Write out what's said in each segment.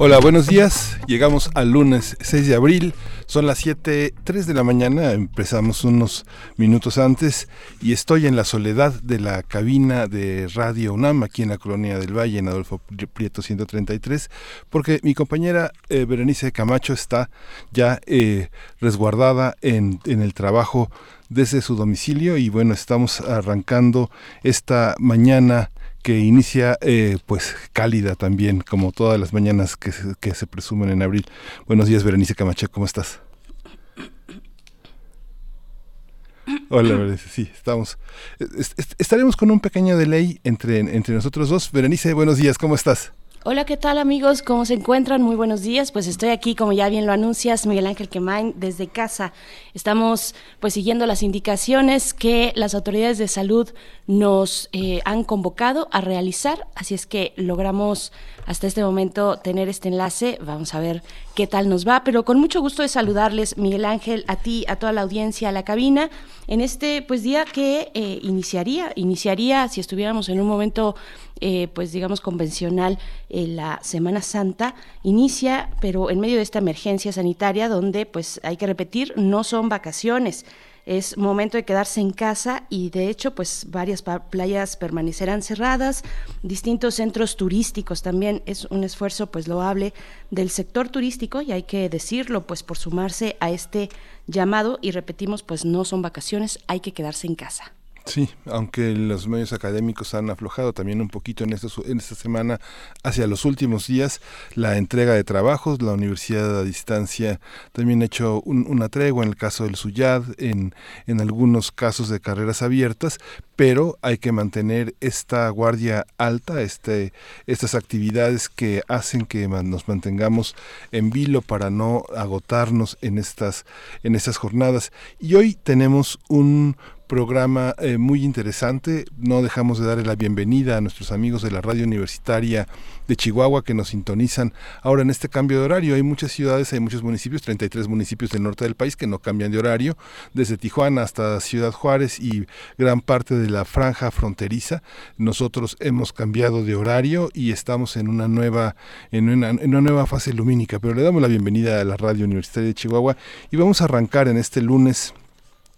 Hola, buenos días. Llegamos al lunes 6 de abril. Son las 7, 3 de la mañana. Empezamos unos minutos antes y estoy en la soledad de la cabina de Radio UNAM aquí en la colonia del Valle, en Adolfo Prieto 133, porque mi compañera eh, Berenice Camacho está ya eh, resguardada en, en el trabajo desde su domicilio y bueno, estamos arrancando esta mañana que inicia eh, pues cálida también, como todas las mañanas que se, presumen en abril. Buenos días, Berenice Camacho, ¿cómo estás? Hola, Berenice, sí, estamos. estaremos con un pequeño delay entre, entre nosotros dos. Berenice, buenos días, ¿cómo estás? Hola, ¿qué tal amigos? ¿Cómo se encuentran? Muy buenos días. Pues estoy aquí, como ya bien lo anuncias, Miguel Ángel Quemain, desde casa. Estamos pues siguiendo las indicaciones que las autoridades de salud nos eh, han convocado a realizar, así es que logramos hasta este momento tener este enlace. Vamos a ver qué tal nos va, pero con mucho gusto de saludarles, Miguel Ángel, a ti, a toda la audiencia, a la cabina, en este pues día que eh, iniciaría, iniciaría si estuviéramos en un momento eh, pues digamos convencional la Semana Santa inicia pero en medio de esta emergencia sanitaria donde pues hay que repetir no son vacaciones es momento de quedarse en casa y de hecho pues varias playas permanecerán cerradas, distintos centros turísticos también es un esfuerzo pues loable del sector turístico y hay que decirlo pues por sumarse a este llamado y repetimos pues no son vacaciones, hay que quedarse en casa. Sí, aunque los medios académicos han aflojado también un poquito en, en esta semana hacia los últimos días, la entrega de trabajos, la universidad a distancia también ha hecho una tregua en el caso del SUYAD, en, en algunos casos de carreras abiertas, pero hay que mantener esta guardia alta, este, estas actividades que hacen que nos mantengamos en vilo para no agotarnos en estas, en estas jornadas. Y hoy tenemos un programa eh, muy interesante. No dejamos de darle la bienvenida a nuestros amigos de la radio universitaria de Chihuahua que nos sintonizan ahora en este cambio de horario. Hay muchas ciudades, hay muchos municipios, 33 municipios del norte del país que no cambian de horario, desde Tijuana hasta Ciudad Juárez y gran parte de la franja fronteriza. Nosotros hemos cambiado de horario y estamos en una nueva, en una, en una nueva fase lumínica, pero le damos la bienvenida a la radio universitaria de Chihuahua y vamos a arrancar en este lunes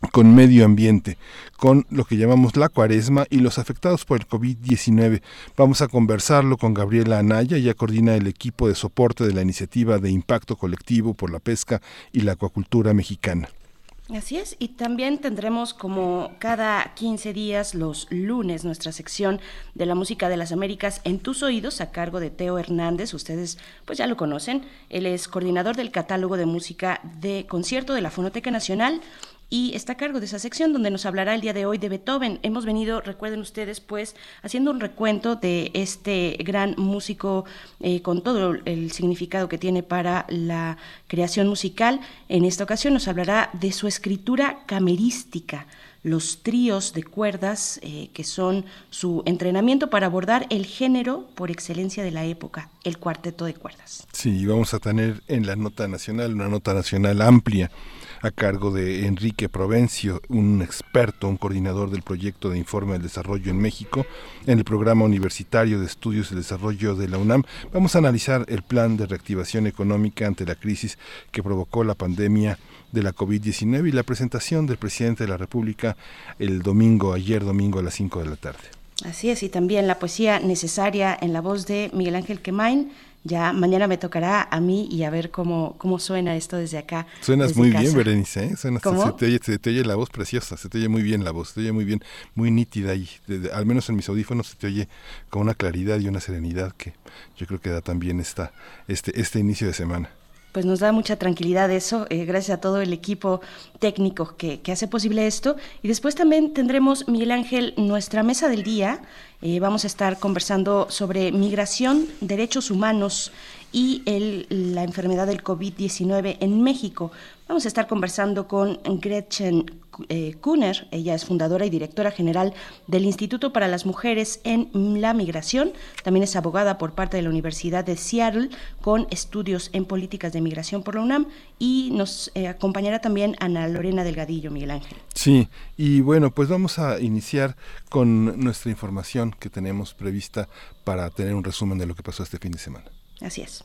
con medio ambiente, con lo que llamamos la cuaresma y los afectados por el COVID-19. Vamos a conversarlo con Gabriela Anaya, ella coordina el equipo de soporte de la iniciativa de impacto colectivo por la pesca y la acuacultura mexicana. Así es, y también tendremos como cada 15 días los lunes nuestra sección de la música de las Américas en tus oídos a cargo de Teo Hernández, ustedes pues ya lo conocen, él es coordinador del catálogo de música de concierto de la Fonoteca Nacional, y está a cargo de esa sección donde nos hablará el día de hoy de Beethoven. Hemos venido, recuerden ustedes, pues haciendo un recuento de este gran músico eh, con todo el significado que tiene para la creación musical. En esta ocasión nos hablará de su escritura camerística los tríos de cuerdas, eh, que son su entrenamiento para abordar el género por excelencia de la época, el cuarteto de cuerdas. Sí, vamos a tener en la nota nacional una nota nacional amplia a cargo de Enrique Provencio, un experto, un coordinador del proyecto de informe del desarrollo en México, en el programa universitario de estudios y desarrollo de la UNAM. Vamos a analizar el plan de reactivación económica ante la crisis que provocó la pandemia de la COVID-19 y la presentación del presidente de la República el domingo, ayer domingo a las 5 de la tarde. Así es, y también la poesía necesaria en la voz de Miguel Ángel Quemain, ya mañana me tocará a mí y a ver cómo, cómo suena esto desde acá. Suenas muy bien, Berenice, ¿eh? se, te oye, la voz preciosa, se te oye muy bien la voz, se te oye muy bien, muy nítida y al menos en mis audífonos se te oye con una claridad y una serenidad que yo creo que da también esta, este, este inicio de semana. pues nos da mucha tranquilidad eso, eh, gracias a todo el equipo técnico que, hace posible esto. Y después también tendremos, Miguel Ángel, nuestra mesa del día. Eh, vamos a estar conversando sobre migración, derechos humanos y la enfermedad del COVID-19 en México. Vamos a estar conversando con Gretchen eh, Kuhner, ella es fundadora y directora general del Instituto para las Mujeres en la Migración, también es abogada por parte de la Universidad de Seattle con estudios en políticas de migración por la UNAM y nos eh, acompañará también Ana Lorena Delgadillo, Miguel Ángel. Sí, y bueno, pues vamos a iniciar con nuestra información que tenemos prevista para tener un resumen de lo que pasó este fin de semana. Así es.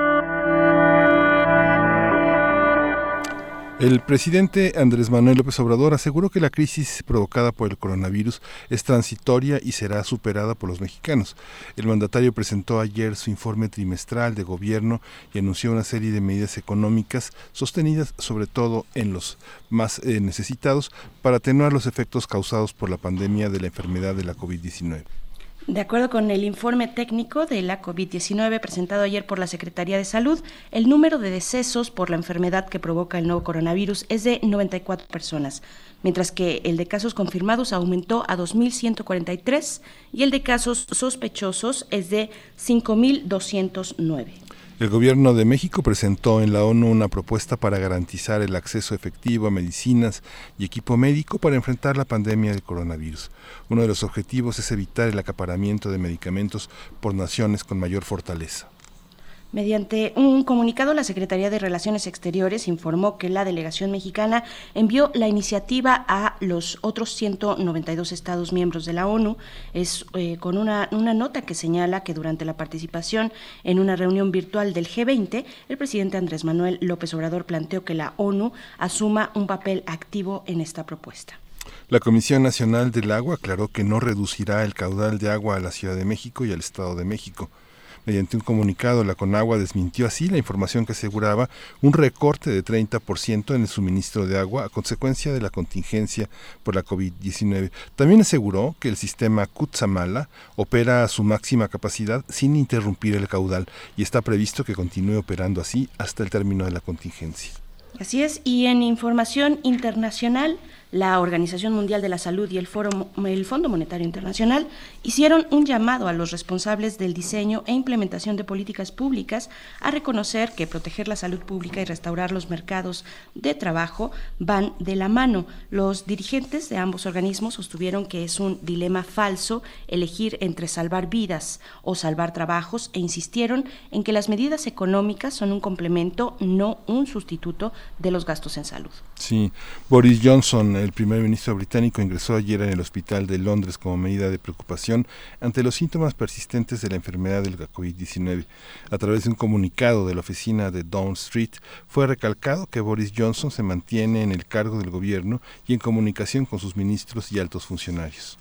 El presidente Andrés Manuel López Obrador aseguró que la crisis provocada por el coronavirus es transitoria y será superada por los mexicanos. El mandatario presentó ayer su informe trimestral de gobierno y anunció una serie de medidas económicas sostenidas sobre todo en los más eh, necesitados para atenuar los efectos causados por la pandemia de la enfermedad de la COVID-19. De acuerdo con el informe técnico de la COVID-19 presentado ayer por la Secretaría de Salud, el número de decesos por la enfermedad que provoca el nuevo coronavirus es de 94 personas, mientras que el de casos confirmados aumentó a 2.143 y el de casos sospechosos es de 5.209. El gobierno de México presentó en la ONU una propuesta para garantizar el acceso efectivo a medicinas y equipo médico para enfrentar la pandemia del coronavirus. Uno de los objetivos es evitar el acaparamiento de medicamentos por naciones con mayor fortaleza. Mediante un comunicado, la Secretaría de Relaciones Exteriores informó que la delegación mexicana envió la iniciativa a los otros 192 Estados miembros de la ONU. Es eh, con una, una nota que señala que durante la participación en una reunión virtual del G20, el presidente Andrés Manuel López Obrador planteó que la ONU asuma un papel activo en esta propuesta. La Comisión Nacional del Agua aclaró que no reducirá el caudal de agua a la Ciudad de México y al Estado de México. Mediante un comunicado, la Conagua desmintió así la información que aseguraba un recorte de 30% en el suministro de agua a consecuencia de la contingencia por la COVID-19. También aseguró que el sistema Kutsamala opera a su máxima capacidad sin interrumpir el caudal y está previsto que continúe operando así hasta el término de la contingencia. Así es, y en información internacional, la Organización Mundial de la Salud y el, Foro, Fondo Monetario Internacional hicieron un llamado a los responsables del diseño e implementación de políticas públicas a reconocer que proteger la salud pública y restaurar los mercados de trabajo van de la mano. Los dirigentes de ambos organismos sostuvieron que es un dilema falso elegir entre salvar vidas o salvar trabajos e insistieron en que las medidas económicas son un complemento, no un sustituto de los gastos en salud. Sí, Boris Johnson el primer ministro británico ingresó ayer en el hospital de Londres como medida de preocupación ante los síntomas persistentes de la enfermedad del COVID-19. A través de un comunicado de la oficina de Down Street, fue recalcado que Boris Johnson se mantiene en el cargo del gobierno y en comunicación con sus ministros y altos funcionarios.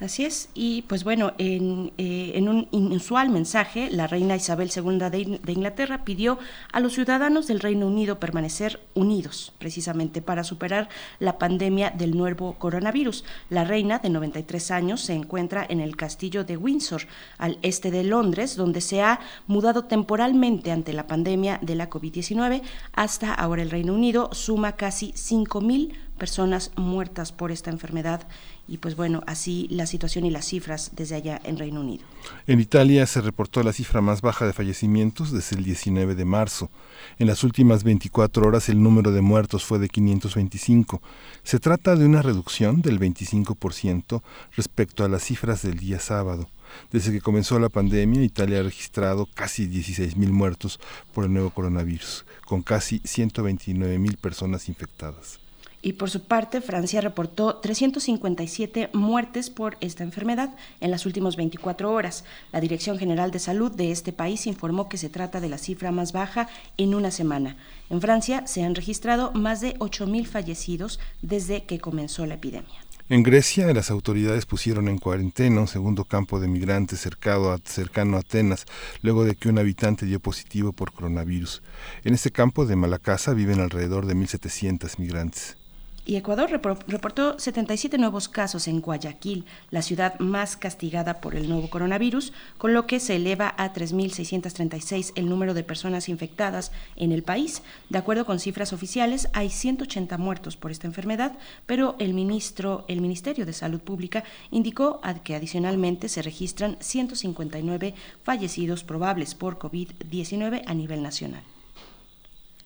Así es, y pues bueno, en, eh, un inusual mensaje, la reina Isabel II de, de, Inglaterra pidió a los ciudadanos del Reino Unido permanecer unidos, precisamente para superar la pandemia del nuevo coronavirus. La reina, de 93 años, se encuentra en el castillo de Windsor, al este de Londres, donde se ha mudado temporalmente ante la pandemia de la COVID-19. Hasta ahora el Reino Unido suma casi 5.000 personas muertas por esta enfermedad y pues bueno, así la situación y las cifras desde allá en Reino Unido. En Italia se reportó la cifra más baja de fallecimientos desde el 19 de marzo. En las últimas 24 horas el número de muertos fue de 525. Se trata de una reducción del 25% respecto a las cifras del día sábado. Desde que comenzó la pandemia, Italia ha registrado casi 16.000 muertos por el nuevo coronavirus, con casi 129.000 personas infectadas. Y por su parte, Francia reportó 357 muertes por esta enfermedad en las últimas 24 horas. La Dirección General de Salud de este país informó que se trata de la cifra más baja en una semana. En Francia se han registrado más de 8.000 fallecidos desde que comenzó la epidemia. En Grecia, las autoridades pusieron en cuarentena un segundo campo de migrantes cercano a, cercano a Atenas, luego de que un habitante dio positivo por coronavirus. En este campo de Malacasa viven alrededor de 1.700 migrantes. Y Ecuador reportó 77 nuevos casos en Guayaquil, la ciudad más castigada por el nuevo coronavirus, con lo que se eleva a 3.636 el número de personas infectadas en el país. De acuerdo con cifras oficiales, hay 180 muertos por esta enfermedad, pero el ministro, el Ministerio de Salud Pública indicó que adicionalmente se registran 159 fallecidos probables por COVID-19 a nivel nacional.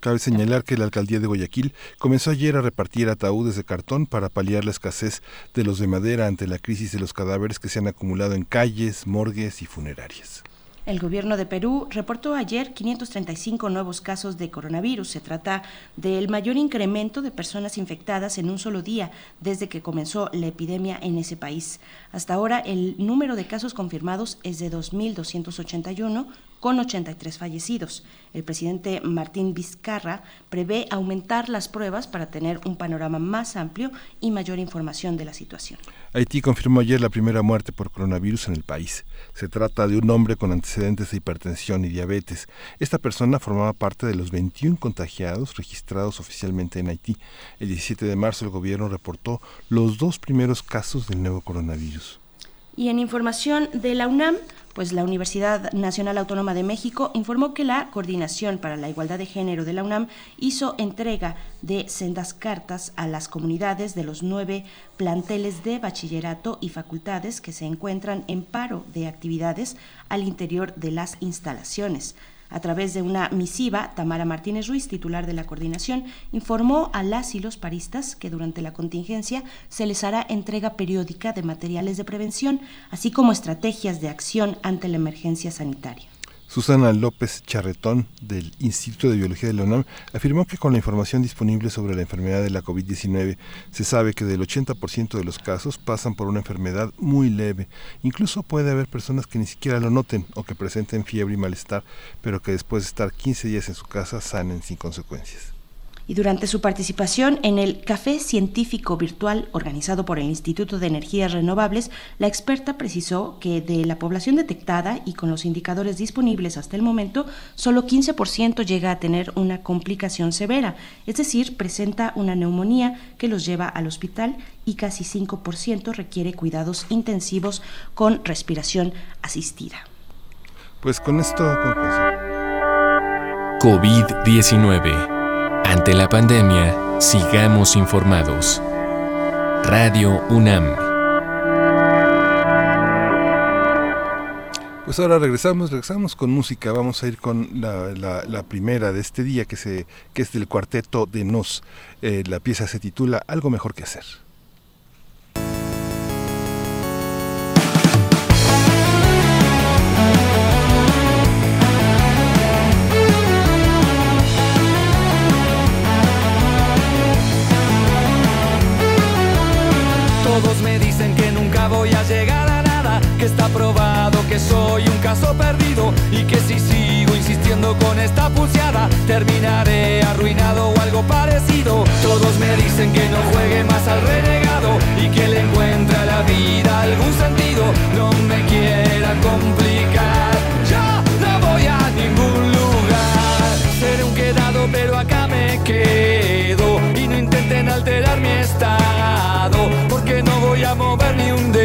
Cabe señalar que la alcaldía de Guayaquil comenzó ayer a repartir ataúdes de cartón para paliar la escasez de los de madera ante la crisis de los cadáveres que se han acumulado en calles, morgues y funerarias. El gobierno de Perú reportó ayer 535 nuevos casos de coronavirus. Se trata del mayor incremento de personas infectadas en un solo día desde que comenzó la epidemia en ese país. Hasta ahora el número de casos confirmados es de 2.281, con 83 fallecidos. El presidente Martín Vizcarra prevé aumentar las pruebas para tener un panorama más amplio y mayor información de la situación. Haití confirmó ayer la primera muerte por coronavirus en el país. Se trata de un hombre con antecedentes de hipertensión y diabetes. Esta persona formaba parte de los 21 contagiados registrados oficialmente en Haití. El 17 de marzo el gobierno reportó los dos primeros casos del nuevo coronavirus. Y en información de la UNAM, pues la Universidad Nacional Autónoma de México informó que la Coordinación para la Igualdad de Género de la UNAM hizo entrega de sendas cartas a las comunidades de los nueve planteles de bachillerato y facultades que se encuentran en paro de actividades al interior de las instalaciones. A través de una misiva, Tamara Martínez Ruiz, titular de la coordinación, informó a las y los paristas que durante la contingencia se les hará entrega periódica de materiales de prevención, así como estrategias de acción ante la emergencia sanitaria. Susana López Charretón, del Instituto de Biología de la UNAM, afirmó que con la información disponible sobre la enfermedad de la COVID-19 se sabe que del 80% de los casos pasan por una enfermedad muy leve. Incluso puede haber personas que ni siquiera lo noten o que presenten fiebre y malestar, pero que después de estar 15 días en su casa sanen sin consecuencias y durante su participación en el Café Científico Virtual organizado por el Instituto de Energías Renovables, la experta precisó que de la población detectada y con los indicadores disponibles hasta el momento, solo 15% llega a tener una complicación severa, es decir, presenta una neumonía que los lleva al hospital y casi 5% requiere cuidados intensivos con respiración asistida. Pues con esto... COVID-19 ante la pandemia, sigamos informados. Radio UNAM. Pues ahora regresamos, regresamos con música. Vamos a ir con la, primera de este día que, es del cuarteto de Nos. Eh, la pieza se titula Algo mejor que hacer. Está probado que soy un caso perdido y que si sigo insistiendo con esta pulseada terminaré arruinado o algo parecido. Todos me dicen que no juegue más al renegado y que le encuentre a la vida algún sentido. No me quiera complicar, yo no voy a ningún lugar. Seré un quedado pero acá me quedo mover ni un dedo.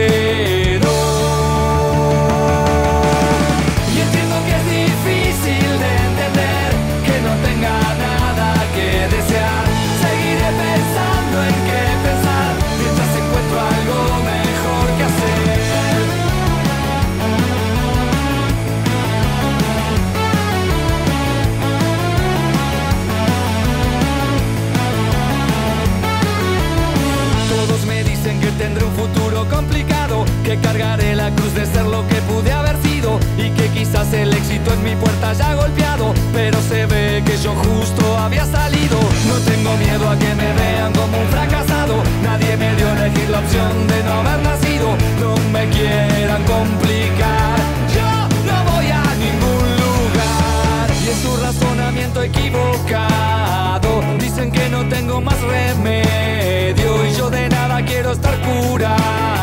Futuro complicado, que cargaré la cruz de ser lo que pude haber sido y que quizás el éxito en mi puerta haya golpeado, pero se ve que yo justo había salido. No tengo miedo a que me vean como un fracasado, nadie me dio elegir la opción de no haber nacido, no me quieran complicar. Yo no voy a ningún lugar y es su razonamiento equivocado. Dicen que no tengo más remedio y yo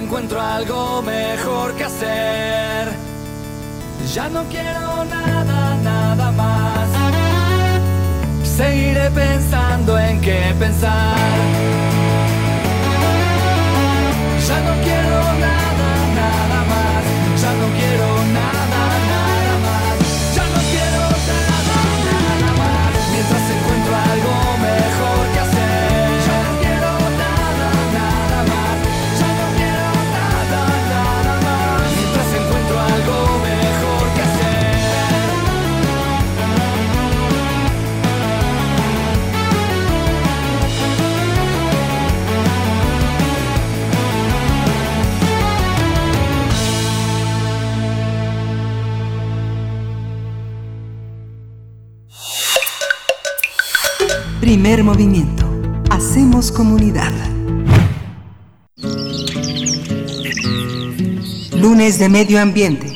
curado. algo mejor que hacer. Ya no quiero nada, nada más. Seguiré pensando en qué pensar. Primer movimiento. Hacemos comunidad. Lunes de Medio Ambiente.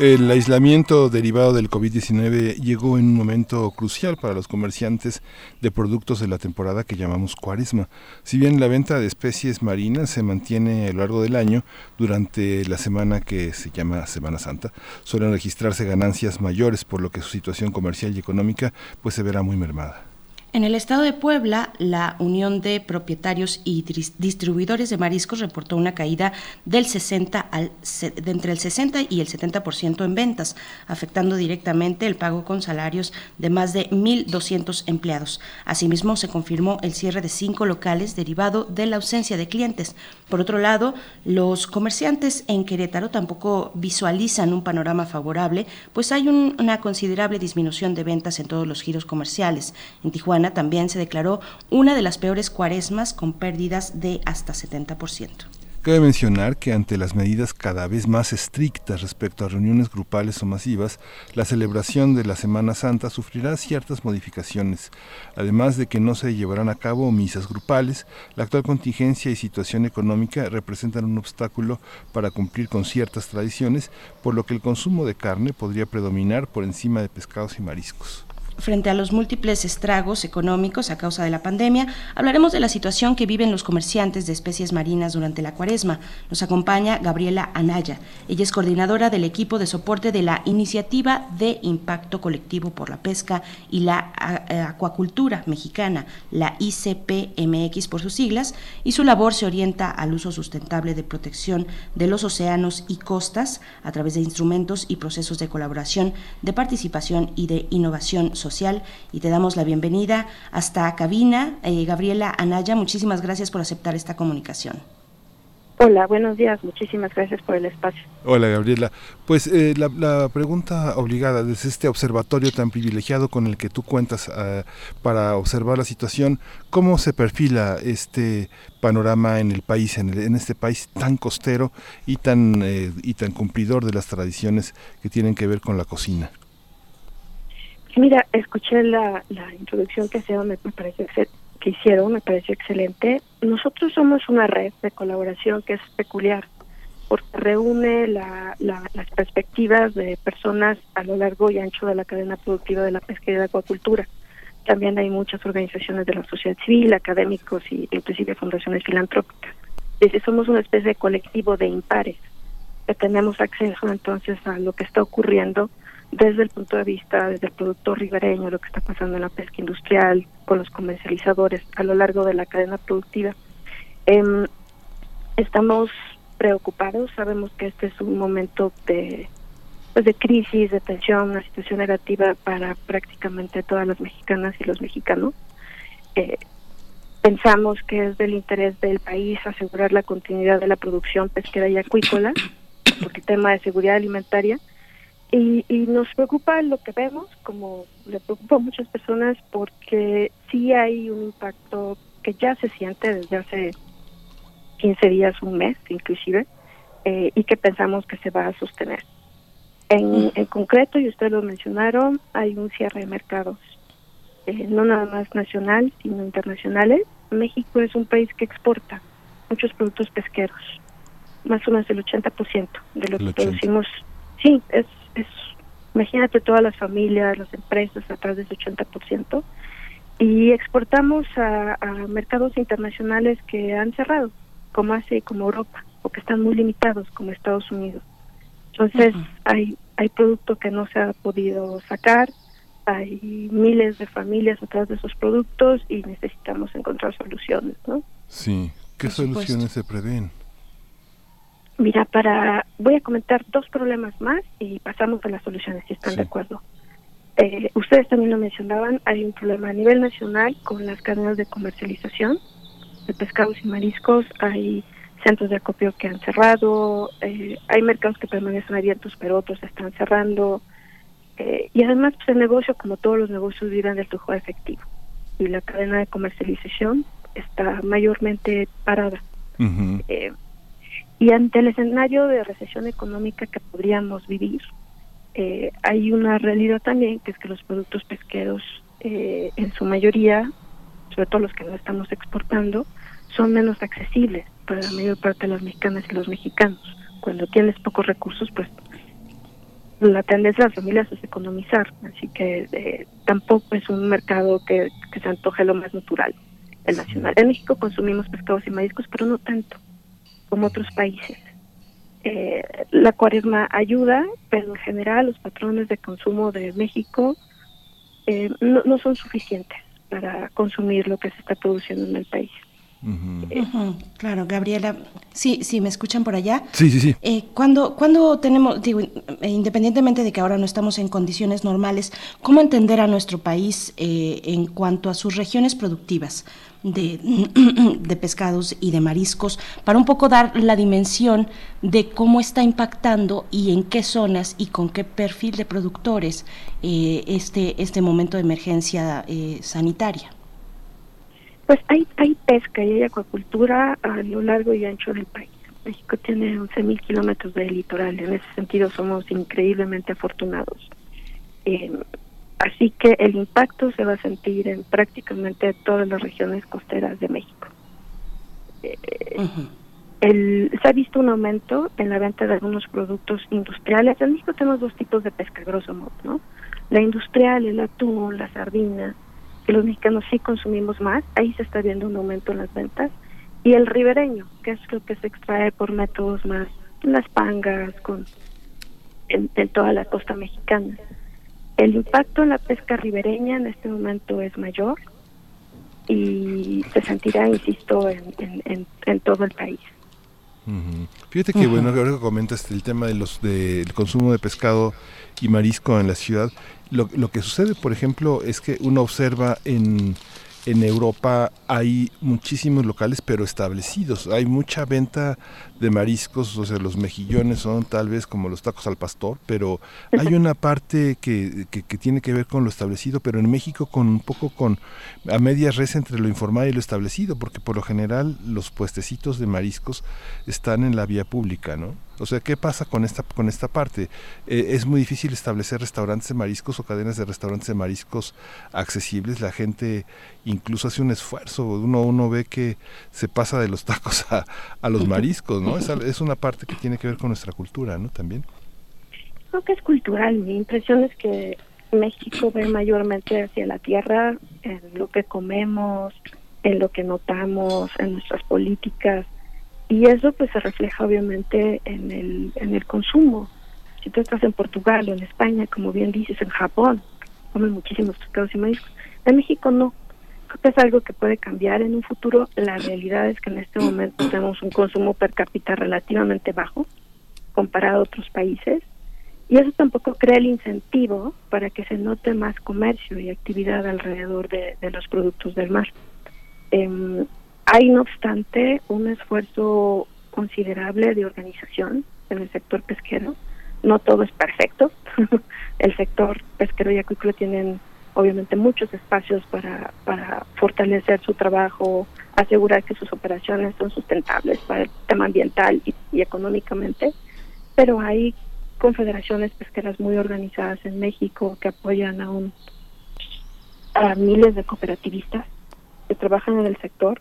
El aislamiento derivado del COVID-19 llegó en un momento crucial para los comerciantes de productos de la temporada que llamamos cuaresma. Si bien la venta de especies marinas se mantiene a lo largo del año, durante la semana que se llama Semana Santa, suelen registrarse ganancias mayores, por lo que su situación comercial y económica pues se verá muy mermada. En el estado de Puebla, la Unión de Propietarios y Distribuidores de Mariscos reportó una caída del 60 al, de entre el 60 y el 70% en ventas, afectando directamente el pago con salarios de más de 1.200 empleados. Asimismo, se confirmó el cierre de cinco locales derivado de la ausencia de clientes. Por otro lado, los comerciantes en Querétaro tampoco visualizan un panorama favorable, pues hay un- una considerable disminución de ventas en todos los giros comerciales. En Tijuana también se declaró una de las peores cuaresmas con pérdidas de hasta 70%. Cabe mencionar que ante las medidas cada vez más estrictas respecto a reuniones grupales o masivas, la celebración de la Semana Santa sufrirá ciertas modificaciones, además de que no se llevarán a cabo misas grupales, la actual contingencia y situación económica representan un obstáculo para cumplir con ciertas tradiciones, por lo que el consumo de carne podría predominar por encima de pescados y mariscos. Frente a los múltiples estragos económicos a causa de la pandemia, hablaremos de la situación que viven los comerciantes de especies marinas durante la cuaresma. Nos acompaña Gabriela Anaya. Ella es coordinadora del equipo de soporte de la Iniciativa de Impacto Colectivo por la Pesca y la eh, Acuacultura Mexicana, la ICPMX por sus siglas, y su labor se orienta al uso sustentable de protección de los océanos y costas a través de instrumentos y procesos de colaboración, de participación y de innovación social. Y te damos la bienvenida hasta cabina. Eh, Gabriela Anaya, muchísimas gracias por aceptar esta comunicación. Hola, buenos días. Muchísimas gracias por el espacio. Hola Gabriela, pues eh, la, la pregunta obligada desde este observatorio tan privilegiado con el que tú cuentas ah, para observar la situación, ¿cómo se perfila este panorama en el país, en, el- en este país tan costero y tan, eh, y tan cumplidor de las tradiciones que tienen que ver con la cocina? Mira, escuché la, introducción que hicieron, me, parece que hicieron, me pareció excelente. Nosotros somos una red de colaboración que es peculiar, porque reúne la, la- las perspectivas de personas a lo largo y ancho de la cadena productiva de la pesca y de la acuacultura. También hay muchas organizaciones de la sociedad civil, académicos y inclusive fundaciones filantrópicas. Es decir, somos una especie de colectivo de impares que tenemos acceso entonces a lo que está ocurriendo desde el punto de vista desde el productor ribereño, lo que está pasando en la pesca industrial, con los comercializadores a lo largo de la cadena productiva. Em, estamos preocupados, sabemos que este es un momento de pues de crisis, de tensión, una situación negativa para prácticamente todas las mexicanas y los mexicanos. Eh, pensamos que es del interés del país asegurar la continuidad de la producción pesquera y acuícola, porque el tema de seguridad alimentaria, y, y nos preocupa lo que vemos, como le preocupa a muchas personas, porque sí hay un impacto que ya se siente desde hace 15 días, un mes inclusive, eh, y que pensamos que se va a sostener. En, en concreto, y ustedes lo mencionaron, hay un cierre de mercados, eh, no nada más nacional, sino internacionales. México es un país que exporta muchos productos pesqueros, más o menos el 80% de lo El que 80. producimos. Sí, es, es, imagínate todas las familias, las empresas, atrás de ese 80%. y exportamos a, mercados internacionales que han cerrado, como Asia y como Europa, o que están muy limitados, como Estados Unidos. Entonces, hay, hay producto que no se ha podido sacar, hay miles de familias atrás de esos productos y necesitamos encontrar soluciones, ¿no? Sí, ¿qué soluciones se prevén? Mira, para voy a comentar dos problemas más y pasamos a las soluciones, si están de acuerdo. Eh, ustedes también lo mencionaban, hay un problema a nivel nacional con las cadenas de comercialización de pescados y mariscos, hay centros de acopio que han cerrado, eh, hay mercados que permanecen abiertos pero otros están cerrando, eh, y además pues, el negocio, como todos los negocios, viven del flujo efectivo y la cadena de comercialización está mayormente parada. eh, y ante el escenario de recesión económica que podríamos vivir, eh, hay una realidad también, que es que los productos pesqueros, eh, en su mayoría, sobre todo los que no estamos exportando, son menos accesibles para la mayor parte de las mexicanas y los mexicanos. Cuando tienes pocos recursos, pues la tendencia de las familias es economizar, así que eh, tampoco es un mercado que, que se antoje lo más natural, el nacional. En México consumimos pescados y mariscos, pero no tanto como otros países. Eh, la cuaresma ayuda, pero en general los patrones de consumo de México eh, no, no, son suficientes para consumir lo que se está produciendo en el país. Claro, Gabriela, sí, sí, me escuchan por allá. Sí, sí, sí. Eh, cuando, cuando tenemos, digo, independientemente de que ahora no estamos en condiciones normales, ¿cómo entender a nuestro país eh, en cuanto a sus regiones productivas? De, de, pescados y de mariscos, para un poco dar la dimensión de cómo está impactando y en qué zonas y con qué perfil de productores eh, este, este momento de emergencia eh, sanitaria. Pues hay, hay pesca y hay acuacultura a lo largo y ancho del país. México tiene 11.000 kilómetros de litoral, en ese sentido somos increíblemente afortunados. Eh, así que el impacto se va a sentir en prácticamente todas las regiones costeras de México. Eh, el, se ha visto un aumento en la venta de algunos productos industriales. En México tenemos dos tipos de pesca, grosso modo, ¿no? La industrial, el atún, la sardina, los mexicanos sí consumimos más, ahí se está viendo un aumento en las ventas, y el ribereño, que es lo que se extrae por métodos más, las pangas, con en, toda la costa mexicana. El impacto en la pesca ribereña en este momento es mayor y se sentirá, insisto, en, en, todo el país. Fíjate que, bueno, ahora que comentas el tema de los del consumo de pescado y marisco en la ciudad, lo, lo que sucede, por ejemplo, es que uno observa en en Europa hay muchísimos locales pero establecidos, hay mucha venta de mariscos, o sea, los mejillones son tal vez como los tacos al pastor, pero hay una parte que, que, tiene que ver con lo establecido, pero en México con un poco con a medias res entre lo informal y lo establecido, porque por lo general los puestecitos de mariscos están en la vía pública, ¿no? O sea, ¿qué pasa con esta, con esta parte? Eh, es muy difícil establecer restaurantes de mariscos o cadenas de restaurantes de mariscos accesibles. La gente incluso hace un esfuerzo. Uno, uno ve que se pasa de los tacos a, a los mariscos, ¿no? Es, es una parte que tiene que ver con nuestra cultura, ¿no? También. Creo que es cultural. Mi impresión es que México ve mayormente hacia la tierra, en lo que comemos, en lo que notamos, en nuestras políticas y eso pues se refleja obviamente en el, en el consumo. Si tú estás en Portugal o en España, como bien dices, en Japón, comen muchísimos pescados y mariscos. En México no. Es algo que puede cambiar en un futuro. La realidad es que en este momento tenemos un consumo per cápita relativamente bajo comparado a otros países. Y eso tampoco crea el incentivo para que se note más comercio y actividad alrededor de, los productos del mar. Eh, hay, no obstante, un esfuerzo considerable de organización en el sector pesquero. No todo es perfecto. el sector pesquero y acuícola tienen obviamente muchos espacios para, para fortalecer su trabajo, asegurar que sus operaciones son sustentables para el tema ambiental y, económicamente, pero hay confederaciones pesqueras muy organizadas en México que apoyan a, un, a miles de cooperativistas que trabajan en el sector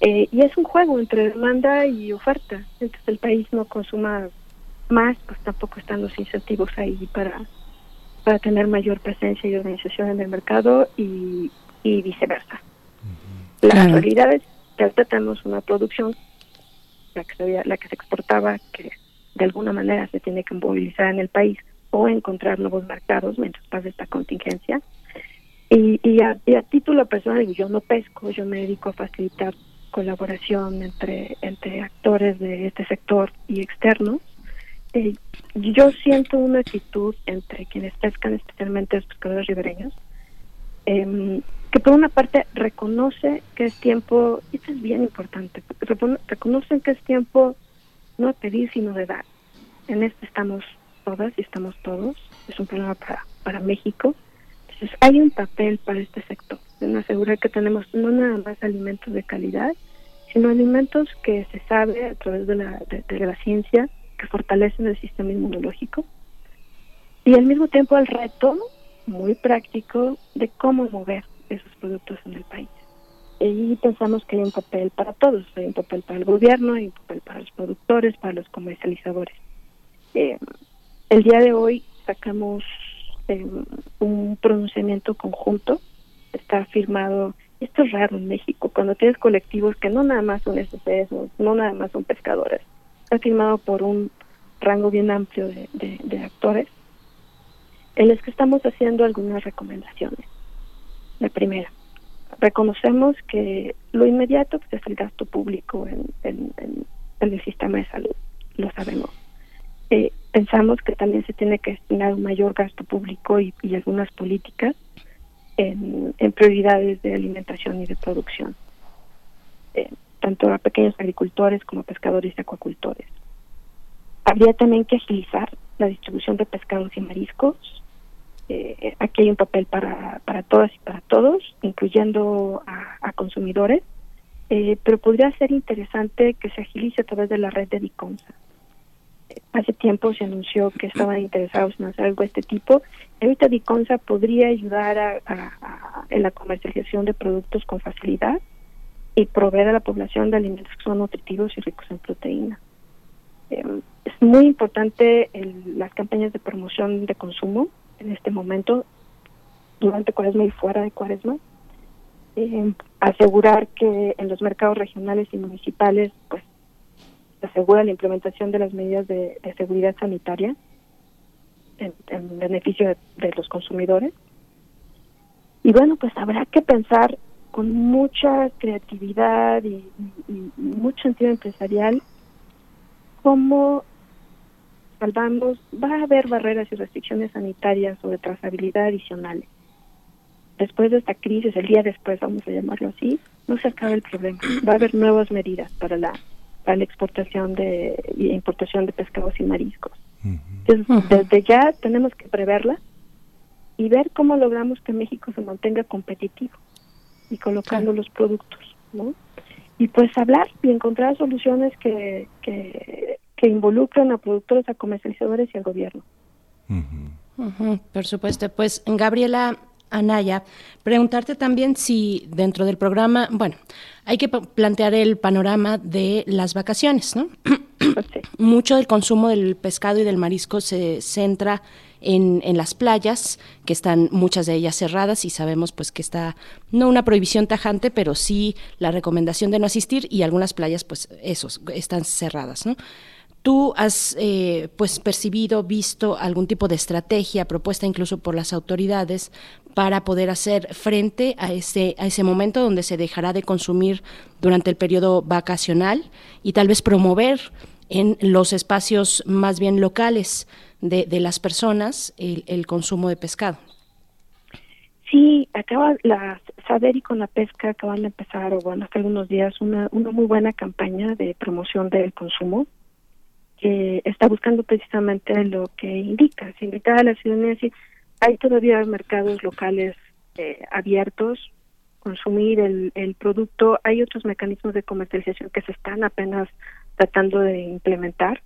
eh, y es un juego entre demanda y oferta. Entonces el país no consuma más, pues tampoco están los incentivos ahí para, para tener mayor presencia y organización en el mercado y, viceversa. La realidad es que ahorita tenemos una producción, la que, se, la que se exportaba, que de alguna manera se tiene que movilizar en el país o encontrar nuevos mercados mientras pasa esta contingencia. Y, y, a, título personal, yo no pesco, yo me dedico a facilitar colaboración entre, entre actores de este sector y externos. Eh, yo siento una actitud entre quienes pescan, especialmente los pescadores ribereños, em, que por una parte reconoce que es tiempo, y esto es bien importante, reconocen que es tiempo no de pedir, sino de dar. En esto estamos todas y estamos todos, es un problema para, para México. Entonces hay un papel para este sector, en asegurar que tenemos no nada más alimentos de calidad, sino alimentos que se sabe a través de la, de, la ciencia que fortalecen el sistema inmunológico. Y al mismo tiempo el reto muy práctico de cómo mover esos productos en el país. Y pensamos que hay un papel para todos, hay un papel para el gobierno, hay un papel para los productores, para los comercializadores. Eh, el día de hoy sacamos eh, un pronunciamiento conjunto, está firmado, esto es raro en México, cuando tienes colectivos que no nada más son SCS, no, nada más son pescadores, está firmado por un rango bien amplio de, actores, en los que estamos haciendo algunas recomendaciones. La primera, reconocemos que lo inmediato pues, es el gasto público en, en el sistema de salud, lo sabemos. Eh, pensamos que también se tiene que destinar un mayor gasto público y, algunas políticas en, prioridades de alimentación y de producción, eh, tanto a pequeños agricultores como a pescadores y acuacultores. Habría también que agilizar la distribución de pescados y mariscos. Eh, aquí hay un papel para, para todas y para todos, incluyendo a, consumidores, pero podría ser interesante que se agilice a través de la red de DICONSA hace tiempo se anunció que estaban interesados en hacer algo de este tipo. Ahorita Diconsa podría ayudar a, en la comercialización de productos con facilidad y proveer a la población de alimentos que son nutritivos y ricos en proteína. Em, es muy importante las campañas de promoción de consumo en este momento, durante cuaresma y fuera de cuaresma. Em, asegurar que en los mercados regionales y municipales pues asegura la implementación de las medidas de, seguridad sanitaria en, beneficio de, los consumidores. Y bueno, pues habrá que pensar con mucha creatividad y, mucho sentido empresarial cómo salvamos, va a haber barreras y restricciones sanitarias o de trazabilidad adicionales. Después de esta crisis, el día después, vamos a llamarlo así, no se acaba el problema. Va a haber nuevas medidas para la para la exportación de, y importación de pescados y mariscos. desde ya tenemos que preverla y ver cómo logramos que México se mantenga competitivo y colocando los productos, ¿no? Y pues hablar y encontrar soluciones que, que, que involucren a productores, a comercializadores y al gobierno. por supuesto. Pues Gabriela, Anaya, preguntarte también si dentro del programa, bueno, hay que plantear el panorama de las vacaciones, ¿no? Mucho del consumo del pescado y del marisco se centra en, las playas, que están muchas de ellas cerradas y sabemos pues que está no una prohibición tajante, pero sí la recomendación de no asistir y algunas playas pues esos están cerradas, ¿no? ¿Tú has eh, pues percibido, visto algún tipo de estrategia propuesta incluso por las autoridades para poder hacer frente a ese, a ese momento donde se dejará de consumir durante el periodo vacacional y tal vez promover en los espacios más bien locales de, las personas el, consumo de pescado? Sí, acaba la Saber y con la pesca acaban de empezar, o bueno, hace algunos días, una, una muy buena campaña de promoción del consumo que está buscando precisamente lo que indica, se invita a la ciudadanía decir, hay todavía mercados locales eh, abiertos, consumir el, el producto, hay otros mecanismos de comercialización que se están apenas tratando de implementar.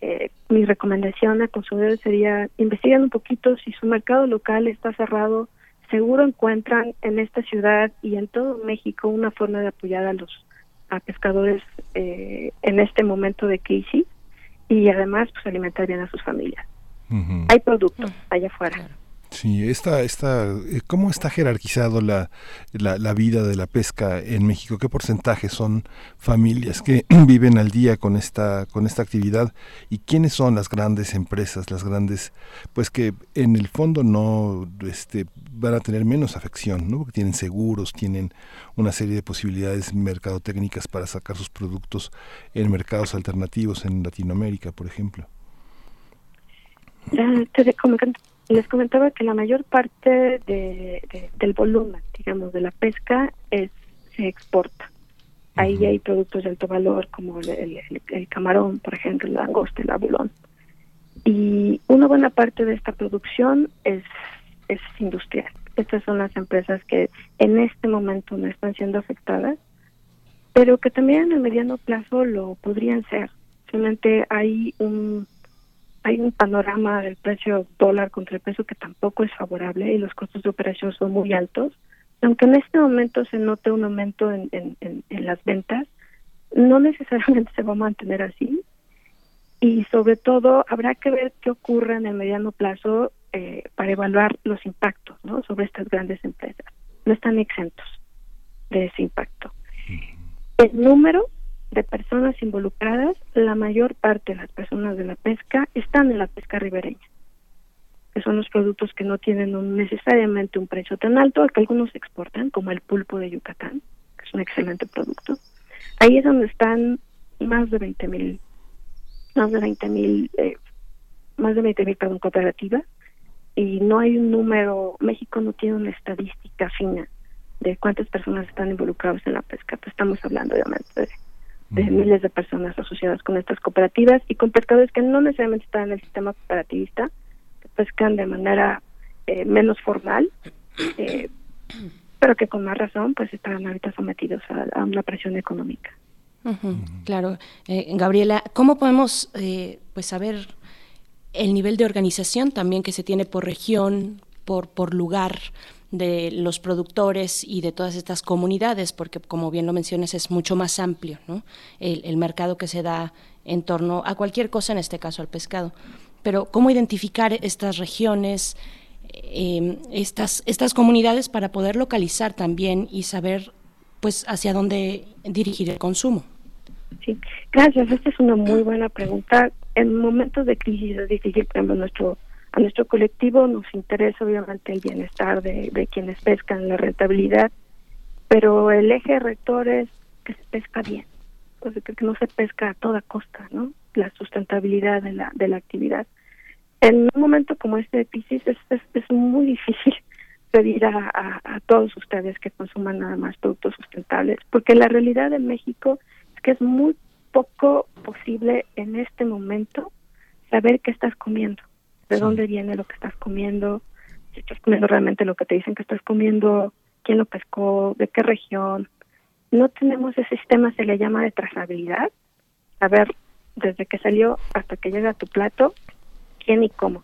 Eh, mi recomendación a consumidores sería investigar un poquito si su mercado local está cerrado, seguro encuentran en esta ciudad y en todo México una forma de apoyar a los a pescadores eh, en este momento de crisis y además pues alimentar bien a sus familias. Hay producto allá afuera. Sí, esta, esta, eh, ¿cómo está jerarquizado la, la, vida de la pesca en México? ¿Qué porcentaje son familias que viven al día con esta, con esta actividad? ¿Y quiénes son las grandes empresas, las grandes, pues que en el fondo no este, van a tener menos afección, ¿no? Porque tienen seguros, tienen una serie de posibilidades mercadotécnicas para sacar sus productos en mercados alternativos en Latinoamérica, por ejemplo. Te, les comentaba que la mayor parte de, del volumen, digamos, de la pesca es se exporta. Ahí hay productos de alto valor como el, camarón, por ejemplo, el langosta, el abulón. Y una buena parte de esta producción es, es industrial. Estas son las empresas que en este momento no están siendo afectadas, pero que también en el mediano plazo lo podrían ser. Simplemente hay un hay un panorama del precio dólar contra el peso que tampoco es favorable y los costos de operación son muy altos. Aunque en este momento se note un aumento en, en, las ventas, no necesariamente se va a mantener así. Y sobre todo habrá que ver qué ocurre en el mediano plazo eh, para evaluar los impactos ¿no? sobre estas grandes empresas. No están exentos de ese impacto. El número de personas involucradas, la mayor parte de las personas de la pesca están en la pesca ribereña, que son los productos que no tienen necesariamente un precio tan alto, que algunos exportan, como el pulpo de Yucatán, que es un excelente producto. Ahí es donde están más de 20 mil, más de 20 mil, eh, más de 20 mil, perdón, cooperativas, y no hay un número, México no tiene una estadística fina de cuántas personas están involucradas en la pesca, pues estamos hablando obviamente de de miles de personas asociadas con estas cooperativas y con pescadores que no necesariamente están en el sistema cooperativista, que pescan de manera eh, menos formal, eh, pero que con más razón pues están ahorita sometidos a, una presión económica. Claro, eh, Gabriela, ¿cómo podemos pues saber el nivel de organización también que se tiene por región, por por lugar? De los productores y de todas estas comunidades, porque como bien lo mencionas es mucho más amplio ¿no? el, mercado que se da en torno a cualquier cosa, en este caso al pescado. Pero ¿cómo identificar estas regiones, em, estas, estas comunidades para poder localizar también y saber pues hacia dónde dirigir el consumo? Sí, gracias. Esta es una muy buena pregunta. En momentos de crisis es difícil, por nuestro a nuestro colectivo nos interesa obviamente el bienestar de, de quienes pescan, la rentabilidad, pero el eje rector es que se pesca bien, o sea, que no se pesca a toda costa, ¿no? La sustentabilidad de la, de la actividad. En un momento como este de crisis es, es, muy difícil pedir a, a, todos ustedes que consuman nada más productos sustentables, porque la realidad en México es que es muy poco posible en este momento saber qué estás comiendo de dónde viene lo que estás comiendo, si estás comiendo realmente lo que te dicen que estás comiendo, quién lo pescó, de qué región. No tenemos ese sistema, se le llama de trazabilidad, a ver desde que salió hasta que llega a tu plato, quién y cómo,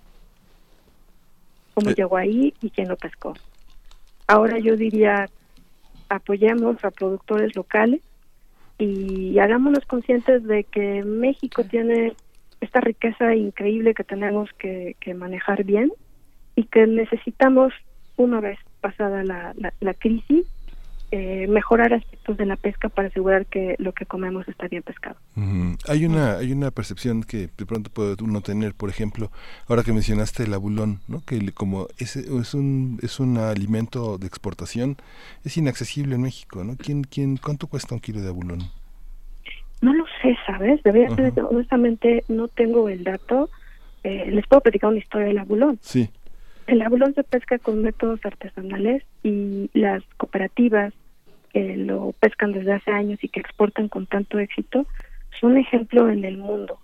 cómo eh. llegó ahí y quién lo pescó. Ahora yo diría, apoyemos a productores locales y hagámonos conscientes de que México tiene esta riqueza increíble que tenemos que, manejar bien y que necesitamos, una vez pasada la, la, crisis, eh, mejorar aspectos de la pesca para asegurar que lo que comemos está bien pescado. Hay una hay una percepción que de pronto puede uno tener, por ejemplo, ahora que mencionaste el abulón, ¿no? que como es, es un es un alimento de exportación, es inaccesible en México, ¿no? ¿Quién quién cuánto cuesta un kilo de abulón? No lo sé, ¿sabes? Debería ser, honestamente, no tengo el dato. Eh, les puedo platicar una historia del abulón. Sí. El abulón se pesca con métodos artesanales y las cooperativas que lo pescan desde hace años y que exportan con tanto éxito son ejemplo en el mundo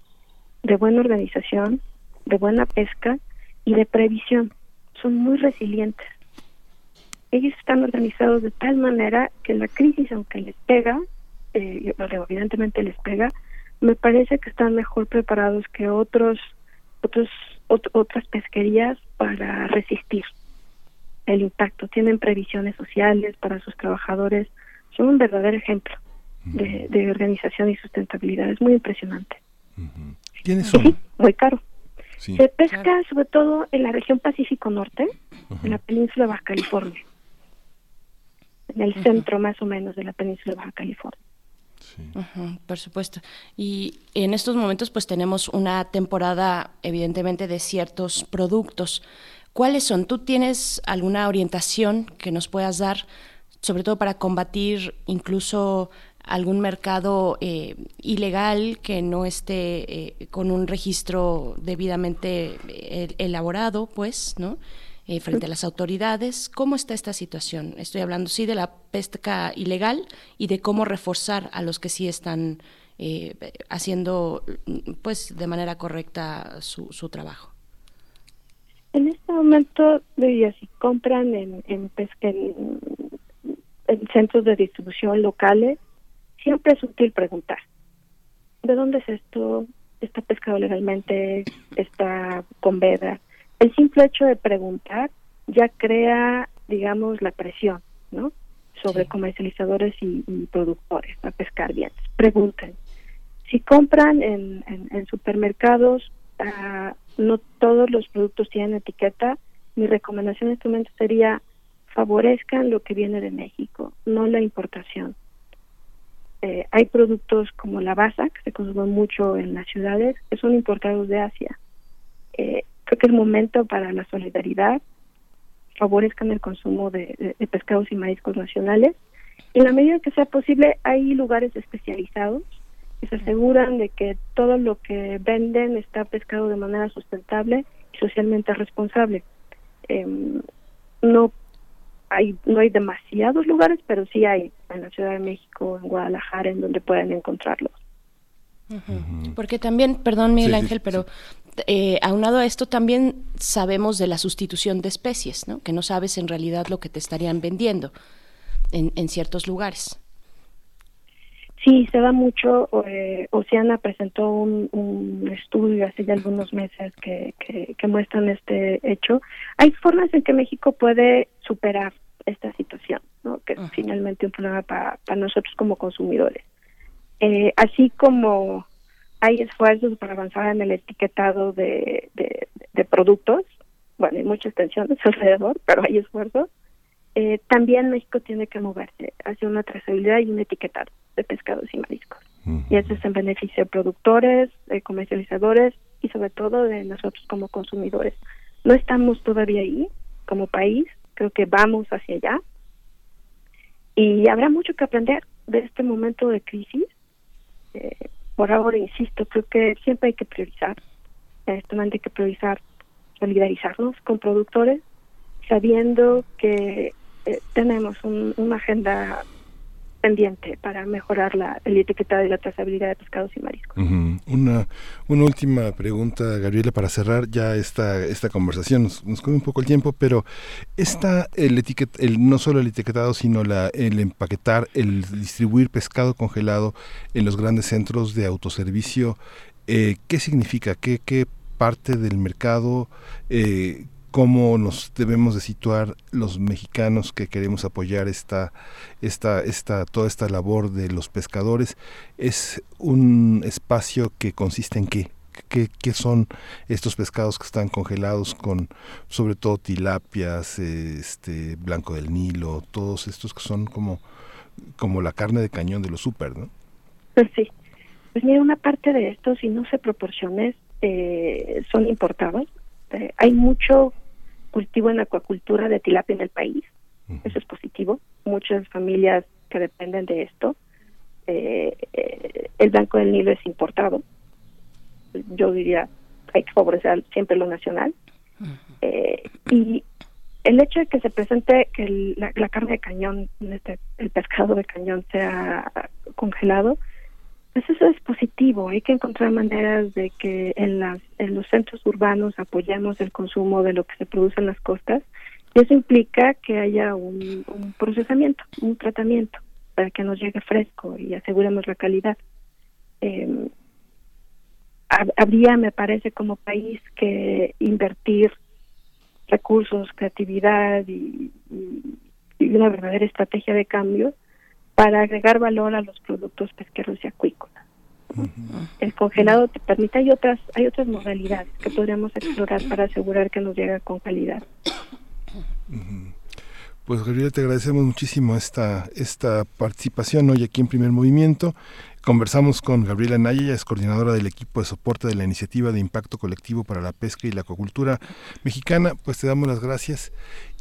de buena organización, de buena pesca y de previsión. Son muy resilientes. Ellos están organizados de tal manera que la crisis, aunque les pega, eh, evidentemente les pega, me parece que están mejor preparados que otros, otros otras pesquerías para resistir el impacto. Tienen previsiones sociales para sus trabajadores. Son un verdadero ejemplo de, organización y sustentabilidad. Es muy impresionante. ¿Quiénes son? muy caro. Se pesca sobre todo en la región Pacífico Norte, en la península de Baja California, en el centro más o menos de la península de Baja California. Por supuesto. Y en estos momentos pues tenemos una temporada evidentemente de ciertos productos. ¿Cuáles son? ¿Tú tienes alguna orientación que nos puedas dar, sobre todo para combatir incluso algún mercado eh, ilegal que no esté eh, con un registro debidamente eh, elaborado, pues, ¿no? Frente a las autoridades. ¿Cómo está esta situación? Estoy hablando, sí, de la pesca ilegal y de cómo reforzar a los que sí están haciendo, pues, de manera correcta su, su trabajo. En este momento, si compran en, en pesca en centros de distribución locales, siempre es útil preguntar, ¿de dónde es esto? ¿Está pescado legalmente? ¿Está con veda? El simple hecho de preguntar ya crea, digamos, la presión, ¿no? Sobre comercializadores y, productores a pescar bien. Pregunten. Si compran en, en, supermercados, uh, no todos los productos tienen etiqueta. Mi recomendación en este momento sería favorezcan lo que viene de México, no la importación. Eh, hay productos como la basa, que se consumen mucho en las ciudades, que son importados de Asia. Eh, creo que es momento para la solidaridad, favorezcan el consumo de, pescados y mariscos nacionales. Y en la medida que sea posible, hay lugares especializados que se aseguran de que todo lo que venden está pescado de manera sustentable y socialmente responsable. Em, no hay no hay demasiados lugares, pero sí hay en la Ciudad de México, en Guadalajara, en donde pueden encontrarlos. Porque también, perdón Miguel Ángel, pero eh, aunado a esto también sabemos de la sustitución de especies, ¿no? Que no sabes en realidad lo que te estarían vendiendo en, en ciertos lugares. Sí, se da mucho. Eh, Oceana presentó un, un, estudio hace ya algunos meses que, que, que, muestran este hecho. Hay formas en que México puede superar esta situación, ¿no? que es finalmente un problema para, para nosotros como consumidores. Eh, así como hay esfuerzos para avanzar en el etiquetado de, de, de productos, bueno, hay muchas tensiones alrededor, pero hay esfuerzos. Eh, también México tiene que moverse hacia una trazabilidad y un etiquetado de pescados y mariscos. Y eso es en beneficio de productores, de comercializadores y sobre todo de nosotros como consumidores. No estamos todavía ahí como país, creo que vamos hacia allá y habrá mucho que aprender de este momento de crisis. Eh, por ahora, insisto, creo que siempre hay que priorizar, momento hay que priorizar solidarizarnos con productores, sabiendo que eh, tenemos una agenda pendiente para mejorar la, el etiquetado y la trazabilidad de pescados y mariscos. una, una última pregunta, Gabriela, para cerrar ya esta, esta conversación. Nos, nos come un poco el tiempo, pero está el, etiquet, el no solo el etiquetado, sino la, el empaquetar, el distribuir pescado congelado en los grandes centros de autoservicio. Eh, ¿Qué significa? ¿Qué, qué parte del mercado eh, cómo nos debemos de situar los mexicanos que queremos apoyar esta, esta, esta, toda esta labor de los pescadores. Es un espacio que consiste en qué? ¿Qué, qué son estos pescados que están congelados con sobre todo tilapias, este blanco del Nilo, todos estos que son como, como la carne de cañón de los súper, ¿no? Pues sí. Pues mira, una parte de esto, si no se proporciones, eh, son importados. Eh, hay mucho cultivo en acuacultura de tilapia en el país. Eso es positivo. Muchas familias que dependen de esto. Eh, eh, el blanco del Nilo es importado. Yo diría, hay que favorecer siempre lo nacional. Eh, y el hecho de que se presente que la, carne de cañón, este, el pescado de cañón sea congelado, pues eso es positivo. Hay que encontrar maneras de que en, las, en los centros urbanos apoyemos el consumo de lo que se produce en las costas. Y eso implica que haya un, procesamiento, un tratamiento para que nos llegue fresco y aseguremos la calidad. Eh, habría, me parece, como país que invertir recursos, creatividad y, y una verdadera estrategia de cambio para agregar valor a los productos pesqueros y acuícolas. El congelado te permite, hay otras, hay otras modalidades que podríamos explorar para asegurar que nos llega con calidad. Pues Gabriela, te agradecemos muchísimo esta, esta participación hoy aquí en Primer Movimiento. Conversamos con Gabriela Naya, es coordinadora del equipo de soporte de la iniciativa de impacto colectivo para la pesca y la acuacultura mexicana. Pues te damos las gracias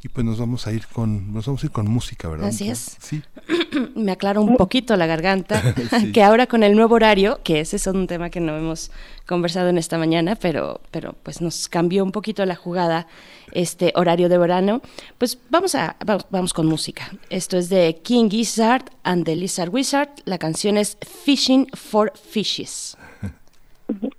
y pues nos vamos a ir con nos vamos a ir con música, ¿verdad? Así es. Sí. Me aclaro un poquito la garganta, que ahora con el nuevo horario, que ese es un tema que no hemos conversado en esta mañana, pero pero pues nos cambió un poquito la jugada este horario de verano, pues vamos a vamos, vamos con música. Esto es de King Gizzard and the Lizard Wizard. La canción es Fishing for Fishes.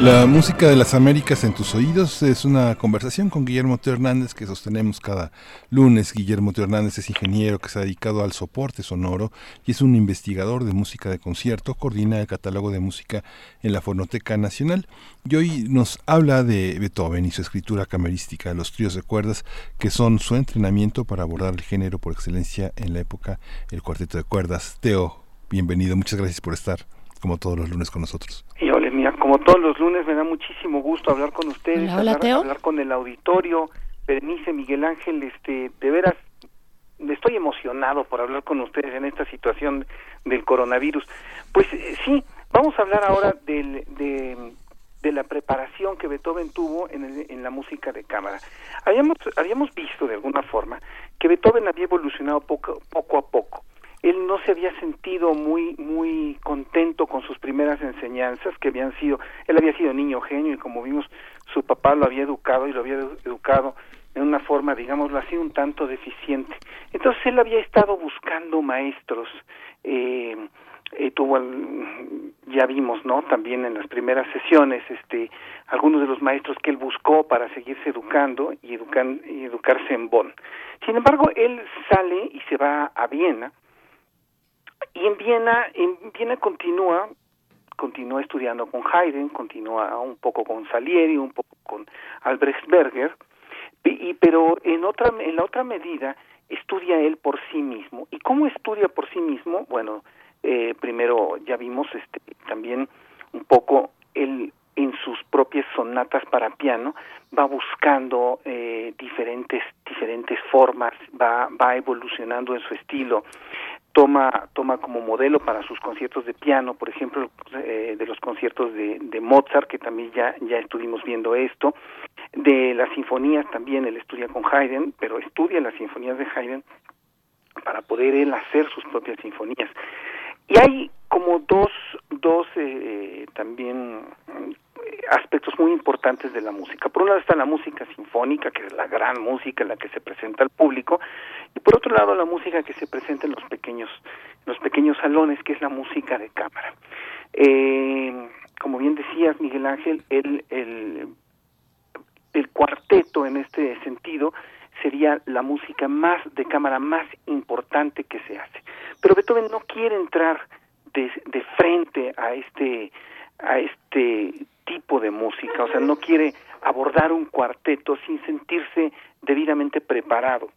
La música de las Américas en tus oídos es una conversación con Guillermo Teo Hernández que sostenemos cada lunes. Guillermo Teo Hernández es ingeniero que se ha dedicado al soporte sonoro y es un investigador de música de concierto, coordina el catálogo de música en la Fonoteca Nacional y hoy nos habla de Beethoven y su escritura camerística, los tríos de cuerdas que son su entrenamiento para abordar el género por excelencia en la época, el cuarteto de cuerdas. Teo, bienvenido, muchas gracias por estar como todos los lunes con nosotros. Y hola, mira, como todos los lunes me da muchísimo gusto hablar con ustedes, Hola, hola, hablar, Teo. hablar con el auditorio, Berenice, Miguel Ángel, este, de veras, emocionado por hablar con ustedes en esta situación del coronavirus. Pues eh, sí, vamos a hablar ahora del, de, de la preparación que Beethoven tuvo en, en la música de cámara. Habíamos, habíamos visto de alguna forma que Beethoven había evolucionado poco, poco a poco. Él no se había sentido muy muy contento con sus primeras enseñanzas que habían sido, él había sido niño genio y como vimos su papá lo había educado y lo había educado en una forma, digámoslo así, un tanto deficiente. Entonces él había estado buscando maestros, eh, eh, tuvo ya vimos no también en las primeras sesiones este algunos de los maestros que él buscó para seguirse educando y, educan, y educarse en Bonn sin embargo él sale y se va a Viena y en Viena en Viena continúa continúa estudiando con Haydn continúa un poco con Salieri un poco con Albrecht Berger y pero en otra en la otra medida estudia él por sí mismo. Y cómo estudia por sí mismo bueno eh, primero ya vimos este también un poco él en sus propias sonatas para piano va buscando eh, diferentes diferentes formas va va evolucionando en su estilo toma toma como modelo para sus conciertos de piano por ejemplo eh, de los conciertos de, de Mozart que también ya ya estuvimos viendo esto de las sinfonías también él estudia con Haydn pero estudia las sinfonías de Haydn para poder él hacer sus propias sinfonías. Y hay como dos, dos eh, también aspectos muy importantes de la música. Por un lado está la música sinfónica, que es la gran música, la que se presenta al público, y por otro lado la música que se presenta en los pequeños, los pequeños salones, que es la música de cámara. Eh, como bien decías, Miguel Ángel, el, el, el cuarteto en este sentido sería la música más de cámara más importante que se hace. Pero Beethoven no quiere entrar de, de frente a este a este tipo de música, o sea, no quiere abordar un cuarteto sin sentirse debidamente preparado.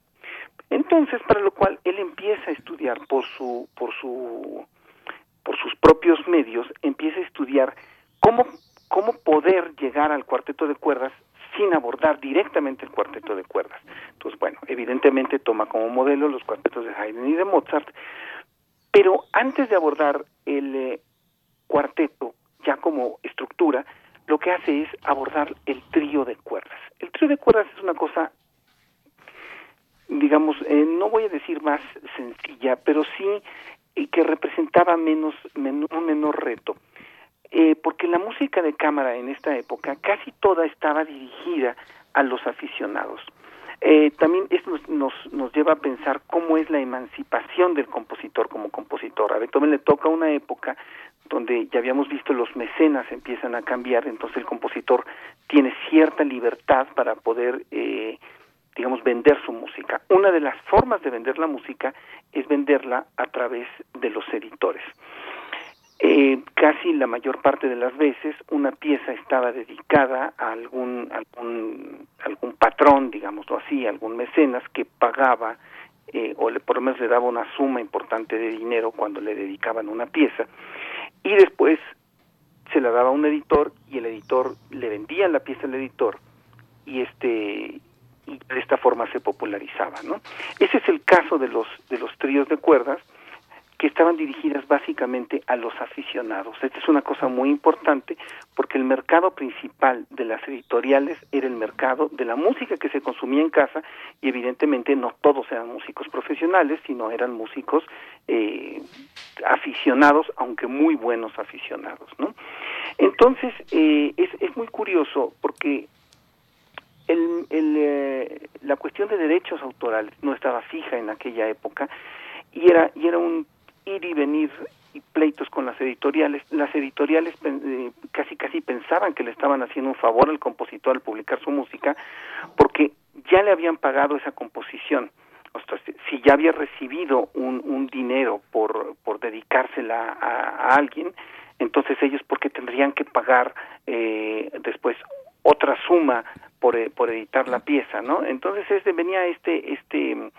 Entonces, para lo cual él empieza a estudiar por su por su por sus propios medios, empieza a estudiar cómo cómo poder llegar al cuarteto de cuerdas sin abordar directamente el cuarteto de cuerdas. Entonces, bueno, evidentemente toma como modelo los cuartetos de Haydn y de Mozart, pero antes de abordar el eh, cuarteto ya como estructura, lo que hace es abordar el trío de cuerdas. El trío de cuerdas es una cosa, digamos, eh, no voy a decir más sencilla, pero sí eh, que representaba menos, un menor reto. Eh, porque la música de cámara en esta época casi toda estaba dirigida a los aficionados. Eh, también esto nos, nos, lleva a pensar cómo es la emancipación del compositor como compositor. A Beethoven le toca una época donde ya habíamos visto los mecenas empiezan a cambiar, entonces el compositor tiene cierta libertad para poder, eh, digamos, vender su música. Una de las formas de vender la música es venderla a través de los editores. Eh, casi la mayor parte de las veces una pieza estaba dedicada a algún, algún, algún patrón, digámoslo así, algún mecenas que pagaba eh, o le, por lo menos le daba una suma importante de dinero cuando le dedicaban una pieza y después se la daba a un editor y el editor le vendía la pieza al editor y este y de esta forma se popularizaba, ¿no? Ese es el caso de los de los tríos de cuerdas que estaban dirigidas básicamente a los aficionados. Esta es una cosa muy importante porque el mercado principal de las editoriales era el mercado de la música que se consumía en casa y evidentemente no todos eran músicos profesionales, sino eran músicos eh, aficionados, aunque muy buenos aficionados. ¿no? Entonces, eh, es, es muy curioso porque el, eh, la cuestión de derechos autorales no estaba fija en aquella época y era, y era un ir y venir y pleitos con las editoriales. Las editoriales eh, casi casi pensaban que le estaban haciendo un favor al compositor al publicar su música porque ya le habían pagado esa composición. O sea, si ya había recibido un, un dinero por, por dedicársela a, alguien, entonces ellos porque tendrían que pagar eh, después otra suma por, eh, por editar la pieza, ¿no? Entonces este, venía este este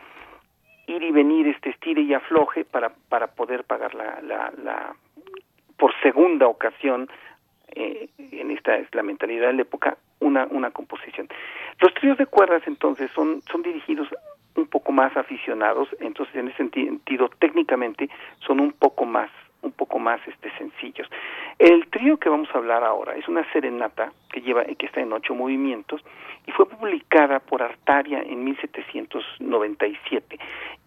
ir y venir, este estire y afloje para, para poder pagar la, la, la por segunda ocasión, eh, en esta es la mentalidad de la época, una, una composición. Los tríos de cuerdas entonces son, son dirigidos un poco más aficionados, entonces en ese sentido técnicamente son un poco más un poco más este sencillos. El trío que vamos a hablar ahora es una serenata que lleva que está en ocho movimientos y fue publicada por Artaria en 1797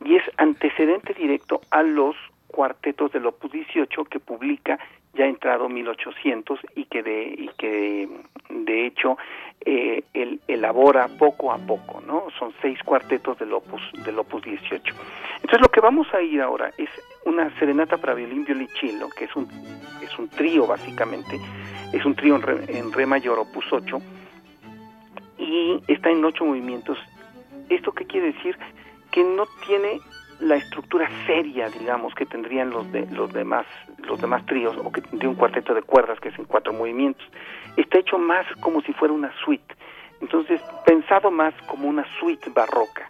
y es antecedente directo a los cuartetos del Opus 18 que publica ya entrado 1800 y que de y que de hecho eh, él elabora poco a poco, ¿no? Son seis cuartetos del Opus del Opus 18. Entonces lo que vamos a ir ahora es una serenata para violín, violonchelo, que es un es un trío básicamente, es un trío en re, en re mayor Opus 8 y está en ocho movimientos. ¿Esto qué quiere decir? Que no tiene la estructura seria, digamos, que tendrían los de los demás los demás tríos o que tendría un cuarteto de cuerdas que es en cuatro movimientos. Está hecho más como si fuera una suite. Entonces, pensado más como una suite barroca.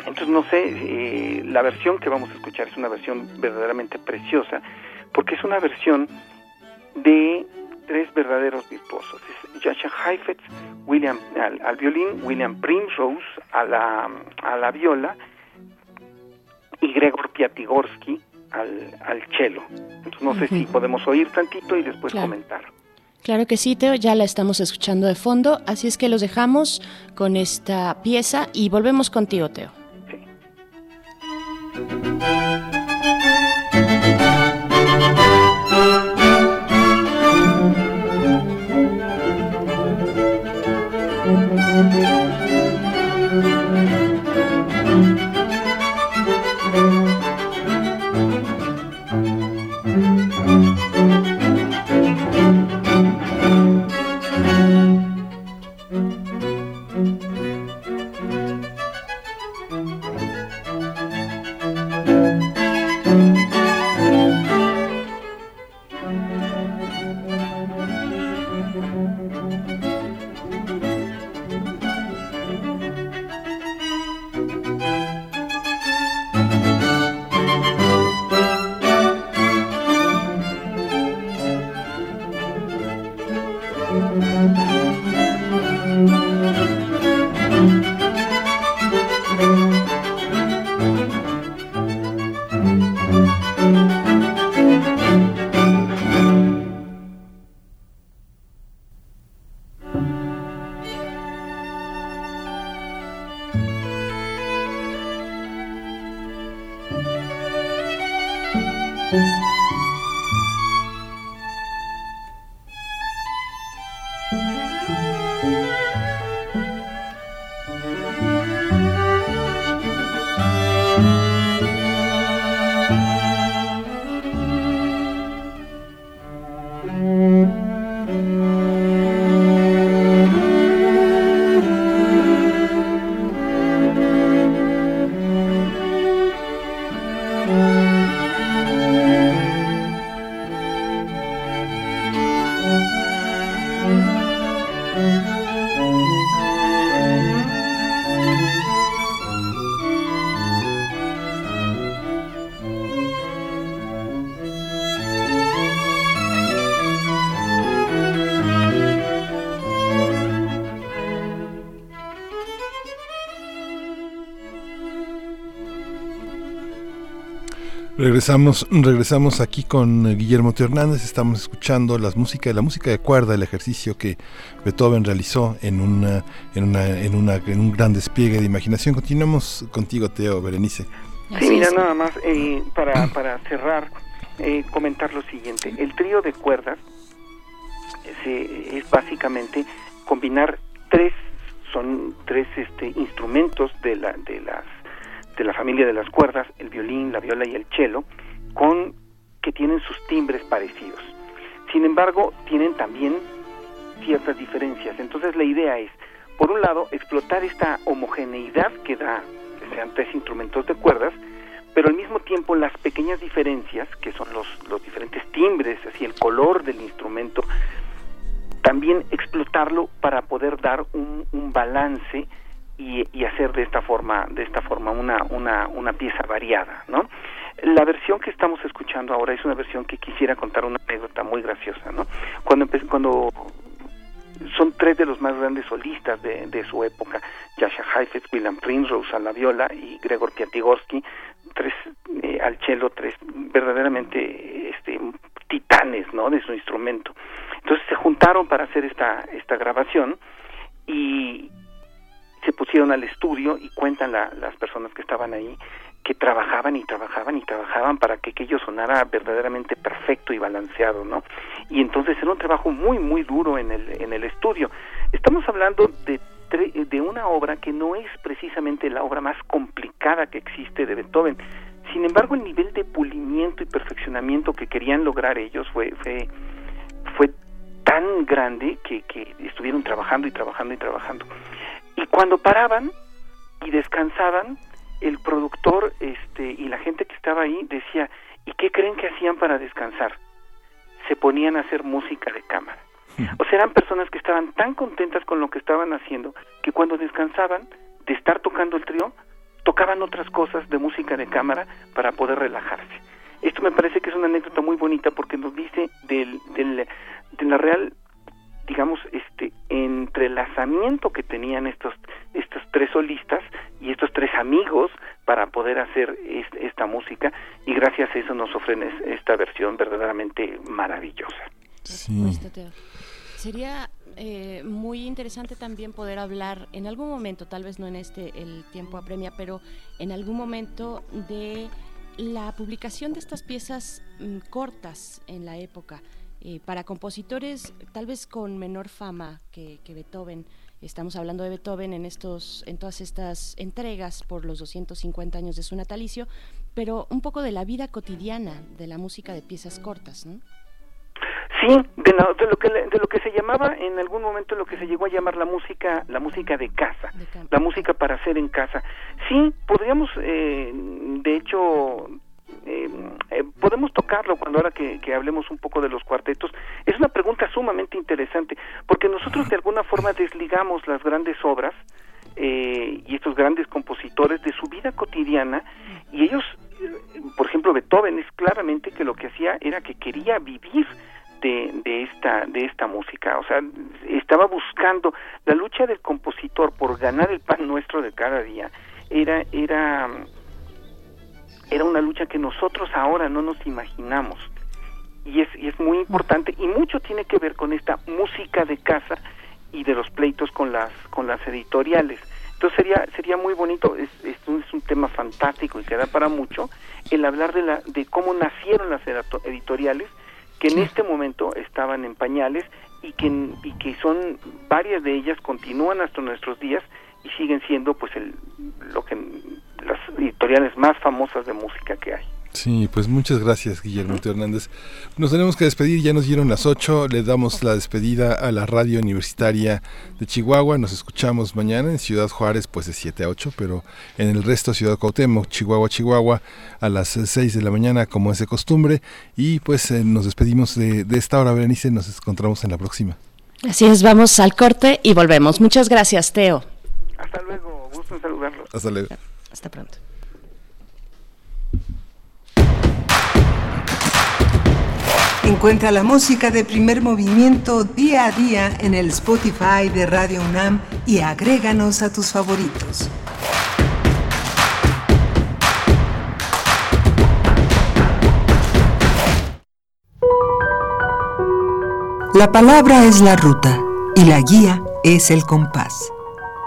Entonces, no sé, eh, la versión que vamos a escuchar es una versión verdaderamente preciosa, porque es una versión de tres verdaderos virtuosos. Es Jascha Heifetz, William, al, al, violín, William Primrose a la, a la viola, y Gregor Piatigorsky al, al cello. Entonces no uh -huh. sé si podemos oír tantito y después claro. comentar. Claro que sí, Teo, ya la estamos escuchando de fondo, así es que los dejamos con esta pieza y volvemos contigo, Teo. Regresamos, regresamos aquí con Guillermo T. Hernández, estamos escuchando las música, la música de cuerda, el ejercicio que Beethoven realizó en una, en una, en una, en un gran despliegue de imaginación. Continuamos contigo, Teo, Berenice. Sí, mira, nada más, eh, para, para cerrar, eh, comentar lo siguiente. El trío de cuerdas es, es básicamente combinar tres, son tres este, instrumentos de, la, de las de la familia de las cuerdas, el violín, la viola y el cello, con que tienen sus timbres parecidos. Sin embargo, tienen también ciertas diferencias. Entonces la idea es, por un lado, explotar esta homogeneidad que da, que tres instrumentos de cuerdas, pero al mismo tiempo las pequeñas diferencias, que son los, los diferentes timbres, así el color del instrumento, también explotarlo para poder dar un, un balance y, hacer de esta forma de esta forma una una una pieza variada no la versión que estamos escuchando ahora es una versión que quisiera contar una anécdota muy graciosa no cuando cuando son tres de los más grandes solistas de, su época, Jascha Heifetz, William Prinrose a la viola y Gregor Piatigorsky, tres eh, al cello, tres verdaderamente este, titanes ¿no? de su instrumento. Entonces se juntaron para hacer esta, esta grabación y se pusieron al estudio y cuentan las personas que estaban ahí que trabajaban y trabajaban y trabajaban para que aquello sonara verdaderamente perfecto y balanceado, ¿no? Y entonces era un trabajo muy, muy duro en el, en el estudio. Estamos hablando de, de una obra que no es precisamente la obra más complicada que existe de Beethoven. Sin embargo, el nivel de pulimiento y perfeccionamiento que querían lograr ellos fue, fue, fue tan grande que, que estuvieron trabajando y trabajando y trabajando. Cuando paraban y descansaban, el productor este y la gente que estaba ahí decía, ¿y qué creen que hacían para descansar? Se ponían a hacer música de cámara. O sea, eran personas que estaban tan contentas con lo que estaban haciendo que cuando descansaban de estar tocando el trío, tocaban otras cosas de música de cámara para poder relajarse. Esto me parece que es una anécdota muy bonita porque nos dice del, del, de la real digamos, este entrelazamiento que tenían estos estos tres solistas y estos tres amigos para poder hacer esta música y gracias a eso nos ofrecen esta versión verdaderamente maravillosa. Sí. Sería eh, muy interesante también poder hablar en algún momento, tal vez no en este el tiempo apremia, pero en algún momento de la publicación de estas piezas mm, cortas en la época eh, para compositores tal vez con menor fama que, Beethoven. Estamos hablando de Beethoven en estos, en todas estas entregas por los 250 años de su natalicio, pero un poco de la vida cotidiana de la música de piezas cortas, ¿no? Sí, de, lo que de lo que se llamaba en algún momento lo que se llegó a llamar la música la música de casa, la música para hacer en casa. Sí, podríamos eh, de hecho eh, eh, podemos tocarlo cuando ahora que, hablemos un poco de los cuartetos. Es una pregunta sumamente interesante, porque nosotros de alguna forma desligamos las grandes obras eh, y estos grandes compositores de su vida cotidiana y ellos, por ejemplo, Beethoven es claramente que lo que hacía era que quería vivir de, de esta de esta música, o sea, estaba buscando la lucha del compositor por ganar el pan nuestro de cada día era era era una lucha que nosotros ahora no nos imaginamos. Y es, y es muy importante y mucho tiene que ver con esta música de casa y de los pleitos con las con las editoriales. Entonces sería sería muy bonito, es, es, un, es un tema fantástico y que da para mucho el hablar de la de cómo nacieron las editoriales que en este momento estaban en pañales y que y que son varias de ellas continúan hasta nuestros días y siguen siendo pues el lo que editoriales más famosas de música que hay. Sí, pues muchas gracias Guillermo Hernández. Nos tenemos que despedir, ya nos dieron las 8, le damos la despedida a la radio universitaria de Chihuahua, nos escuchamos mañana en Ciudad Juárez pues de 7 a 8, pero en el resto Ciudad Cuauhtémoc, Chihuahua, Chihuahua a las 6 de la mañana como es de costumbre y pues eh, nos despedimos de, de esta hora, Berenice, nos encontramos en la próxima. Así es, vamos al corte y volvemos. Muchas gracias, Teo. Hasta luego, gusto en saludarlo. Hasta luego. Hasta pronto. Encuentra la música de primer movimiento día a día en el Spotify de Radio UNAM y agréganos a tus favoritos. La palabra es la ruta y la guía es el compás.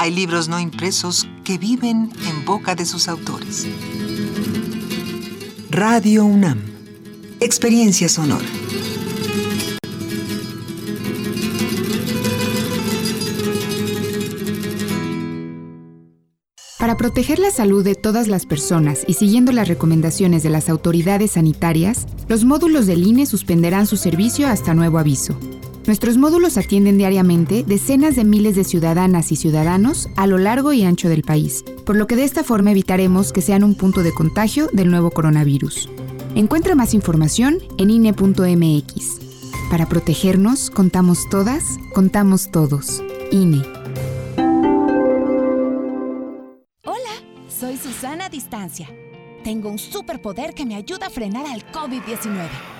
Hay libros no impresos que viven en boca de sus autores. Radio UNAM. Experiencia sonora. Para proteger la salud de todas las personas y siguiendo las recomendaciones de las autoridades sanitarias, los módulos del INE suspenderán su servicio hasta nuevo aviso. Nuestros módulos atienden diariamente decenas de miles de ciudadanas y ciudadanos a lo largo y ancho del país, por lo que de esta forma evitaremos que sean un punto de contagio del nuevo coronavirus. Encuentra más información en INE.mx. Para protegernos, contamos todas, contamos todos. INE. Hola, soy Susana Distancia. Tengo un superpoder que me ayuda a frenar al COVID-19.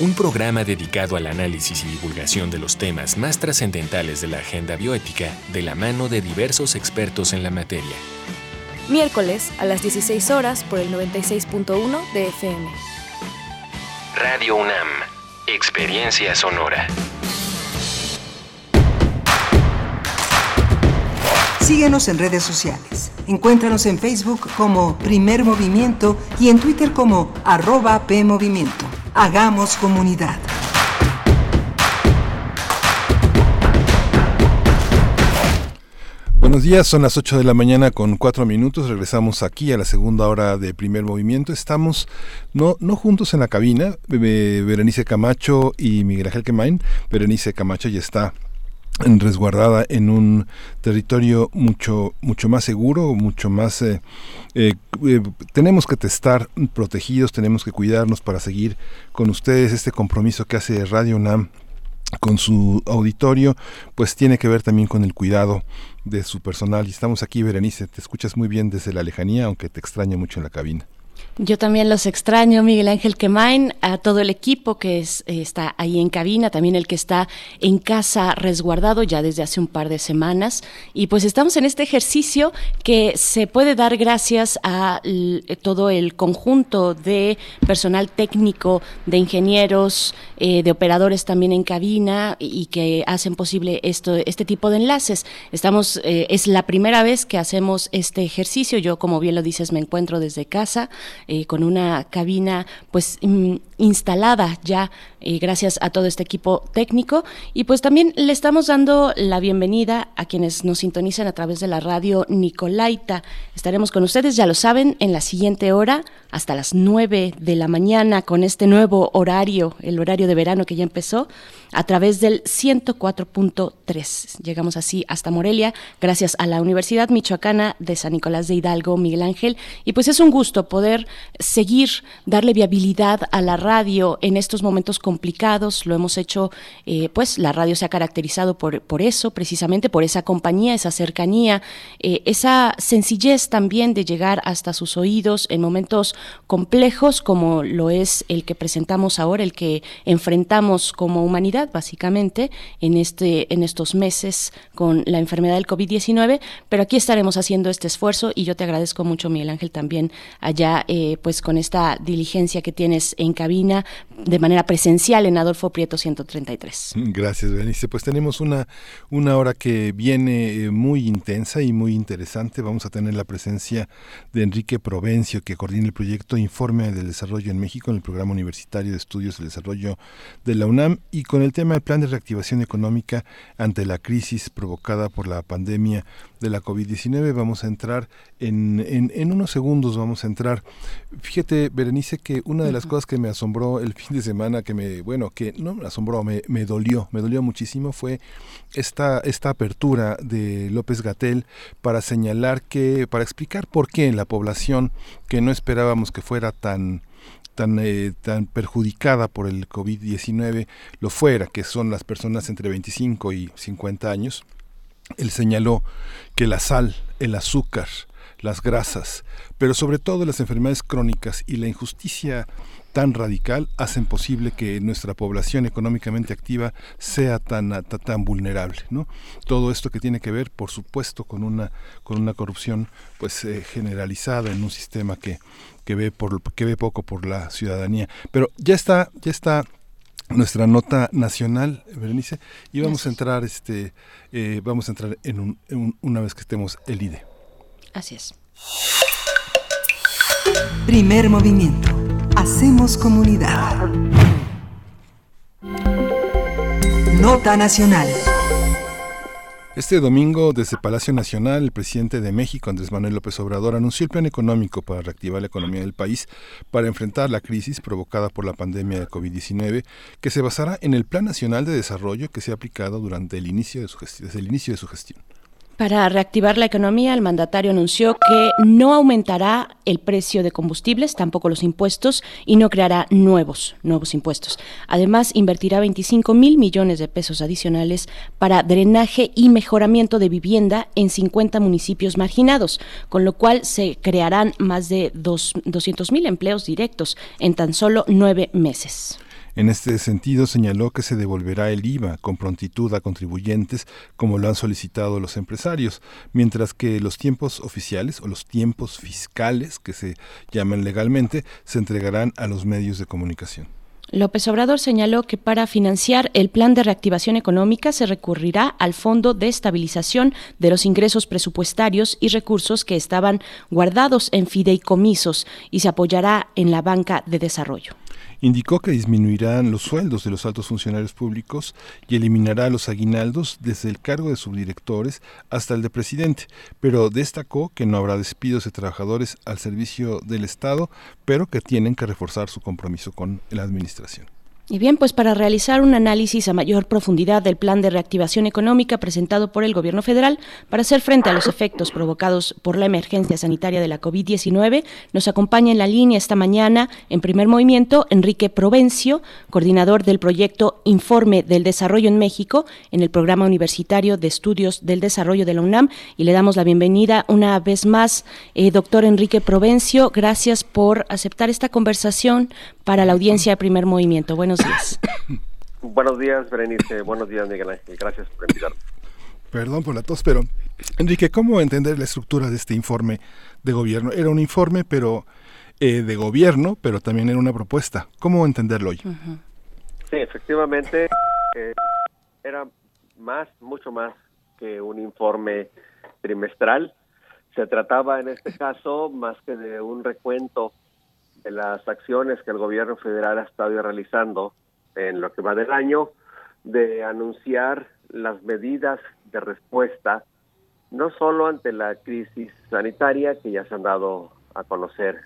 un programa dedicado al análisis y divulgación de los temas más trascendentales de la agenda bioética de la mano de diversos expertos en la materia. Miércoles a las 16 horas por el 96.1 de FM. Radio UNAM, Experiencia Sonora. Síguenos en redes sociales. Encuéntranos en Facebook como Primer Movimiento y en Twitter como arroba PMovimiento. Hagamos comunidad. Buenos días, son las 8 de la mañana con 4 minutos. Regresamos aquí a la segunda hora de primer movimiento. Estamos no, no juntos en la cabina, Berenice Camacho y Miguel Ángel Quemain. Berenice Camacho ya está resguardada en un territorio mucho mucho más seguro mucho más eh, eh, eh, tenemos que estar protegidos tenemos que cuidarnos para seguir con ustedes este compromiso que hace Radio UNAM con su auditorio, pues tiene que ver también con el cuidado de su personal. Y estamos aquí, Berenice, te escuchas muy bien desde la lejanía, aunque te extraño mucho en la cabina. Yo también los extraño, Miguel Ángel Quemain, a todo el equipo que es, eh, está ahí en cabina, también el que está en casa resguardado ya desde hace un par de semanas. Y pues estamos en este ejercicio que se puede dar gracias a eh, todo el conjunto de personal técnico, de ingenieros, eh, de operadores también en cabina y, que hacen posible esto, este tipo de enlaces. Estamos, es la primera vez que hacemos este ejercicio. Yo, como bien lo dices, me encuentro desde casa. Eh, con una cabina pues mm, instalada ya eh, gracias a todo este equipo técnico y pues también le estamos dando la bienvenida a quienes nos sintonizan a través de la radio Nicolaita. Estaremos con ustedes, ya lo saben, en la siguiente hora hasta las 9 de la mañana con este nuevo horario, el horario de verano que ya empezó a través del 104.3. Llegamos así hasta Morelia, gracias a la Universidad Michoacana de San Nicolás de Hidalgo, Miguel Ángel. Y pues es un gusto poder seguir, darle viabilidad a la radio en estos momentos complicados. Lo hemos hecho, eh, pues la radio se ha caracterizado por, por eso, precisamente por esa compañía, esa cercanía, eh, esa sencillez también de llegar hasta sus oídos en momentos complejos como lo es el que presentamos ahora, el que enfrentamos como humanidad básicamente, en, este, en estos meses con la enfermedad del COVID-19, pero aquí estaremos haciendo este esfuerzo y yo te agradezco mucho, Miguel Ángel, también allá, eh, pues con esta diligencia que tienes en cabina de manera presencial en Adolfo Prieto 133. Gracias, Benice. Pues tenemos una, una hora que viene eh, muy intensa y muy interesante. Vamos a tener la presencia de Enrique Provencio, que coordina el proyecto Informe del Desarrollo en México en el Programa Universitario de Estudios del Desarrollo de la UNAM y con el tema del plan de reactivación económica ante la crisis provocada por la pandemia de la COVID-19. Vamos a entrar en, en, unos segundos, vamos a entrar. Fíjate, Berenice, que una de las cosas que me asombró el fin de semana, que me, bueno, que no me asombró, me, me dolió, me dolió muchísimo, fue esta, esta apertura de López Gatel para señalar que, para explicar por qué la población que no esperábamos que fuera tan tan, eh, tan perjudicada por el COVID-19 lo fuera, que son las personas entre 25 y 50 años, él señaló que la sal, el azúcar, las grasas, pero sobre todo las enfermedades crónicas y la injusticia tan radical hacen posible que nuestra población económicamente activa sea tan, tan, vulnerable, ¿no? Todo esto que tiene que ver, por supuesto, con una con una corrupción pues eh, generalizada en un sistema que, que ve por que ve poco por la ciudadanía. Pero ya está ya está nuestra nota nacional, Berenice, y vamos a entrar este eh, vamos a entrar en, un, una vez que estemos el IDE. Así es. Primer movimiento Hacemos comunidad. Nota Nacional. Este domingo, desde Palacio Nacional, el presidente de México, Andrés Manuel López Obrador, anunció el plan económico para reactivar la economía del país para enfrentar la crisis provocada por la pandemia de COVID-19, que se basará en el Plan Nacional de Desarrollo que se ha aplicado durante el inicio de su desde el inicio de su gestión. Para reactivar la economía, el mandatario anunció que no aumentará el precio de combustibles, tampoco los impuestos, y no creará nuevos, nuevos impuestos. Además, invertirá 25 mil millones de pesos adicionales para drenaje y mejoramiento de vivienda en 50 municipios marginados, con lo cual se crearán más de 200 mil empleos directos en tan solo nueve meses. En este sentido, señaló que se devolverá el IVA con prontitud a contribuyentes, como lo han solicitado los empresarios, mientras que los tiempos oficiales o los tiempos fiscales, que se llaman legalmente, se entregarán a los medios de comunicación. López Obrador señaló que para financiar el plan de reactivación económica se recurrirá al Fondo de Estabilización de los Ingresos Presupuestarios y Recursos que estaban guardados en fideicomisos y se apoyará en la banca de desarrollo. Indicó que disminuirán los sueldos de los altos funcionarios públicos y eliminará los aguinaldos desde el cargo de subdirectores hasta el de presidente, pero destacó que no habrá despidos de trabajadores al servicio del Estado, pero que tienen que reforzar su compromiso con la Administración. Y bien, pues para realizar un análisis a mayor profundidad del plan de reactivación económica presentado por el Gobierno federal para hacer frente a los efectos provocados por la emergencia sanitaria de la COVID-19, nos acompaña en la línea esta mañana, en primer movimiento, Enrique Provencio, coordinador del proyecto Informe del Desarrollo en México en el Programa Universitario de Estudios del Desarrollo de la UNAM. Y le damos la bienvenida una vez más, eh, doctor Enrique Provencio. Gracias por aceptar esta conversación para la audiencia de primer movimiento. Buenos días. Buenos días, Berenice. Buenos días, Miguel Ángel. Gracias por invitarme. Perdón por la tos, pero Enrique, ¿cómo entender la estructura de este informe de gobierno? Era un informe, pero eh, de gobierno, pero también era una propuesta. ¿Cómo entenderlo hoy? Sí, efectivamente, eh, era más, mucho más que un informe trimestral. Se trataba en este caso más que de un recuento las acciones que el gobierno federal ha estado realizando en lo que va del año, de anunciar las medidas de respuesta, no solo ante la crisis sanitaria que ya se han dado a conocer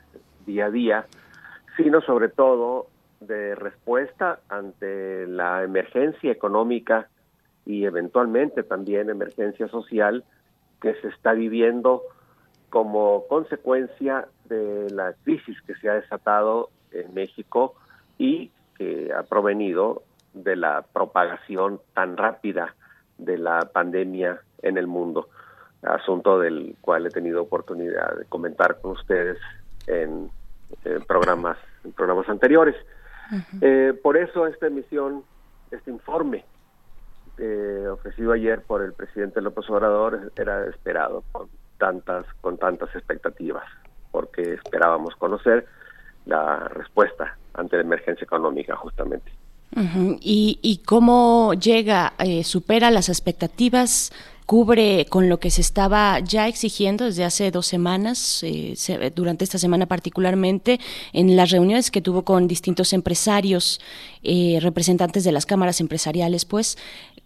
día a día, sino sobre todo de respuesta ante la emergencia económica y eventualmente también emergencia social que se está viviendo como consecuencia de la crisis que se ha desatado en México y que ha provenido de la propagación tan rápida de la pandemia en el mundo, asunto del cual he tenido oportunidad de comentar con ustedes en, programas en programas anteriores. Eh, por eso esta emisión, este informe eh, ofrecido ayer por el presidente López Obrador era esperado con tantas expectativas, porque esperábamos conocer la respuesta ante la emergencia económica justamente. ¿Y, ¿Y, cómo llega, eh, supera las expectativas, cubre con lo que se estaba ya exigiendo desde hace dos semanas, eh, durante esta semana particularmente, en las reuniones que tuvo con distintos empresarios, eh, representantes de las cámaras empresariales, pues,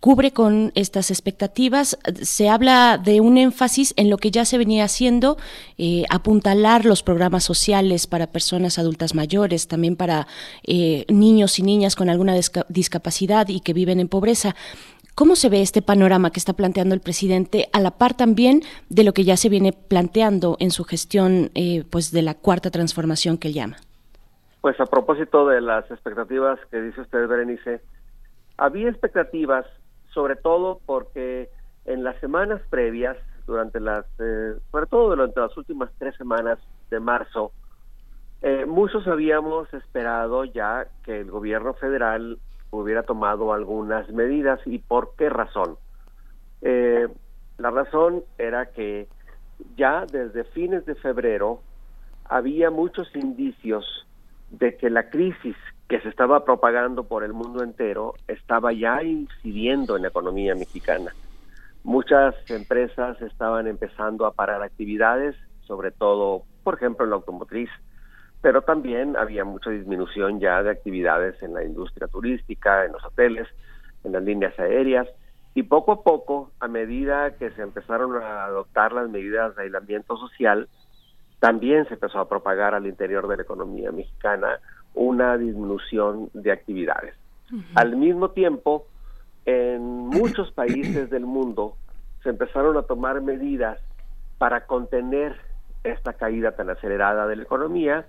cubre con estas expectativas. Se habla de un énfasis en lo que ya se venía haciendo, eh, apuntalar los programas sociales para personas adultas mayores, también para eh, niños y niñas con alguna discapacidad y que viven en pobreza. ¿Cómo se ve este panorama que está planteando el presidente a la par también de lo que ya se viene planteando en su gestión eh, pues de la cuarta transformación que él llama? Pues a propósito de las expectativas que dice usted, Berenice, había expectativas sobre todo porque en las semanas previas, durante las, eh, sobre todo durante las últimas tres semanas de marzo, eh, muchos habíamos esperado ya que el gobierno federal hubiera tomado algunas medidas y por qué razón. Eh, la razón era que ya desde fines de febrero había muchos indicios de que la crisis que se estaba propagando por el mundo entero estaba ya incidiendo en la economía mexicana. Muchas empresas estaban empezando a parar actividades, sobre todo, por ejemplo, en la automotriz, pero también había mucha disminución ya de actividades en la industria turística, en los hoteles, en las líneas aéreas, y poco a poco, a medida que se empezaron a adoptar las medidas de aislamiento social, también se empezó a propagar al interior de la economía mexicana una disminución de actividades. Al mismo tiempo, en muchos países del mundo se empezaron a tomar medidas para contener esta caída tan acelerada de la economía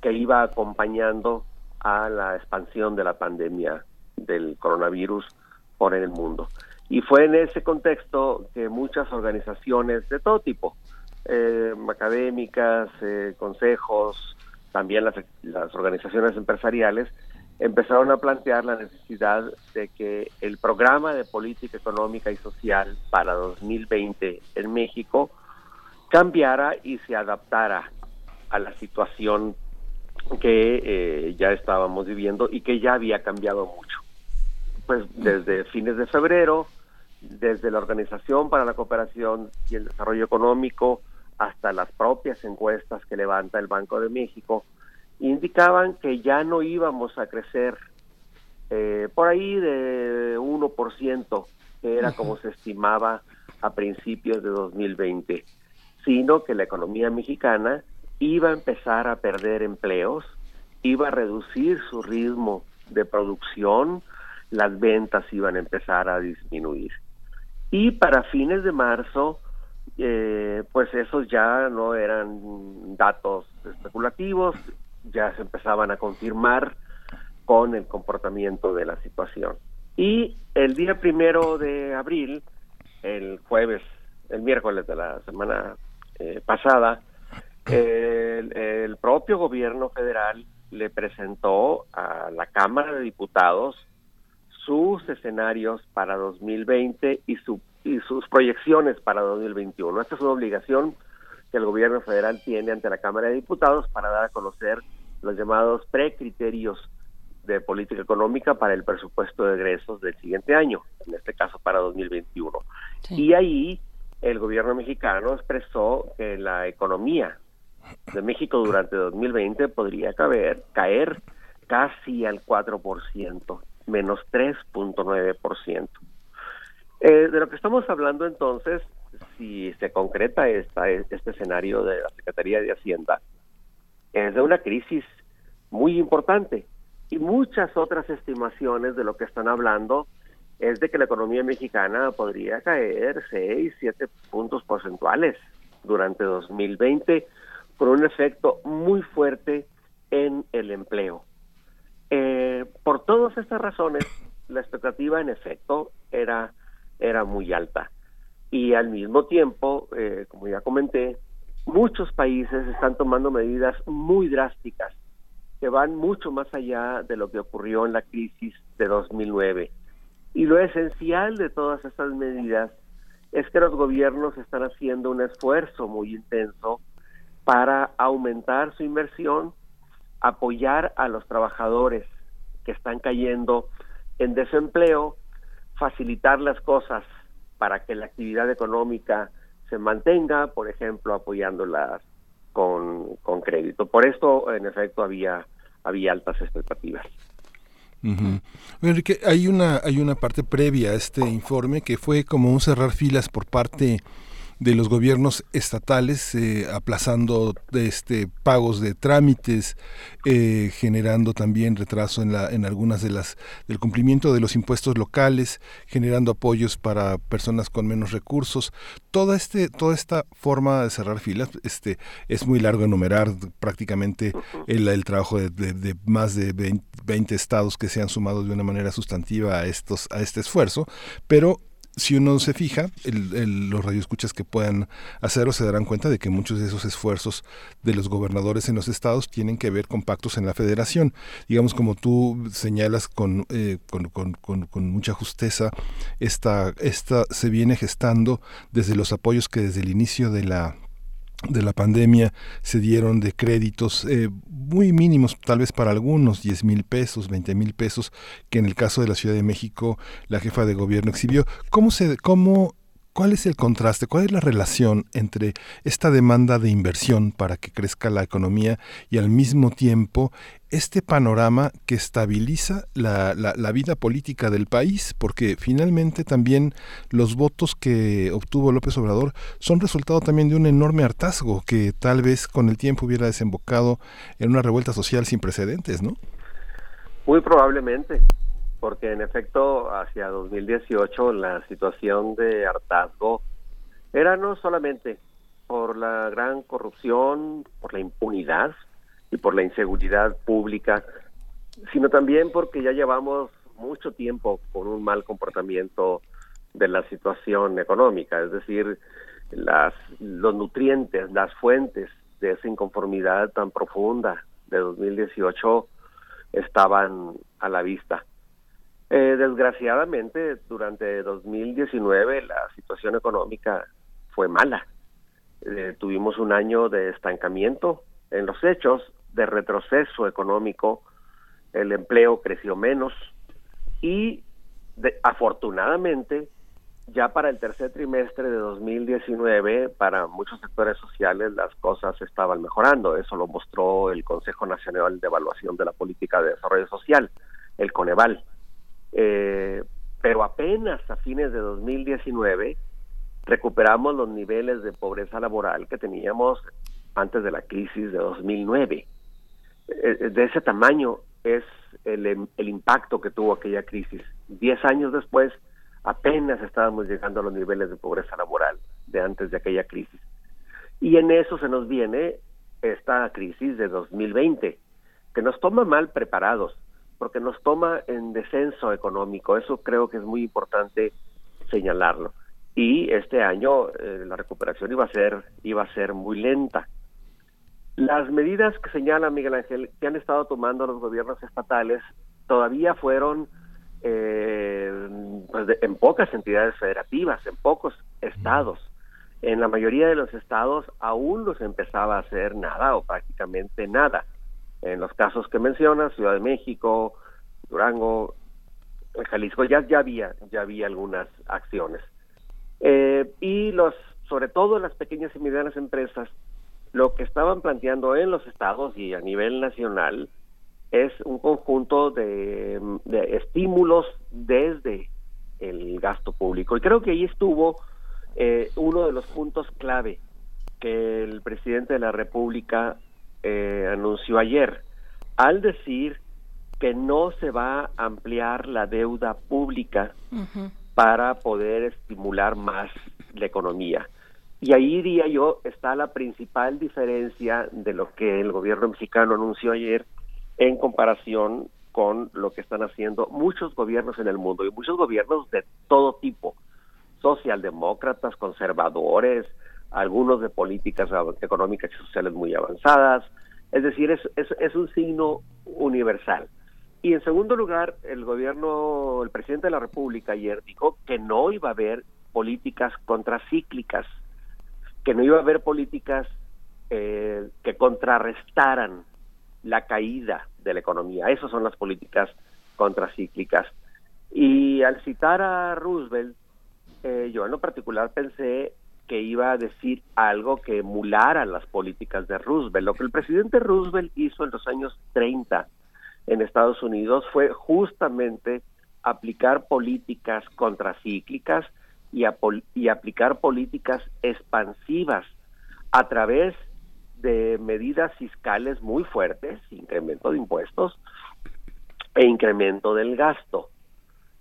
que iba acompañando a la expansión de la pandemia del coronavirus por el mundo. Y fue en ese contexto que muchas organizaciones de todo tipo, eh, académicas, eh, consejos, también las, organizaciones empresariales, empezaron a plantear la necesidad de que el programa de política económica y social para 2020 en México cambiara y se adaptara a la situación que eh, ya estábamos viviendo y que ya había cambiado mucho. Pues desde fines de febrero, desde la Organización para la Cooperación y el Desarrollo Económico hasta las propias encuestas que levanta el Banco de México, indicaban que ya no íbamos a crecer eh, por ahí de 1%, que era como se estimaba a principios de 2020, sino que la economía mexicana iba a empezar a perder empleos, iba a reducir su ritmo de producción, las ventas iban a empezar a disminuir. Y para fines de marzo, eh, pues esos ya no eran datos especulativos, ya se empezaban a confirmar con el comportamiento de la situación. Y el día primero de abril, el jueves, el miércoles de la semana eh, pasada, el, el propio gobierno federal le presentó a la Cámara de Diputados sus escenarios para 2020 y, su, y sus proyecciones para 2021. Esta es una obligación que el gobierno federal tiene ante la Cámara de Diputados para dar a conocer los llamados precriterios de política económica para el presupuesto de egresos del siguiente año, en este caso para 2021. Y ahí el gobierno mexicano expresó que la economía de México durante 2020 podría caer, caer casi al 4%, menos 3.9%. Eh, de lo que estamos hablando entonces, si se concreta esta, este escenario de la Secretaría de Hacienda, es de una crisis muy importante. Y muchas otras estimaciones de lo que están hablando es de que la economía mexicana podría caer 6, 7 puntos porcentuales durante 2020 con un efecto muy fuerte en el empleo. Eh, por todas estas razones, la expectativa en efecto era, era muy alta. Y al mismo tiempo, eh, como ya comenté, muchos países están tomando medidas muy drásticas que van mucho más allá de lo que ocurrió en la crisis de 2009. Y lo esencial de todas estas medidas es que los gobiernos están haciendo un esfuerzo muy intenso para aumentar su inversión, apoyar a los trabajadores que están cayendo en desempleo, facilitar las cosas para que la actividad económica se mantenga, por ejemplo, apoyándolas con, con crédito. Por esto, en efecto, había, había altas expectativas. Enrique, hay una, hay una parte previa a este informe que fue como un cerrar filas por parte de los gobiernos estatales eh, aplazando este pagos de trámites eh, generando también retraso en la en algunas de las del cumplimiento de los impuestos locales generando apoyos para personas con menos recursos. Toda este toda esta forma de cerrar filas este es muy largo enumerar prácticamente el, el trabajo de, de, más de 20, estados que se han sumado de una manera sustantiva a estos a este esfuerzo pero si uno se fija, los radioescuchas que puedan hacerlo se darán cuenta de que muchos de esos esfuerzos de los gobernadores en los estados tienen que ver con pactos en la federación. Digamos, como tú señalas con, eh, con, mucha justeza, esta, esta se viene gestando desde los apoyos que desde el inicio de la de la pandemia se dieron de créditos eh, muy mínimos, tal vez para algunos, 10 mil pesos, 20 mil pesos, que en el caso de la Ciudad de México la jefa de gobierno exhibió. ¿Cómo se, cómo ¿Cuál es el contraste? ¿Cuál es la relación entre esta demanda de inversión para que crezca la economía y al mismo tiempo este panorama que estabiliza la, la, vida política del país? Porque finalmente también los votos que obtuvo López Obrador son resultado también de un enorme hartazgo que tal vez con el tiempo hubiera desembocado en una revuelta social sin precedentes, ¿no? Muy probablemente porque en efecto hacia 2018 la situación de hartazgo era no solamente por la gran corrupción, por la impunidad y por la inseguridad pública, sino también porque ya llevamos mucho tiempo con un mal comportamiento de la situación económica, es decir, las, los nutrientes, las fuentes de esa inconformidad tan profunda de 2018 estaban a la vista. Eh, desgraciadamente, durante 2019 la situación económica fue mala. Eh, tuvimos un año de estancamiento en los hechos, de retroceso económico, el empleo creció menos y afortunadamente ya para el tercer trimestre de 2019 para muchos sectores sociales las cosas estaban mejorando. Eso lo mostró el Consejo Nacional de Evaluación de la Política de Desarrollo Social, el Coneval. Eh, pero apenas a fines de 2019 recuperamos los niveles de pobreza laboral que teníamos antes de la crisis de 2009. Eh, eh, de ese tamaño es el, em, el impacto que tuvo aquella crisis. Diez años después, apenas estábamos llegando a los niveles de pobreza laboral de antes de aquella crisis. Y en eso se nos viene esta crisis de 2020, que nos toma mal preparados porque nos toma en descenso económico. Eso creo que es muy importante señalarlo. Y este año eh, la recuperación iba a ser iba a ser muy lenta. Las medidas que señala Miguel Ángel que han estado tomando los gobiernos estatales todavía fueron eh, pues en pocas entidades federativas, en pocos estados. En la mayoría de los estados aún no se empezaba a hacer nada o prácticamente nada. En los casos que mencionas, Ciudad de México, Durango, Jalisco, ya, ya había, ya había algunas acciones. Eh, y los, sobre todo las pequeñas y medianas empresas, lo que estaban planteando en los estados y a nivel nacional es un conjunto de, estímulos desde el gasto público. Y creo que ahí estuvo eh, uno de los puntos clave que el presidente de la República eh, anunció ayer, al decir que no se va a ampliar la deuda pública para poder estimular más la economía. Y ahí diría yo está la principal diferencia de lo que el gobierno mexicano anunció ayer en comparación con lo que están haciendo muchos gobiernos en el mundo y muchos gobiernos de todo tipo, socialdemócratas, conservadores, algunos de políticas económicas y sociales muy avanzadas. Es decir, es, es, un signo universal. Y en segundo lugar, el gobierno, el presidente de la República ayer dijo que no iba a haber políticas contracíclicas, que no iba a haber políticas eh, que contrarrestaran la caída de la economía. Esas son las políticas contracíclicas. Y al citar a Roosevelt, eh, yo en lo particular pensé que iba a decir algo que emulara las políticas de Roosevelt. Lo que el presidente Roosevelt hizo en los años 30 en Estados Unidos fue justamente aplicar políticas contracíclicas y, aplicar políticas expansivas a través de medidas fiscales muy fuertes, incremento de impuestos e incremento del gasto.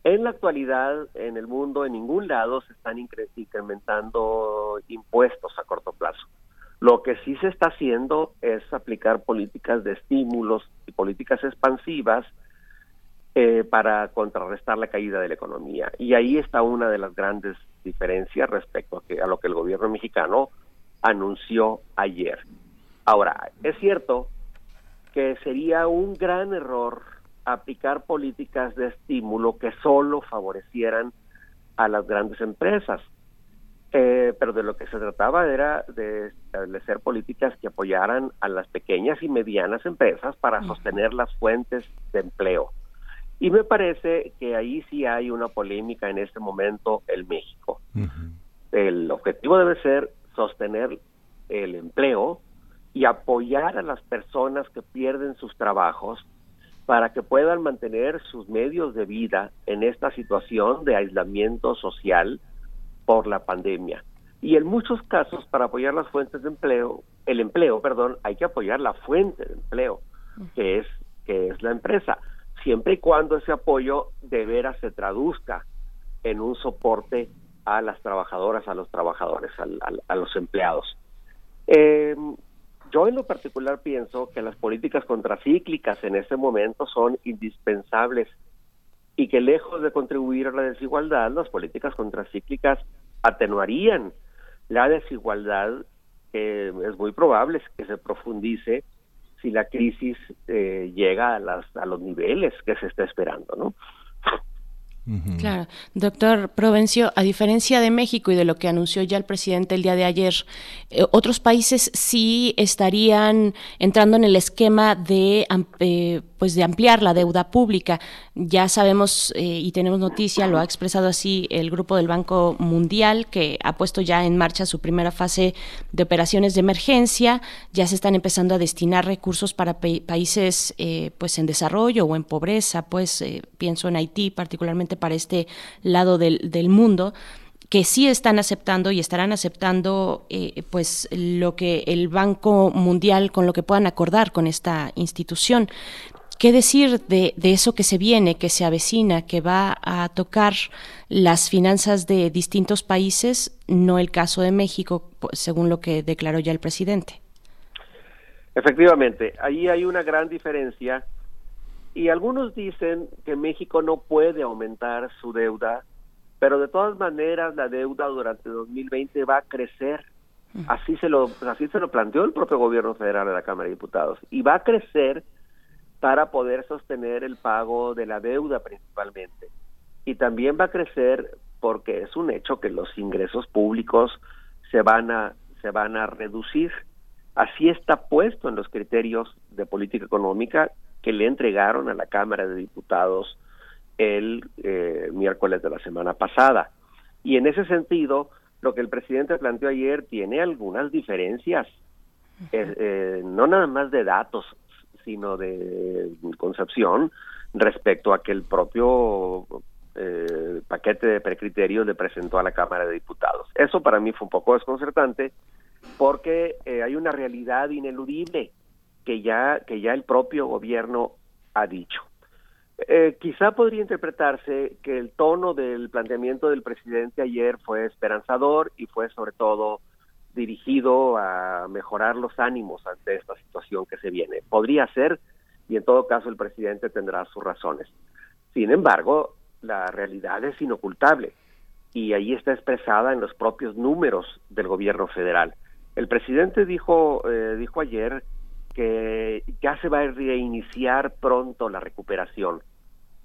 En la actualidad, en el mundo, en ningún lado se están incrementando impuestos a corto plazo. Lo que sí se está haciendo es aplicar políticas de estímulos y políticas expansivas eh, para contrarrestar la caída de la economía. Y ahí está una de las grandes diferencias respecto a, que, a lo que el gobierno mexicano anunció ayer. Ahora, es cierto que sería un gran error aplicar políticas de estímulo que solo favorecieran a las grandes empresas. Eh, pero de lo que se trataba era de establecer políticas que apoyaran a las pequeñas y medianas empresas para sostener las fuentes de empleo. Y me parece que ahí sí hay una polémica en este momento en México. El objetivo debe ser sostener el empleo y apoyar a las personas que pierden sus trabajos para que puedan mantener sus medios de vida en esta situación de aislamiento social por la pandemia. Y en muchos casos, para apoyar las fuentes de empleo, el empleo, perdón, hay que apoyar la fuente de empleo, que es, que es la empresa, siempre y cuando ese apoyo de veras se traduzca en un soporte a las trabajadoras, a los trabajadores, a, los empleados. Eh, yo en lo particular pienso que las políticas contracíclicas en este momento son indispensables y que lejos de contribuir a la desigualdad, las políticas contracíclicas atenuarían la desigualdad que es muy probable que se profundice si la crisis eh, llega a, las, a los niveles que se está esperando, ¿no? Claro. Doctor Provencio, a diferencia de México y de lo que anunció ya el presidente el día de ayer, eh, otros países sí estarían entrando en el esquema de, eh, pues de ampliar la deuda pública. Ya sabemos eh, y tenemos noticia, lo ha expresado así el grupo del Banco Mundial, que ha puesto ya en marcha su primera fase de operaciones de emergencia. Ya se están empezando a destinar recursos para países pues en desarrollo o en pobreza, pues pienso en Haití particularmente para este lado del, del mundo que sí están aceptando y estarán aceptando eh, pues lo que el Banco Mundial con lo que puedan acordar con esta institución. ¿Qué decir de, de, eso que se viene, que se avecina, que va a tocar las finanzas de distintos países, no el caso de México, según lo que declaró ya el presidente? Efectivamente, ahí hay una gran diferencia y algunos dicen que México no puede aumentar su deuda, pero de todas maneras la deuda durante 2020 va a crecer. Así se lo así se lo planteó el propio gobierno federal de la Cámara de Diputados y va a crecer para poder sostener el pago de la deuda principalmente. Y también va a crecer porque es un hecho que los ingresos públicos se van a se van a reducir. Así está puesto en los criterios de política económica que le entregaron a la Cámara de Diputados el eh, miércoles de la semana pasada. Y en ese sentido, lo que el presidente planteó ayer tiene algunas diferencias, eh, no nada más de datos, sino de concepción respecto a que el propio eh, paquete de precriterios le presentó a la Cámara de Diputados. Eso para mí fue un poco desconcertante porque hay una realidad ineludible que ya, que ya el propio gobierno ha dicho. Eh, quizá podría interpretarse que el tono del planteamiento del presidente ayer fue esperanzador y fue sobre todo dirigido a mejorar los ánimos ante esta situación que se viene. Podría ser, y en todo caso el presidente tendrá sus razones. Sin embargo, la realidad es inocultable y ahí está expresada en los propios números del gobierno federal. El presidente dijo, eh, dijo ayer que ya se va a reiniciar pronto la recuperación.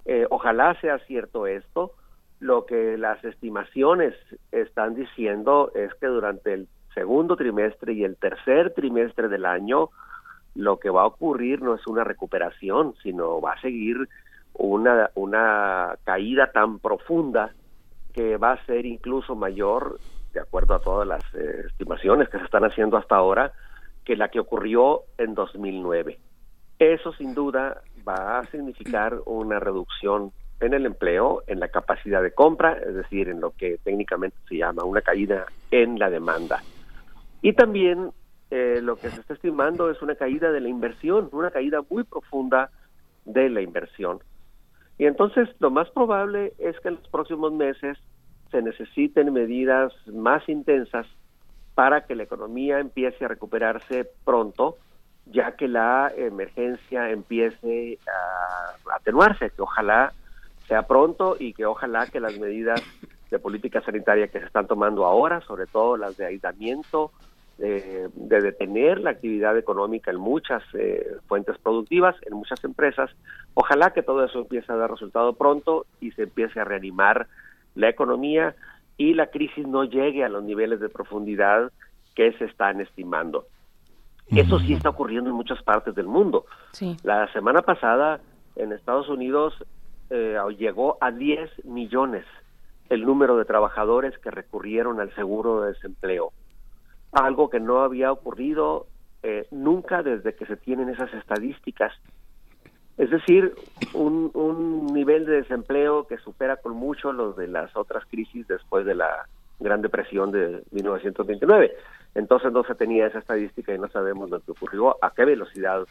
Eh, ojalá sea cierto esto. Lo que las estimaciones están diciendo es que durante el segundo trimestre y el tercer trimestre del año, lo que va a ocurrir no es una recuperación, sino va a seguir una, una caída tan profunda que va a ser incluso mayor, de acuerdo a todas las eh, estimaciones que se están haciendo hasta ahora, que la que ocurrió en 2009. Eso sin duda va a significar una reducción en el empleo, en la capacidad de compra, es decir, en lo que técnicamente se llama una caída en la demanda. Y también eh, lo que se está estimando es una caída de la inversión, una caída muy profunda de la inversión. Y entonces lo más probable es que en los próximos meses se necesiten medidas más intensas para que la economía empiece a recuperarse pronto ya que la emergencia empiece a atenuarse, que ojalá sea pronto y que ojalá que las medidas de política sanitaria que se están tomando ahora, sobre todo las de aislamiento, de detener la actividad económica en muchas eh, fuentes productivas, en muchas empresas, ojalá que todo eso empiece a dar resultado pronto y se empiece a reanimar la economía y la crisis no llegue a los niveles de profundidad que se están estimando. Eso sí está ocurriendo en muchas partes del mundo. La semana pasada en Estados Unidos eh, llegó a 10 millones el número de trabajadores que recurrieron al seguro de desempleo. Algo que no había ocurrido eh, nunca desde que se tienen esas estadísticas. Es decir, un, nivel de desempleo que supera con mucho los de las otras crisis después de la Gran Depresión de 1929. Entonces no se tenía esa estadística y no sabemos lo que ocurrió, a qué velocidad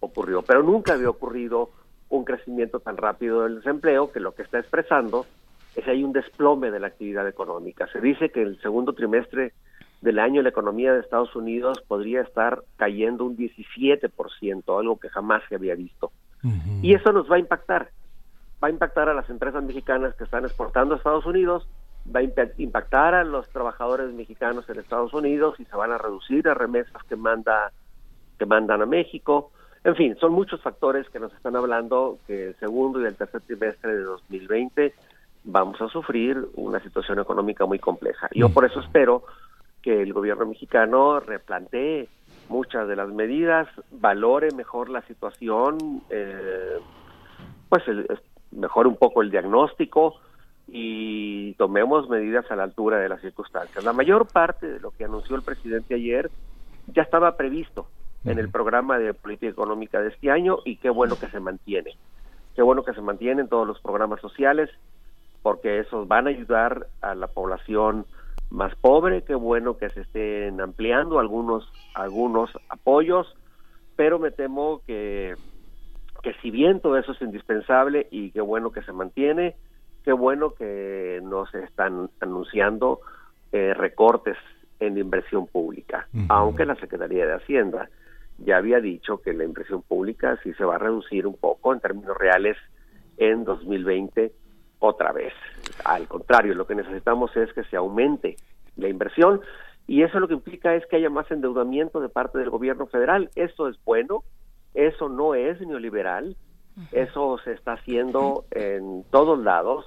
ocurrió. Pero nunca había ocurrido un crecimiento tan rápido del desempleo que lo que está expresando es que hay un desplome de la actividad económica. Se dice que el segundo trimestre del año la economía de Estados Unidos podría estar cayendo un 17%, algo que jamás se había visto. Y eso nos va a impactar. Va a impactar a las empresas mexicanas que están exportando a Estados Unidos, va a impactar a los trabajadores mexicanos en Estados Unidos y se van a reducir las remesas que manda que mandan a México. En fin, son muchos factores que nos están hablando que el segundo y el tercer trimestre de 2020 vamos a sufrir una situación económica muy compleja. Yo por eso espero que el gobierno mexicano replantee muchas de las medidas, valore mejor la situación, eh, pues mejore un poco el diagnóstico y tomemos medidas a la altura de las circunstancias. La mayor parte de lo que anunció el presidente ayer ya estaba previsto en el programa de política económica de este año y qué bueno que se mantiene. Qué bueno que se mantienen todos los programas sociales porque esos van a ayudar a la población más pobre, qué bueno que se estén ampliando algunos algunos apoyos, pero me temo que que si bien todo eso es indispensable y qué bueno que se mantiene, qué bueno que no se están anunciando eh, recortes en inversión pública, aunque la Secretaría de Hacienda ya había dicho que la inversión pública sí se va a reducir un poco en términos reales en 2020 otra vez. Al contrario, lo que necesitamos es que se aumente la inversión y eso lo que implica es que haya más endeudamiento de parte del gobierno federal. Eso es bueno, eso no es neoliberal, eso se está haciendo en todos lados,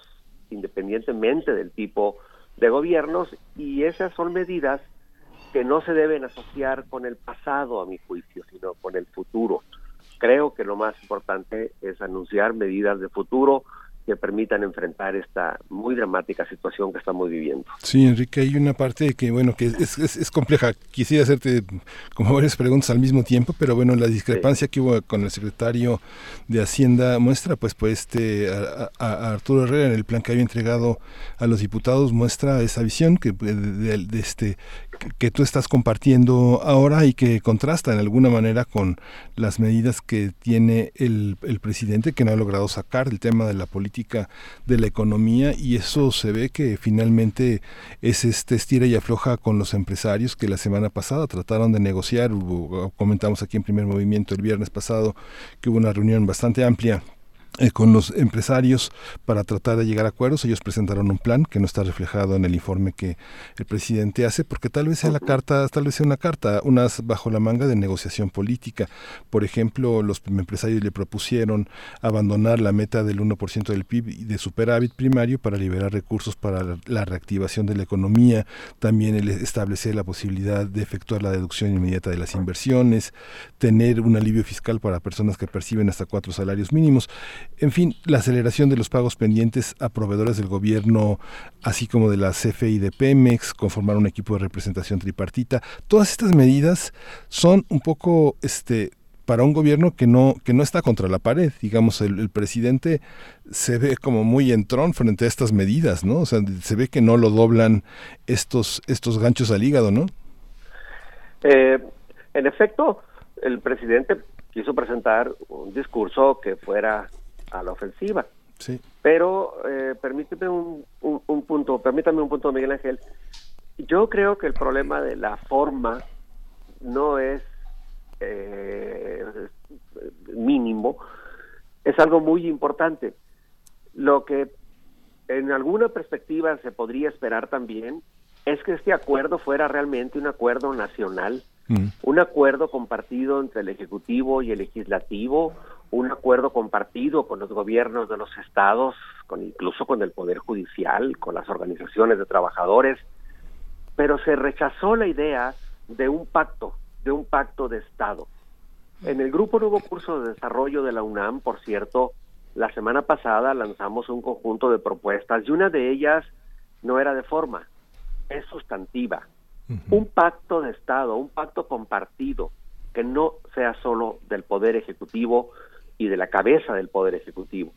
independientemente del tipo de gobiernos, y esas son medidas que no se deben asociar con el pasado, a mi juicio, sino con el futuro. Creo que lo más importante es anunciar medidas de futuro, que permitan enfrentar esta muy dramática situación que estamos viviendo. Sí, Enrique, hay una parte que, bueno, que es, es, compleja. Quisiera hacerte como varias preguntas al mismo tiempo, pero bueno, la discrepancia que hubo con el secretario de Hacienda muestra, pues, pues este, a, Arturo Herrera en el plan que había entregado a los diputados muestra esa visión que de, este que tú estás compartiendo ahora y que contrasta en alguna manera con las medidas que tiene el, el presidente que no ha logrado sacar el tema de la política de la economía y eso se ve que finalmente es este estira y afloja con los empresarios que la semana pasada trataron de negociar, comentamos aquí en primer movimiento el viernes pasado que hubo una reunión bastante amplia eh, con los empresarios para tratar de llegar a acuerdos. Ellos presentaron un plan que no está reflejado en el informe que el presidente hace, porque tal vez sea la carta, tal vez sea una carta, unas bajo la manga de negociación política. Por ejemplo, los empresarios le propusieron abandonar la meta del 1% del PIB y de superávit primario para liberar recursos para la reactivación de la economía, también el establecer la posibilidad de efectuar la deducción inmediata de las inversiones, tener un alivio fiscal para personas que perciben hasta cuatro salarios mínimos. En fin, la aceleración de los pagos pendientes a proveedores del gobierno, así como de la CFE y de Pemex, conformar un equipo de representación tripartita, todas estas medidas son un poco este para un gobierno que no que no está contra la pared, digamos el, presidente se ve como muy entrón frente a estas medidas, ¿no? O sea, se ve que no lo doblan estos estos ganchos al hígado, ¿no? Eh, en efecto, el presidente quiso presentar un discurso que fuera a la ofensiva. Sí. Pero eh, permíteme un, un, punto, permítame un punto, Miguel Ángel. Yo creo que el problema de la forma no es eh, mínimo, es algo muy importante. Lo que en alguna perspectiva se podría esperar también es que este acuerdo fuera realmente un acuerdo nacional, mm. un acuerdo compartido entre el Ejecutivo y el Legislativo, un acuerdo compartido con los gobiernos de los estados, con incluso con el Poder Judicial, con las organizaciones de trabajadores, pero se rechazó la idea de un pacto, de un pacto de Estado. En el Grupo Nuevo Curso de Desarrollo de la UNAM, por cierto, la semana pasada lanzamos un conjunto de propuestas y una de ellas no era de forma, es sustantiva. Un pacto de Estado, un pacto compartido, que no sea solo del Poder Ejecutivo y de la cabeza del Poder Ejecutivo.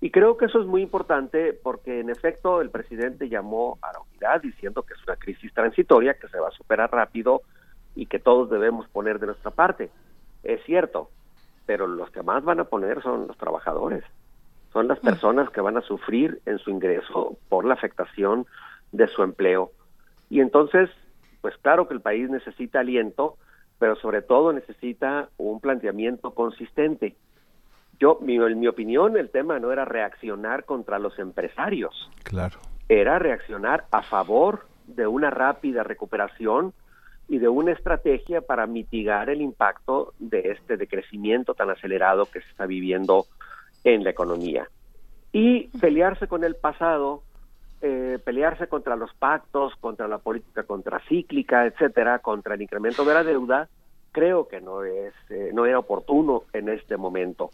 Y creo que eso es muy importante porque en efecto el presidente llamó a la unidad diciendo que es una crisis transitoria, que se va a superar rápido y que todos debemos poner de nuestra parte. Es cierto, pero los que más van a poner son los trabajadores, son las personas que van a sufrir en su ingreso por la afectación de su empleo. Y entonces, pues claro que el país necesita aliento, pero sobre todo necesita un planteamiento consistente. Yo, mi, en mi opinión, el tema no era reaccionar contra los empresarios. Claro. Era reaccionar a favor de una rápida recuperación y de una estrategia para mitigar el impacto de este decrecimiento tan acelerado que se está viviendo en la economía. Y pelearse con el pasado eh, pelearse contra los pactos, contra la política contracíclica, etcétera, contra el incremento de la deuda, creo que no es eh, no era oportuno en este momento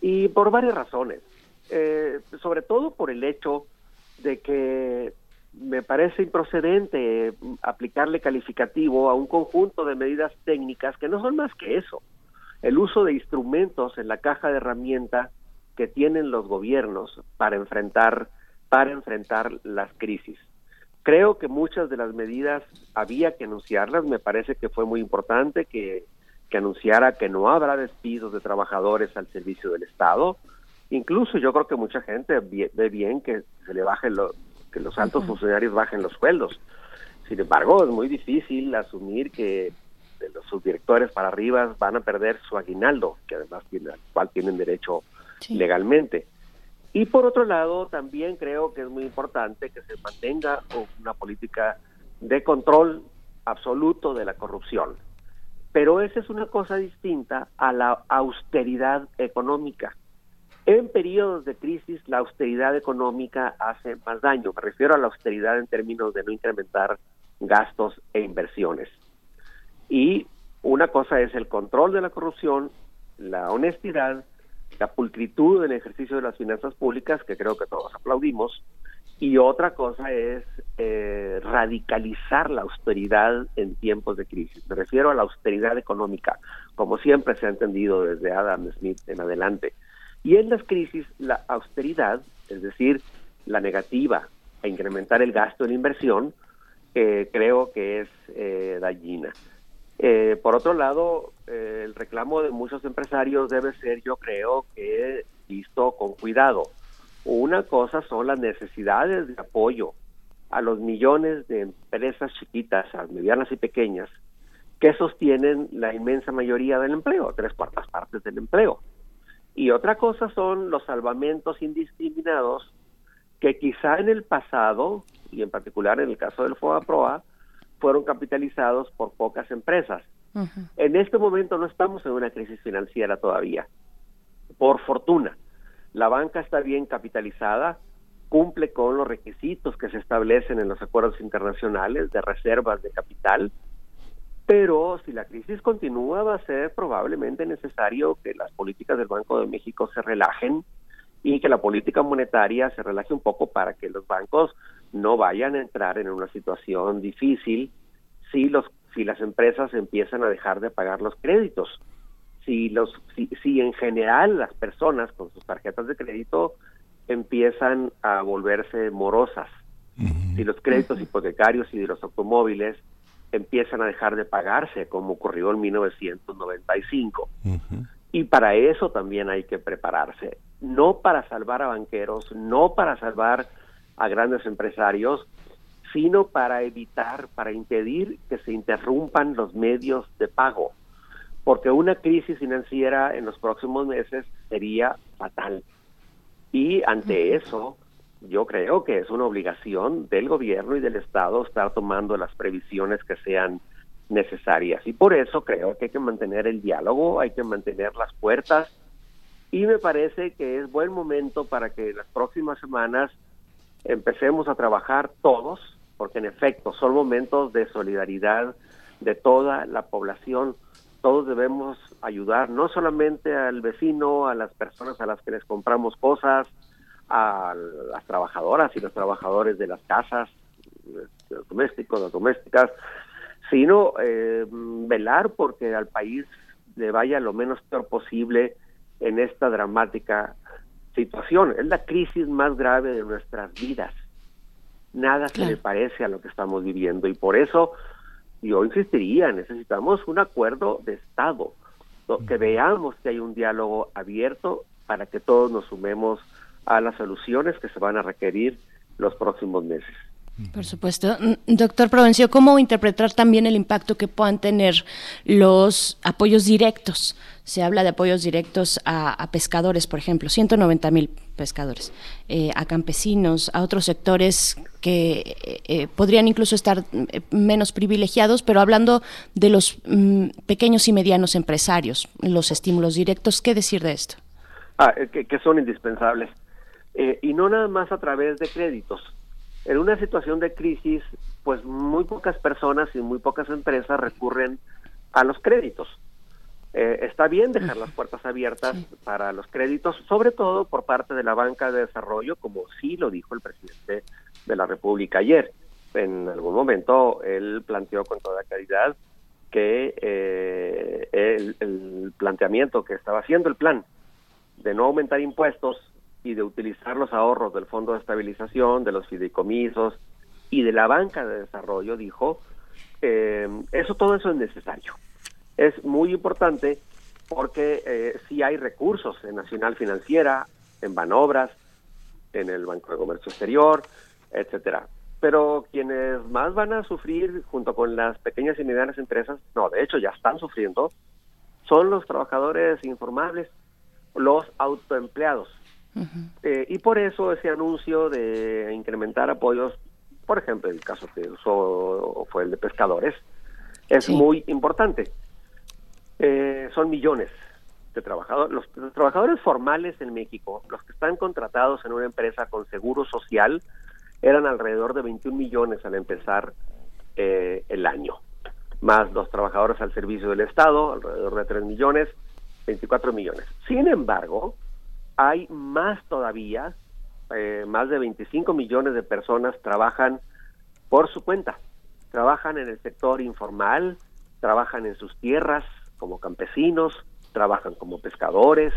y por varias razones, eh, sobre todo por el hecho de que me parece improcedente aplicarle calificativo a un conjunto de medidas técnicas que no son más que eso, el uso de instrumentos en la caja de herramientas que tienen los gobiernos para enfrentar para enfrentar las crisis. Creo que muchas de las medidas había que anunciarlas, me parece que fue muy importante que, anunciara que no habrá despidos de trabajadores al servicio del Estado. Incluso yo creo que mucha gente ve bien que se le bajen lo, que los altos funcionarios bajen los sueldos. Sin embargo, es muy difícil asumir que de los subdirectores para arriba van a perder su aguinaldo, que además tiene, al cual tienen derecho legalmente. Y por otro lado, también creo que es muy importante que se mantenga una política de control absoluto de la corrupción. Pero esa es una cosa distinta a la austeridad económica. En periodos de crisis, la austeridad económica hace más daño. Me refiero a la austeridad en términos de no incrementar gastos e inversiones. Y una cosa es el control de la corrupción, la honestidad la pulcritud del ejercicio de las finanzas públicas, que creo que todos aplaudimos, y otra cosa es eh, radicalizar la austeridad en tiempos de crisis. Me refiero a la austeridad económica, como siempre se ha entendido desde Adam Smith en adelante. Y en las crisis, la austeridad, es decir, la negativa a incrementar el gasto en inversión, eh, creo que es eh, dañina. Eh, por otro lado, el reclamo de muchos empresarios debe ser, yo creo, que visto con cuidado. Una cosa son las necesidades de apoyo a los millones de empresas chiquitas, medianas y pequeñas, que sostienen la inmensa mayoría del empleo, tres cuartas partes del empleo. Y otra cosa son los salvamentos indiscriminados que quizá en el pasado, y en particular en el caso del FOA-PROA, fueron capitalizados por pocas empresas. En este momento no estamos en una crisis financiera todavía. Por fortuna, la banca está bien capitalizada, cumple con los requisitos que se establecen en los acuerdos internacionales de reservas de capital, pero si la crisis continúa va a ser probablemente necesario que las políticas del Banco de México se relajen y que la política monetaria se relaje un poco para que los bancos no vayan a entrar en una situación difícil si los si las empresas empiezan a dejar de pagar los créditos si los si, en general las personas con sus tarjetas de crédito empiezan a volverse morosas. Si los créditos hipotecarios y de los automóviles empiezan a dejar de pagarse como ocurrió en 1995 y para eso también hay que prepararse. No para salvar a banqueros no para salvar a grandes empresarios, sino para evitar, para impedir que se interrumpan los medios de pago. Porque una crisis financiera en los próximos meses sería fatal. Y ante eso, yo creo que es una obligación del gobierno y del Estado estar tomando las previsiones que sean necesarias. Y por eso creo que hay que mantener el diálogo, hay que mantener las puertas y me parece que es buen momento para que las próximas semanas empecemos a trabajar todos, porque en efecto son momentos de solidaridad de toda la población. Todos debemos ayudar, no solamente al vecino, a las personas a las que les compramos cosas, a las trabajadoras y los trabajadores de las casas, los domésticos, las domésticas, sino eh, velar porque al país le vaya lo menos peor posible en esta dramática situación. Es la crisis más grave de nuestras vidas. Nada se le parece a lo que estamos viviendo y por eso yo insistiría, necesitamos un acuerdo de Estado, que veamos que hay un diálogo abierto para que todos nos sumemos a las soluciones que se van a requerir los próximos meses. Por supuesto. Mm, doctor Provencio, ¿cómo interpretar también el impacto que puedan tener los apoyos directos? Se habla de apoyos directos a, pescadores, por ejemplo, 190 mil pescadores, eh, a campesinos, a otros sectores que eh, eh, podrían incluso estar menos privilegiados, pero hablando de los mm, pequeños y medianos empresarios, los estímulos directos, ¿qué decir de esto? Ah, que son indispensables. y no nada más a través de créditos en una situación de crisis, pues muy pocas personas y muy pocas empresas recurren a los créditos. Eh, está bien dejar las puertas abiertas para los créditos, sobre todo por parte de la banca de desarrollo, como sí lo dijo el presidente de la República ayer. En algún momento él planteó con toda claridad que eh, el, el planteamiento que estaba haciendo el plan de no aumentar impuestos y de utilizar los ahorros del Fondo de Estabilización, de los fideicomisos y de la banca de desarrollo, dijo, eh, eso todo eso es necesario. Es muy importante porque eh, si hay recursos en Nacional Financiera, en Banobras, en el Banco de Comercio Exterior, etcétera. Pero quienes más van a sufrir junto con las pequeñas y medianas empresas, no, de hecho ya están sufriendo, son los trabajadores informales, los autoempleados. Eh, y por eso ese anuncio de incrementar apoyos, por ejemplo, el caso que usó fue el de pescadores, es muy importante. Eh, son millones de trabajadores. Los, trabajadores formales en México, los que están contratados en una empresa con seguro social, eran alrededor de 21 millones al empezar eh, el año, más los trabajadores al servicio del Estado, alrededor de 3 millones, 24 millones. Sin embargo, hay más todavía, eh, más de 25 millones de personas trabajan por su cuenta, trabajan en el sector informal, trabajan en sus tierras como campesinos, trabajan como pescadores,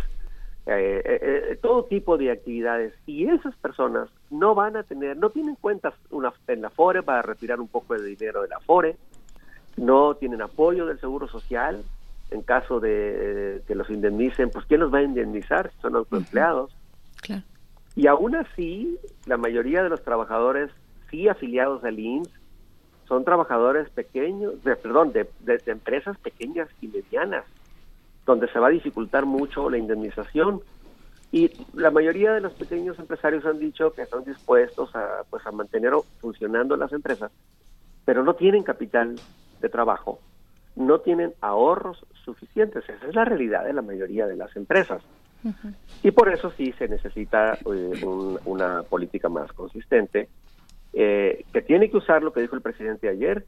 eh, eh, todo tipo de actividades. Y esas personas no van a tener, no tienen cuentas una, en la FORE para retirar un poco de dinero de la FORE, no tienen apoyo del Seguro Social, en caso de que los indemnicen, pues ¿quién los va a indemnizar? Son los empleados. Y aún así, la mayoría de los trabajadores, sí afiliados al INS, son trabajadores pequeños, de, perdón, de, empresas pequeñas y medianas, donde se va a dificultar mucho la indemnización. Y la mayoría de los pequeños empresarios han dicho que están dispuestos a, pues, a mantener funcionando las empresas, pero no tienen capital de trabajo no tienen ahorros suficientes. Esa es la realidad de la mayoría de las empresas. Y por eso sí se necesita eh, una política más consistente, eh, que tiene que usar lo que dijo el presidente ayer,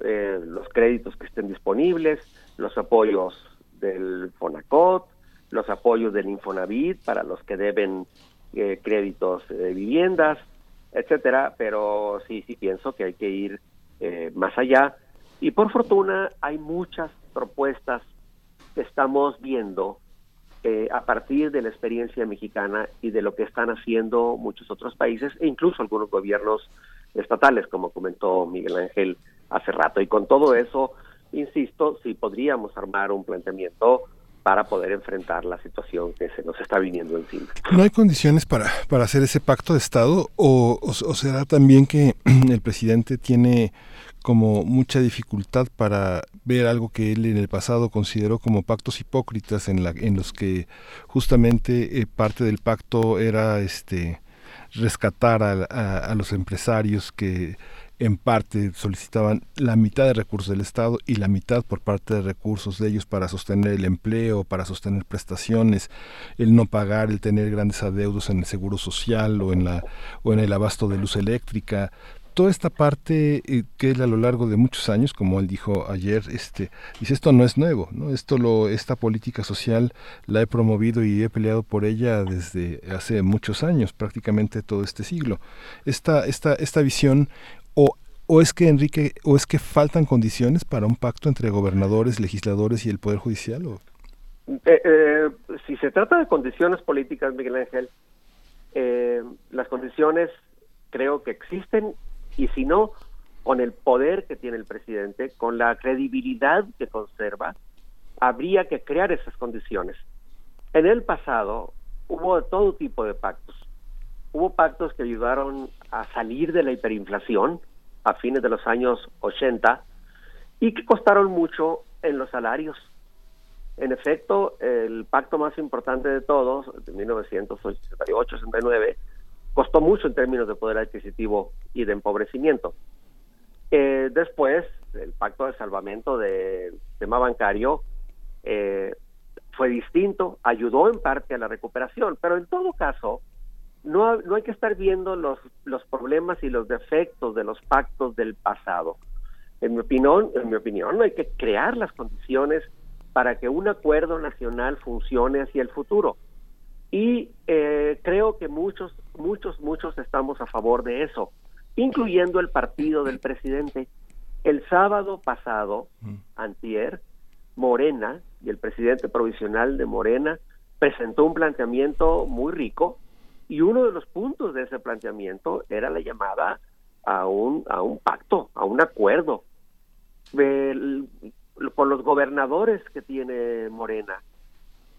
eh, los créditos que estén disponibles, los apoyos del FONACOT, los apoyos del Infonavit para los que deben créditos de viviendas, etcétera, pero sí, sí pienso que hay que ir más allá y por fortuna hay muchas propuestas que estamos viendo eh, a partir de la experiencia mexicana y de lo que están haciendo muchos otros países e incluso algunos gobiernos estatales, como comentó Miguel Ángel hace rato. Y con todo eso, insisto, si podríamos armar un planteamiento para poder enfrentar la situación que se nos está viniendo encima. ¿No hay condiciones para, para hacer ese pacto de Estado o será también que el presidente tiene como mucha dificultad para ver algo que él en el pasado consideró como pactos hipócritas en, la, en los que justamente eh, parte del pacto era este rescatar a, los empresarios que en parte solicitaban la mitad de recursos del Estado y la mitad por parte de recursos de ellos para sostener el empleo, para sostener prestaciones, el no pagar, el tener grandes adeudos en el seguro social o en la o en el abasto de luz eléctrica, toda esta parte eh, que él a lo largo de muchos años, como él dijo ayer, este, dice esto no es nuevo, ¿no? Esto lo, esta política social la he promovido y he peleado por ella desde hace muchos años, prácticamente todo este siglo. Esta, esta, esta visión o ¿O es que, Enrique, o es que faltan condiciones para un pacto entre gobernadores, legisladores y el Poder Judicial? O? Eh, eh, si se trata de condiciones políticas, Miguel Ángel, las condiciones creo que existen y si no, con el poder que tiene el presidente, con la credibilidad que conserva, habría que crear esas condiciones. En el pasado hubo todo tipo de pactos. Hubo pactos que ayudaron a salir de la hiperinflación a fines de los años 80 y que costaron mucho en los salarios. En efecto, el pacto más importante de todos, de 1988-69, costó mucho en términos de poder adquisitivo y de empobrecimiento. Eh, después, el pacto de salvamento del tema bancario eh, fue distinto, ayudó en parte a la recuperación, pero en todo caso, no, no hay que estar viendo los, los problemas y los defectos de los pactos del pasado. En mi opinión, en mi opinión, hay que crear las condiciones para que un acuerdo nacional funcione hacia el futuro. Y eh, creo que muchos, muchos, muchos estamos a favor de eso, incluyendo el partido del presidente. El sábado pasado, mm. antier, Morena y el presidente provisional de Morena presentó un planteamiento muy rico y uno de los puntos de ese planteamiento era la llamada a un, a un pacto, a un acuerdo con los gobernadores que tiene Morena,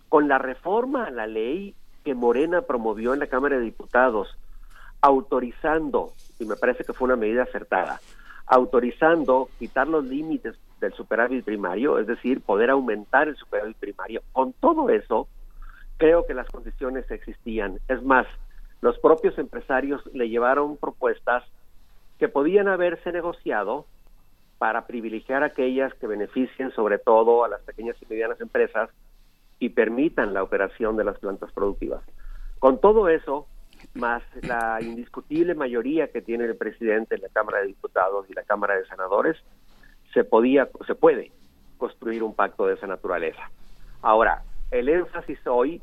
con la reforma a la ley que Morena promovió en la Cámara de Diputados, autorizando, y me parece que fue una medida acertada, autorizando quitar los límites del superávit primario, es decir, poder aumentar el superávit primario. Con todo eso, creo que las condiciones existían. Es más, los propios empresarios le llevaron propuestas que podían haberse negociado para privilegiar aquellas que beneficien sobre todo a las pequeñas y medianas empresas y permitan la operación de las plantas productivas. Con todo eso, más la indiscutible mayoría que tiene el presidente en la Cámara de Diputados y la Cámara de Senadores, se podía, se puede construir un pacto de esa naturaleza. Ahora, el énfasis hoy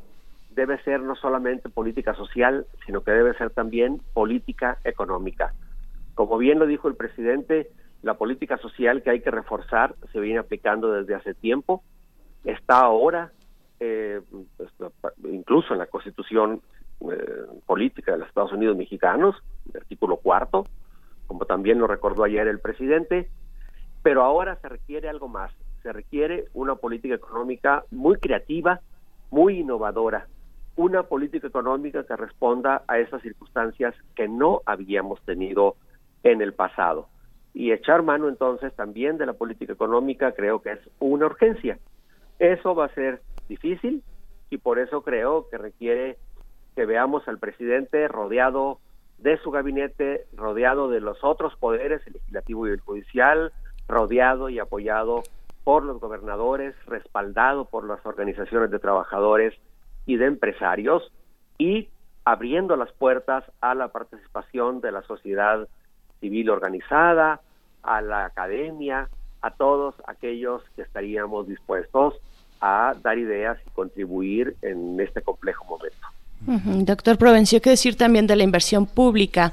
debe ser no solamente política social, sino que debe ser también política económica. Como bien lo dijo el presidente, la política social que hay que reforzar se viene aplicando desde hace tiempo, está ahora eh, pues, incluso en la constitución eh, política de los Estados Unidos mexicanos, el artículo cuarto, como también lo recordó ayer el presidente, pero ahora se requiere algo más, se requiere una política económica muy creativa, muy innovadora, una política económica que responda a esas circunstancias que no habíamos tenido en el pasado. Y echar mano entonces también de la política económica creo que es una urgencia. Eso va a ser difícil y por eso creo que requiere que veamos al presidente rodeado de su gabinete, rodeado de los otros poderes, el legislativo y el judicial, rodeado y apoyado por los gobernadores, respaldado por las organizaciones de trabajadores y de empresarios y abriendo las puertas a la participación de la sociedad civil organizada, a la academia, a todos aquellos que estaríamos dispuestos a dar ideas y contribuir en este complejo momento. Doctor Provencio, ¿qué decir también de la inversión pública?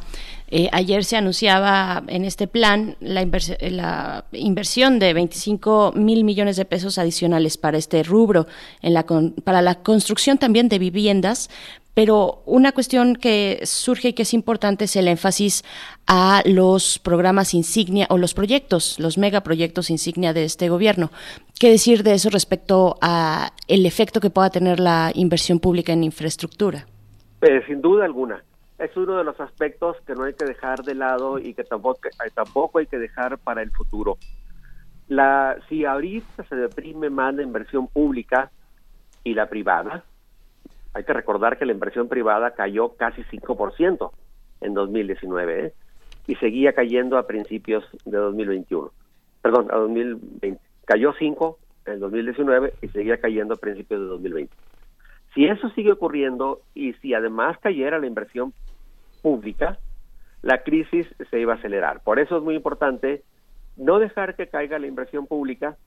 Eh, ayer se anunciaba en este plan la, la inversión de 25 mil millones de pesos adicionales para este rubro, en la para la construcción también de viviendas, pero una cuestión que surge y que es importante es el énfasis a los programas insignia o los proyectos, los megaproyectos insignia de este gobierno. ¿Qué decir de eso respecto a el efecto que pueda tener la inversión pública en infraestructura? Eh, sin duda alguna. Es uno de los aspectos que no hay que dejar de lado y que tampoco, eh, tampoco hay que dejar para el futuro. La, si ahorita se deprime más la inversión pública y la privada, hay que recordar que la inversión privada cayó casi 5% en 2019 ¿eh? y seguía cayendo a principios de 2021. Perdón, a 2020. Cayó 5 en 2019 y seguía cayendo a principios de 2020. Si eso sigue ocurriendo y si además cayera la inversión pública, la crisis se iba a acelerar. Por eso es muy importante no dejar que caiga la inversión pública,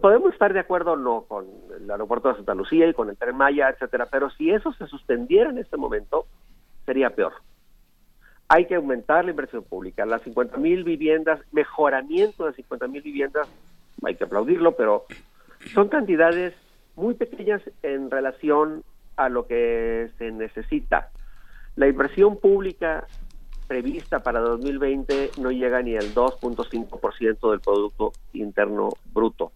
podemos estar de acuerdo o no con el aeropuerto de Santa Lucía y con el tren Maya, etcétera, pero si eso se suspendiera en este momento, sería peor. Hay que aumentar la inversión pública. Las 50 mil viviendas, mejoramiento de 50 mil viviendas, hay que aplaudirlo, pero son cantidades muy pequeñas en relación a lo que se necesita. La inversión pública prevista para 2020 no llega ni al 2.5% del Producto Interno Bruto.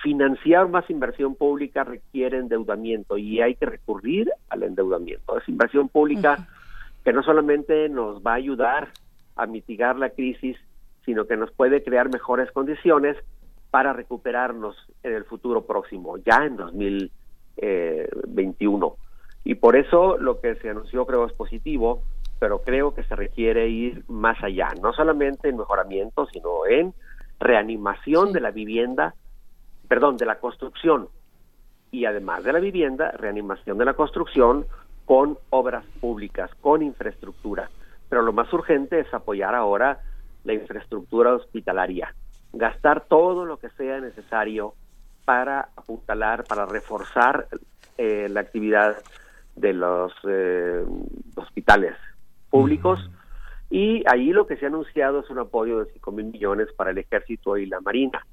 Financiar más inversión pública requiere endeudamiento y hay que recurrir al endeudamiento. Es inversión pública que no solamente nos va a ayudar a mitigar la crisis, sino que nos puede crear mejores condiciones para recuperarnos en el futuro próximo, ya en 2021. Y por eso lo que se anunció creo es positivo, pero creo que se requiere ir más allá, no solamente en mejoramiento, sino en reanimación de la vivienda, perdón, de la construcción, y además de la vivienda, reanimación de la construcción con obras públicas, con infraestructura. Pero lo más urgente es apoyar ahora la infraestructura hospitalaria, gastar todo lo que sea necesario para apuntalar, para reforzar eh, la actividad de los eh, hospitales públicos. Y ahí lo que se ha anunciado es un apoyo de 5 mil millones para el ejército y la marina.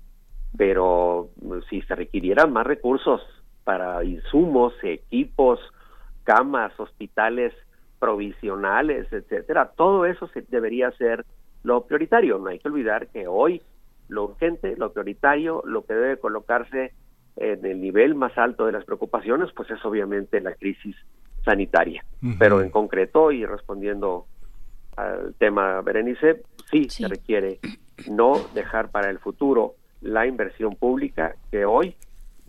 Pero pues, si se requirieran más recursos para insumos, equipos, camas, hospitales provisionales, etcétera, todo eso se debería ser lo prioritario. No hay que olvidar que hoy lo urgente, lo prioritario, lo que debe colocarse en el nivel más alto de las preocupaciones, pues es obviamente la crisis sanitaria. Pero en concreto y respondiendo al tema Berenice, sí, se requiere no dejar para el futuro la inversión pública que hoy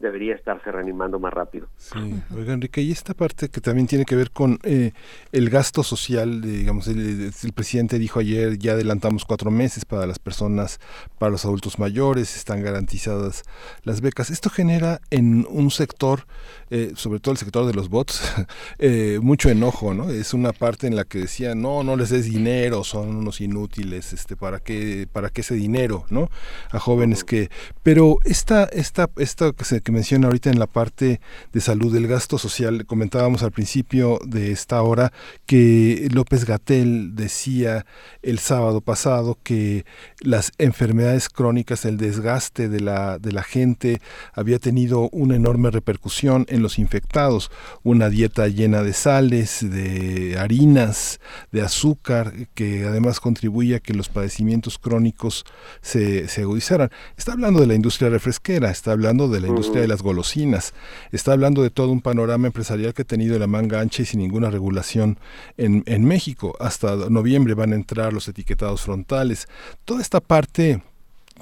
debería estarse reanimando más rápido. Sí, oiga Enrique, y esta parte que también tiene que ver con eh, el gasto social, digamos, el, presidente dijo ayer, ya adelantamos cuatro meses para las personas, para los adultos mayores, están garantizadas las becas. Esto genera en un sector, eh, sobre todo el sector de los bots, eh, mucho enojo, ¿no? Es una parte en la que decía, no, no les des dinero, son unos inútiles, este, ¿para qué, para qué ese dinero, ¿no? A jóvenes que... Pero esta, esta, esta que se menciona ahorita en la parte de salud del gasto social. Comentábamos al principio de esta hora que López Gatel decía el sábado pasado que las enfermedades crónicas, el desgaste de la, de la gente había tenido una enorme repercusión en los infectados. Una dieta llena de sales, de harinas, de azúcar, que además contribuye a que los padecimientos crónicos se, se agudizaran. Está hablando de la industria refresquera, está hablando de la industria de las golosinas. Está hablando de todo un panorama empresarial que ha tenido la manga ancha y sin ninguna regulación en, en México. Hasta noviembre van a entrar los etiquetados frontales. Toda esta parte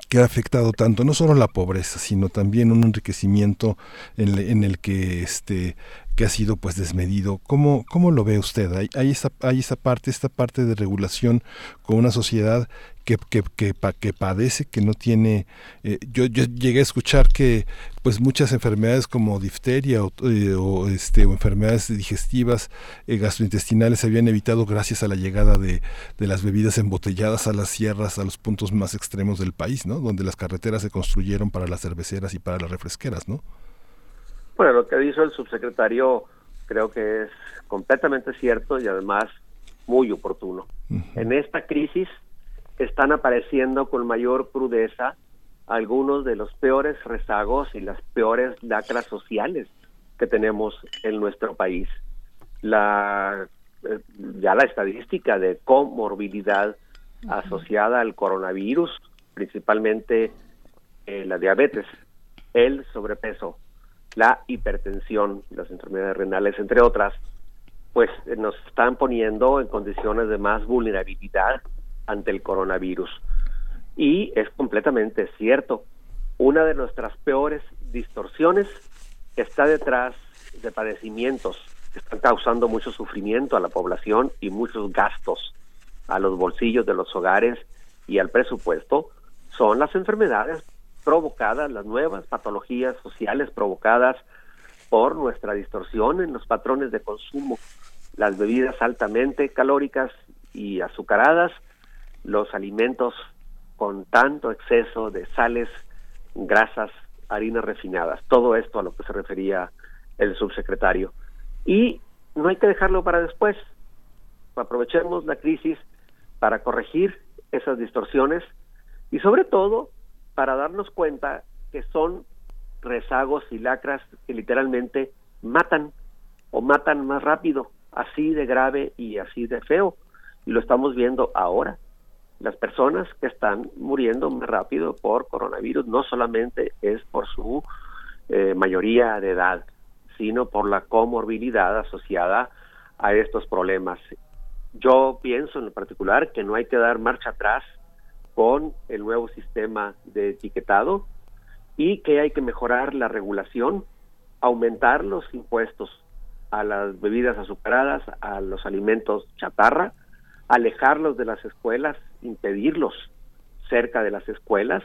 que ha afectado tanto no solo la pobreza, sino también un enriquecimiento en, en el que este que ha sido pues desmedido. ¿Cómo, cómo lo ve usted? Hay, hay, esa, hay esa parte, esta parte de regulación con una sociedad que, que, que, que padece, que no tiene... Eh, yo, yo llegué a escuchar que pues muchas enfermedades como difteria o, eh, este, o enfermedades digestivas, eh, gastrointestinales se habían evitado gracias a la llegada de, de, las bebidas embotelladas a las sierras, a los puntos más extremos del país, ¿no? Donde las carreteras se construyeron para las cerveceras y para las refresqueras, ¿no? Bueno, lo que dijo el subsecretario creo que es completamente cierto y además muy oportuno. En esta crisis están apareciendo con mayor crudeza algunos de los peores rezagos y las peores lacras sociales que tenemos en nuestro país. La, eh, ya la estadística de comorbilidad asociada al coronavirus, principalmente eh, la diabetes, el sobrepeso, la hipertensión, las enfermedades renales, entre otras, pues eh, nos están poniendo en condiciones de más vulnerabilidad ante el coronavirus. Y es completamente cierto, una de nuestras peores distorsiones está detrás de padecimientos que están causando mucho sufrimiento a la población y muchos gastos a los bolsillos de los hogares y al presupuesto, son las enfermedades provocadas, las nuevas patologías sociales provocadas por nuestra distorsión en los patrones de consumo, las bebidas altamente calóricas y azucaradas, los alimentos con tanto exceso de sales, grasas, harinas refinadas, todo esto a lo que se refería el subsecretario. Y no hay que dejarlo para después. Aprovechemos la crisis para corregir esas distorsiones y sobre todo para darnos cuenta que son rezagos y lacras que literalmente matan o matan más rápido, así de grave y así de feo. Y lo estamos viendo ahora las personas que están muriendo más rápido por coronavirus no solamente es por su eh, mayoría de edad, sino por la comorbilidad asociada a estos problemas. Yo pienso en particular que no hay que dar marcha atrás con el nuevo sistema de etiquetado y que hay que mejorar la regulación, aumentar los impuestos a las bebidas azucaradas, a los alimentos chatarra, alejarlos de las escuelas, impedirlos cerca de las escuelas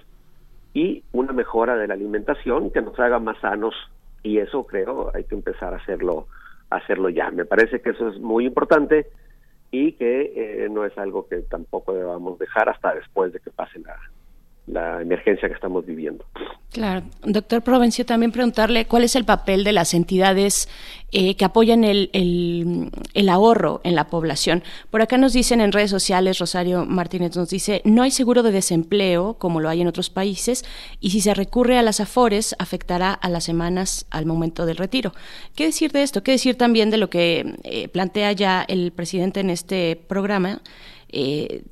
y una mejora de la alimentación que nos haga más sanos y eso creo hay que empezar a hacerlo hacerlo ya. Me parece que eso es muy importante y que eh, no es algo que tampoco debamos dejar hasta después de que pase la, la emergencia que estamos viviendo. Claro. Doctor Provencio, también preguntarle cuál es el papel de las entidades eh, que apoyan el, el, ahorro en la población. Por acá nos dicen en redes sociales, Rosario Martínez nos dice, no hay seguro de desempleo como lo hay en otros países y si se recurre a las afores afectará a las semanas al momento del retiro. ¿Qué decir de esto? ¿Qué decir también de lo que eh, plantea ya el presidente en este programa? Eh,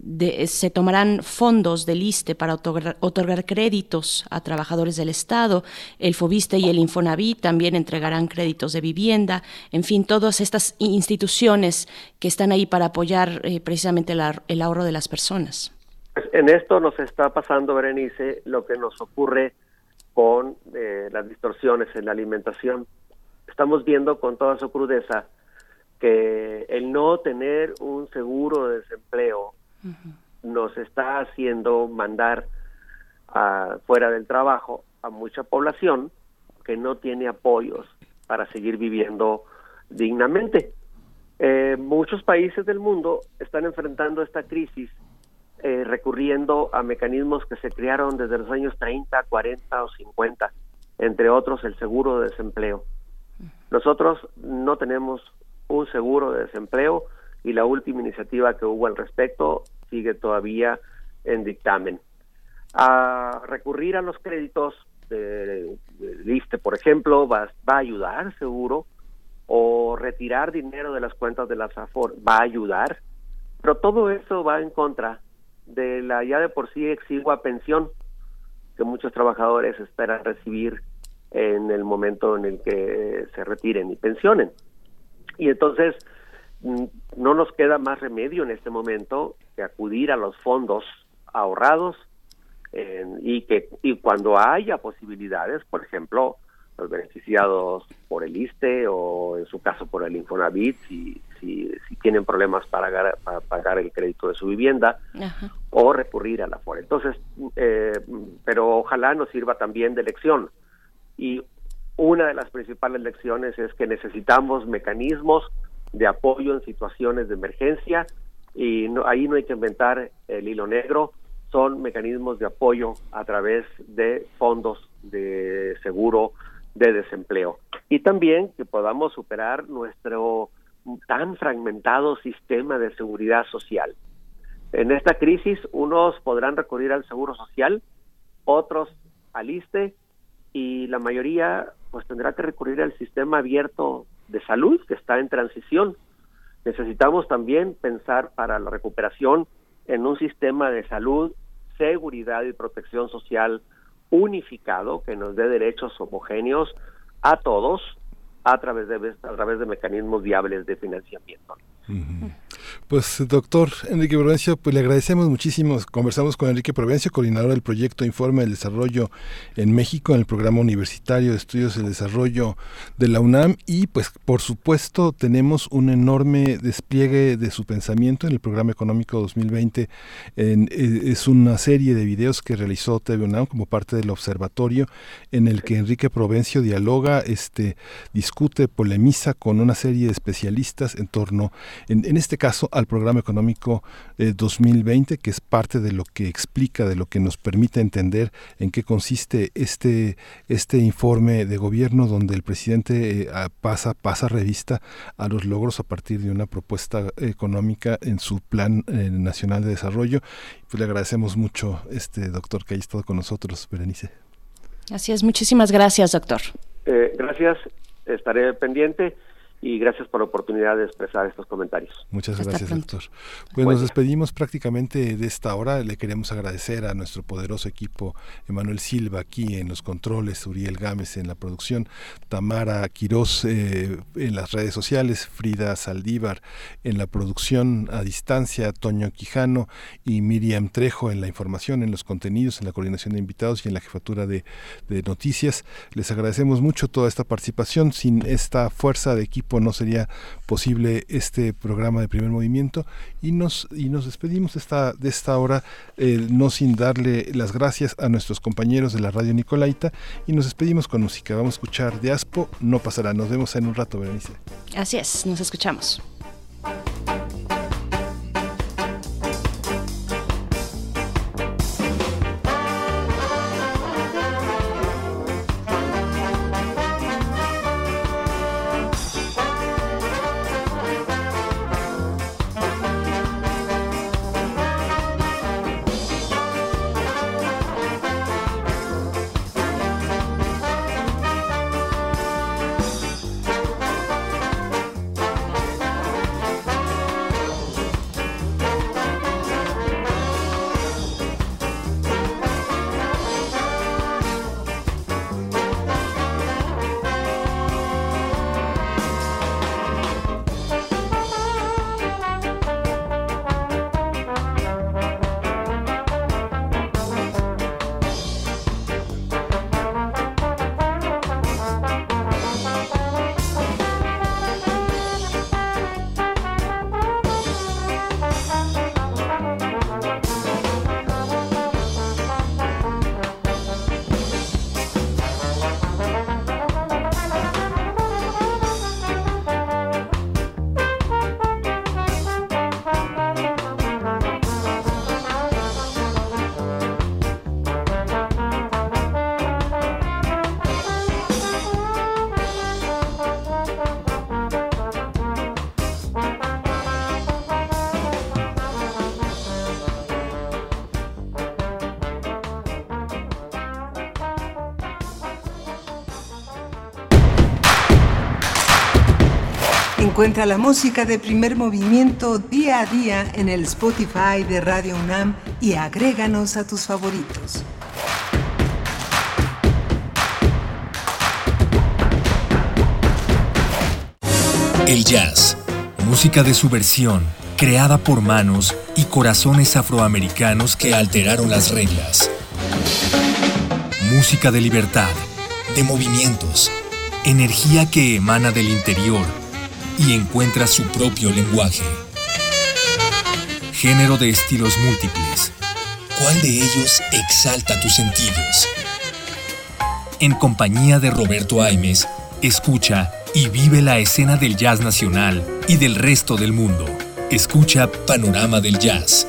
se tomarán fondos del ISTE para otorgar, créditos a trabajadores del Estado, el FOBISTE y el Infonavit también entregarán créditos de vivienda, en fin, todas estas instituciones que están ahí para apoyar eh, precisamente el, ahorro de las personas. Pues, en esto nos está pasando, Berenice, lo que nos ocurre con eh, las distorsiones en la alimentación. Estamos viendo con toda su crudeza que el no tener un seguro de desempleo nos está haciendo mandar a, fuera del trabajo a mucha población que no tiene apoyos para seguir viviendo dignamente. Eh, muchos países del mundo están enfrentando esta crisis eh, recurriendo a mecanismos que se crearon desde los años 30, 40 o 50, entre otros el seguro de desempleo. Nosotros no tenemos un seguro de desempleo y la última iniciativa que hubo al respecto sigue todavía en dictamen. Recurrir a los créditos de, de por ejemplo, va, va, a ayudar seguro, o retirar dinero de las cuentas de la SAFOR va a ayudar, pero todo eso va en contra de la ya de por sí exigua pensión que muchos trabajadores esperan recibir en el momento en el que se retiren y pensionen. Y entonces mm, no nos queda más remedio en este momento que acudir a los fondos ahorrados y que y cuando haya posibilidades, por ejemplo, los beneficiados por el ISTE o en su caso por el Infonavit, si, si, tienen problemas para, para, pagar el crédito de su vivienda o recurrir a la FORE. Entonces, eh, pero ojalá nos sirva también de lección. Y una de las principales lecciones es que necesitamos mecanismos de apoyo en situaciones de emergencia y ahí no hay que inventar el hilo negro, son mecanismos de apoyo a través de fondos de seguro de desempleo y también que podamos superar nuestro tan fragmentado sistema de seguridad social. En esta crisis, unos podrán recurrir al seguro social, otros al ISTE y la mayoría pues tendrá que recurrir al sistema abierto de salud que está en transición. Necesitamos también pensar para la recuperación en un sistema de salud, seguridad y protección social unificado que nos dé derechos homogéneos a todos a través de a través de mecanismos viables de financiamiento. Pues doctor Enrique Provencio, pues le agradecemos muchísimo. Conversamos con Enrique Provencio, coordinador del proyecto Informe del Desarrollo en México en el Programa Universitario de Estudios del Desarrollo de la UNAM y pues por supuesto tenemos un enorme despliegue de su pensamiento en el Programa Económico 2020. En, eh, es una serie de videos que realizó TV UNAM como parte del observatorio en el que Enrique Provencio dialoga, este, discute, polemiza con una serie de especialistas en torno, en este caso, al programa económico 2020, eh, que es parte de lo que explica, de lo que nos permite entender en qué consiste este, este informe de gobierno donde el presidente eh, pasa, pasa revista a los logros a partir de una propuesta económica en su plan eh, nacional de desarrollo. Pues le agradecemos mucho, este doctor, que haya estado con nosotros, Berenice. Así es, muchísimas gracias, doctor. gracias, estaré pendiente y gracias por la oportunidad de expresar estos comentarios. Muchas gracias, doctor. Pues nos despedimos prácticamente de esta hora. Le queremos agradecer a nuestro poderoso equipo, Emanuel Silva aquí en los controles, Uriel Gámez en la producción, Tamara Quirós eh, en las redes sociales, Frida Saldívar en la producción a distancia, Toño Quijano y Miriam Trejo en la información, en los contenidos, en la coordinación de invitados y en la jefatura de, de noticias. Les agradecemos mucho toda esta participación. Sin esta fuerza de equipo no sería posible este programa de primer movimiento y nos, y nos despedimos de esta, de esta hora, eh, no sin darle las gracias a nuestros compañeros de la radio Nicolaita y nos despedimos con música. Vamos a escuchar de Aspo, no pasará. Nos vemos en un rato, Berenice. Así es, nos escuchamos. Encuentra la música de primer movimiento día a día en el Spotify de Radio UNAM y agréganos a tus favoritos. El jazz, música de subversión, creada por manos y corazones afroamericanos que alteraron las reglas. Música de libertad, de movimientos, energía que emana del interior y encuentra su propio lenguaje. Género de estilos múltiples. ¿Cuál de ellos exalta tus sentidos? En compañía de Roberto Aimes, escucha y vive la escena del jazz nacional y del resto del mundo. Escucha Panorama del Jazz.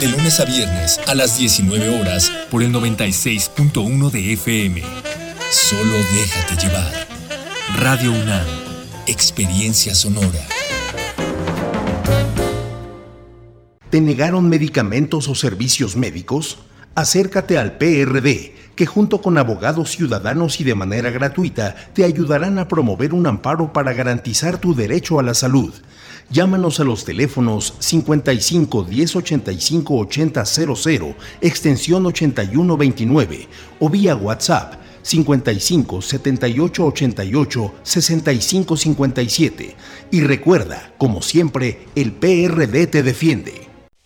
De lunes a viernes a las 19 horas por el 96.1 de FM. Solo déjate llevar. Radio UNAM Experiencia sonora. ¿Te negaron medicamentos o servicios médicos? Acércate al PRD, que junto con abogados ciudadanos y de manera gratuita te ayudarán a promover un amparo para garantizar tu derecho a la salud. Llámanos a los teléfonos 55 10 85 80 00, extensión 8129 o vía WhatsApp 55 78 88 65 57. Y recuerda, como siempre, el PRD te defiende.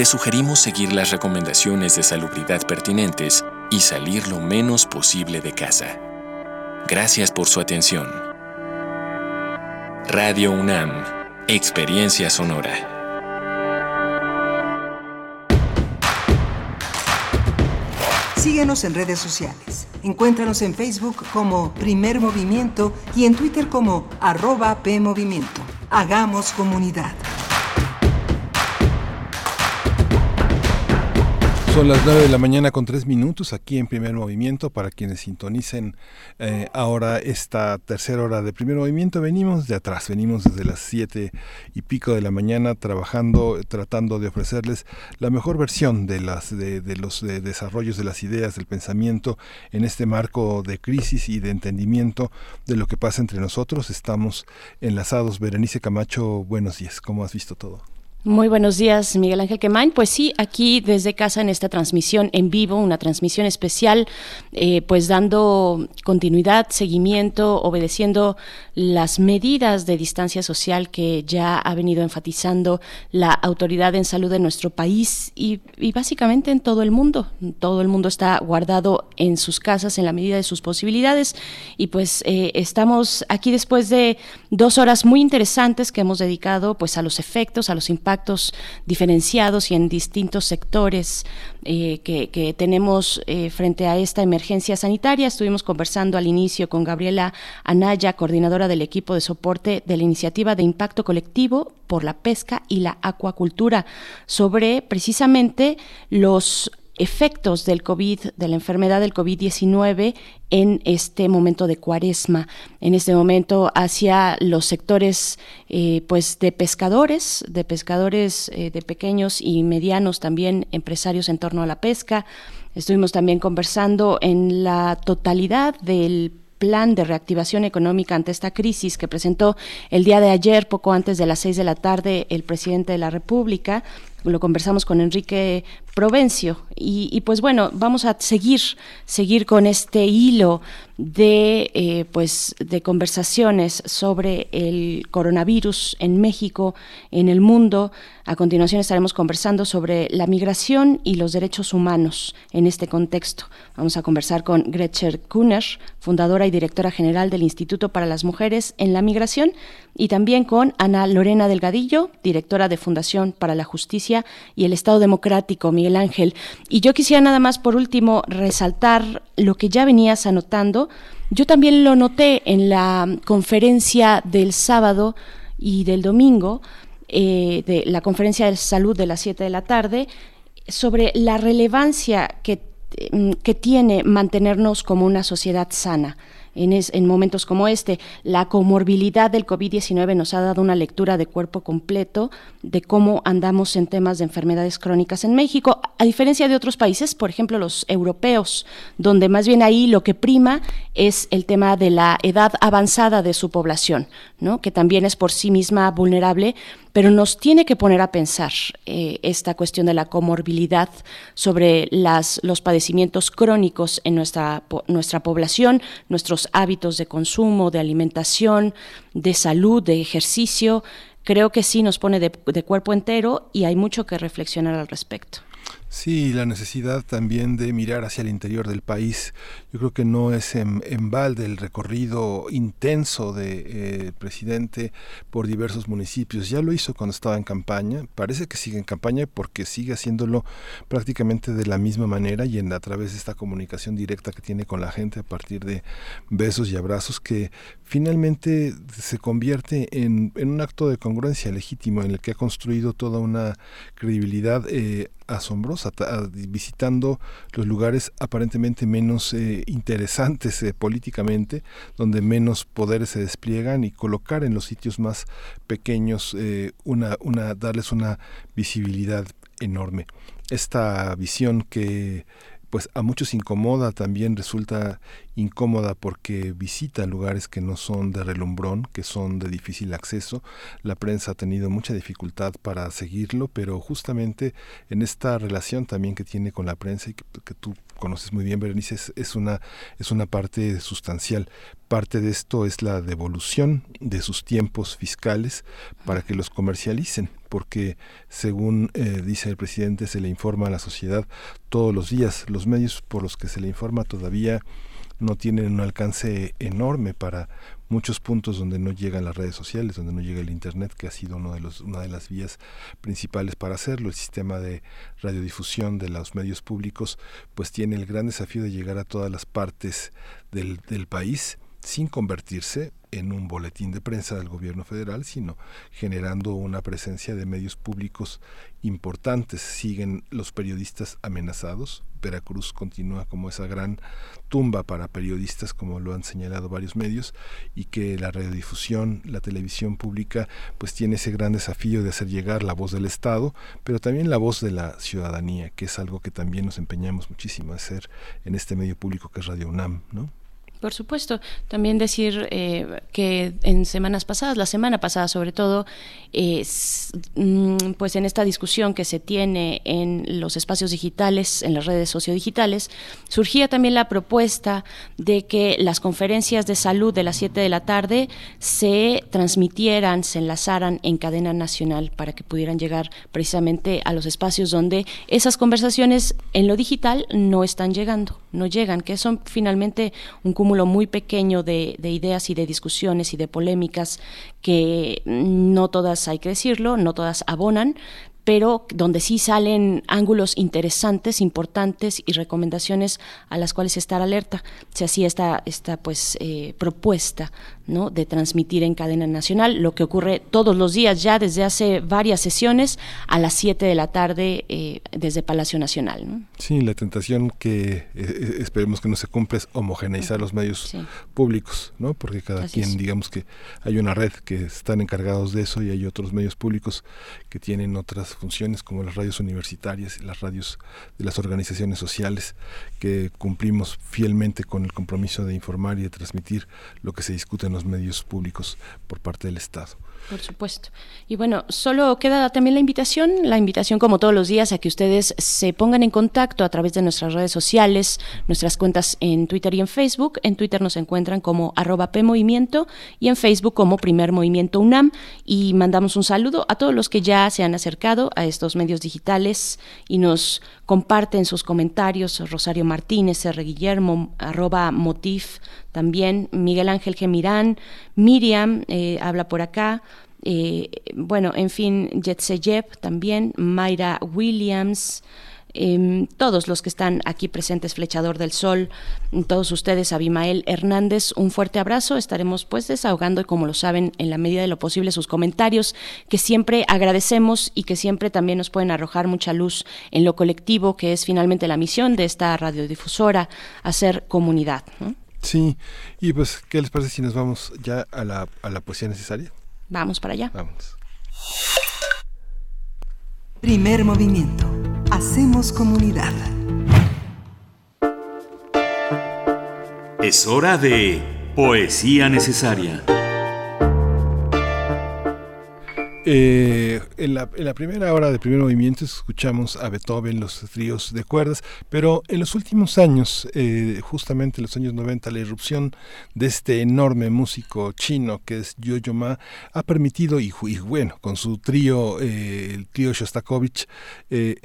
Te sugerimos seguir las recomendaciones de salubridad pertinentes y salir lo menos posible de casa. Gracias por su atención. Radio UNAM, Experiencia Sonora. Síguenos en redes sociales. Encuéntranos en Facebook como Primer Movimiento y en Twitter como arroba PMovimiento. Hagamos comunidad. Son las 9 de la mañana con 3 minutos aquí en primer movimiento. Para quienes sintonicen eh, ahora esta tercera hora de primer movimiento, venimos de atrás, venimos desde las 7 y pico de la mañana trabajando, tratando de ofrecerles la mejor versión de, las, de, de los de desarrollos de las ideas, del pensamiento en este marco de crisis y de entendimiento de lo que pasa entre nosotros. Estamos enlazados. Berenice Camacho, buenos días. ¿Cómo has visto todo? Muy buenos días, Miguel Ángel Quemain. Pues sí, aquí desde casa en esta transmisión en vivo, una transmisión especial, eh, pues dando continuidad, seguimiento, obedeciendo las medidas de distancia social que ya ha venido enfatizando la autoridad en salud de nuestro país y, básicamente en todo el mundo. Todo el mundo está guardado en sus casas en la medida de sus posibilidades y pues eh, estamos aquí después de dos horas muy interesantes que hemos dedicado pues a los efectos, a los impactos impactos diferenciados y en distintos sectores eh, que, tenemos eh, frente a esta emergencia sanitaria. Estuvimos conversando al inicio con Gabriela Anaya, coordinadora del equipo de soporte de la iniciativa de impacto colectivo por la pesca y la acuacultura, sobre precisamente los efectos del COVID, de la enfermedad del COVID-19 en este momento de cuaresma, en este momento hacia los sectores eh, pues de pescadores, de pescadores eh, de pequeños y medianos también empresarios en torno a la pesca. Estuvimos también conversando en la totalidad del plan de reactivación económica ante esta crisis que presentó el día de ayer, poco antes de las seis de la tarde, el presidente de la República. Lo conversamos con Enrique Provencio. Y, pues bueno, vamos a seguir, seguir con este hilo de eh, pues de conversaciones sobre el coronavirus en México, en el mundo. A continuación estaremos conversando sobre la migración y los derechos humanos en este contexto. Vamos a conversar con Gretchen Kuhner, fundadora y directora general del Instituto para las Mujeres en la Migración, y también con Ana Lorena Delgadillo, directora de Fundación para la Justicia y el Estado Democrático, Miguel Ángel. Y yo quisiera nada más por último resaltar lo que ya venías anotando. Yo también lo noté en la conferencia del sábado y del domingo, eh, de la conferencia de salud de las 7 de la tarde, sobre la relevancia que, mm, que tiene mantenernos como una sociedad sana en, en momentos como este. La comorbilidad del COVID-19 nos ha dado una lectura de cuerpo completo de cómo andamos en temas de enfermedades crónicas en México, a diferencia de otros países, por ejemplo los europeos, donde más bien ahí lo que prima es el tema de la edad avanzada de su población, ¿no? que también es por sí misma vulnerable, pero nos tiene que poner a pensar eh, esta cuestión de la comorbilidad sobre las, los padecimientos crónicos en nuestra, nuestra población, nuestros hábitos de consumo, de alimentación, de salud, de ejercicio. Creo que sí nos pone de cuerpo entero y hay mucho que reflexionar al respecto. Sí, la necesidad también de mirar hacia el interior del país. Yo creo que no es en, balde el recorrido intenso del de, eh, presidente por diversos municipios. Ya lo hizo cuando estaba en campaña. Parece que sigue en campaña porque sigue haciéndolo prácticamente de la misma manera y en, a través de esta comunicación directa que tiene con la gente a partir de besos y abrazos que finalmente se convierte en, un acto de congruencia legítimo en el que ha construido toda una credibilidad eh, asombrosa, visitando los lugares aparentemente menos eh, interesantes eh, políticamente, donde menos poderes se despliegan y colocar en los sitios más pequeños eh, una, una, darles una visibilidad enorme. Esta visión que pues a muchos incomoda, también resulta incómoda porque visita lugares que no son de relumbrón, que son de difícil acceso. La prensa ha tenido mucha dificultad para seguirlo, pero justamente en esta relación también que tiene con la prensa y que, que tú conoces muy bien, Berenice, es, una, es una parte sustancial. Parte de esto es la devolución de sus tiempos fiscales para que los comercialicen, porque según eh, dice el presidente, se le informa a la sociedad todos los días. Los medios por los que se le informa todavía no tienen un alcance enorme para muchos puntos donde no llegan las redes sociales, donde no llega el Internet, que ha sido uno de los, una de las vías principales para hacerlo. El sistema de radiodifusión de los medios públicos pues tiene el gran desafío de llegar a todas las partes del, del país sin convertirse en un boletín de prensa del gobierno federal, sino generando una presencia de medios públicos importantes. Siguen los periodistas amenazados. Veracruz continúa como esa gran tumba para periodistas, como lo han señalado varios medios, y que la radiodifusión, la televisión pública, pues tiene ese gran desafío de hacer llegar la voz del Estado, pero también la voz de la ciudadanía, que es algo que también nos empeñamos muchísimo a hacer en este medio público que es Radio UNAM, ¿no? Por supuesto. También decir eh, que en semanas pasadas, la semana pasada sobre todo, mm, pues en esta discusión que se tiene en los espacios digitales, en las redes sociodigitales, surgía también la propuesta de que las conferencias de salud de las 7 de la tarde se transmitieran, se enlazaran en cadena nacional para que pudieran llegar precisamente a los espacios donde esas conversaciones en lo digital no están llegando, no llegan, que son finalmente un cúmulo muy pequeño de, de ideas y de discusiones y de polémicas que no todas, hay que decirlo, no todas abonan, pero donde sí salen ángulos interesantes, importantes y recomendaciones a las cuales estar alerta. Se hacía esta, esta pues, eh, propuesta ¿no? de transmitir en cadena nacional, lo que ocurre todos los días ya desde hace varias sesiones a las 7 de la tarde eh, desde Palacio Nacional. Sí, la tentación que eh, esperemos que no se cumpla es homogeneizar los medios públicos, ¿no? porque cada quien, digamos que hay una red que están encargados de eso y hay otros medios públicos que tienen otras funciones como las radios universitarias y las radios de las organizaciones sociales que cumplimos fielmente con el compromiso de informar y de transmitir lo que se discute en los medios públicos por parte del Estado. Por supuesto. Y bueno, solo queda también la invitación, la invitación como todos los días a que ustedes se pongan en contacto a través de nuestras redes sociales, nuestras cuentas en Twitter y en Facebook. En Twitter nos encuentran como arroba PMovimiento y en Facebook como Primer Movimiento UNAM. Y mandamos un saludo a todos los que ya se han acercado a estos medios digitales y nos comparten sus comentarios. Rosario Martínez, R. Guillermo, arroba Motif también, Miguel Ángel Gemirán, Miriam eh, habla por acá, eh, bueno, en fin, Jetseyep también, Mayra Williams, em, todos los que están aquí presentes, Flechador del Sol, todos ustedes, Abimael Hernández, un fuerte abrazo. Estaremos pues desahogando, como lo saben, en la medida de lo posible sus comentarios, que siempre agradecemos y que siempre también nos pueden arrojar mucha luz en lo colectivo, que es finalmente la misión de esta radiodifusora, hacer comunidad. Sí, y pues, ¿qué les parece si nos vamos ya a la, a la poesía necesaria? Vamos para allá. Vamos. Primer movimiento. Hacemos comunidad. Es hora de poesía necesaria. Eh, en, la, primera hora de primer movimiento escuchamos a Beethoven, los tríos de cuerdas, pero en los últimos años, eh, justamente en los años 90, la irrupción de este enorme músico chino que es Yo-Yo Ma ha permitido, y, bueno, con su trío, eh, el trío Shostakovich,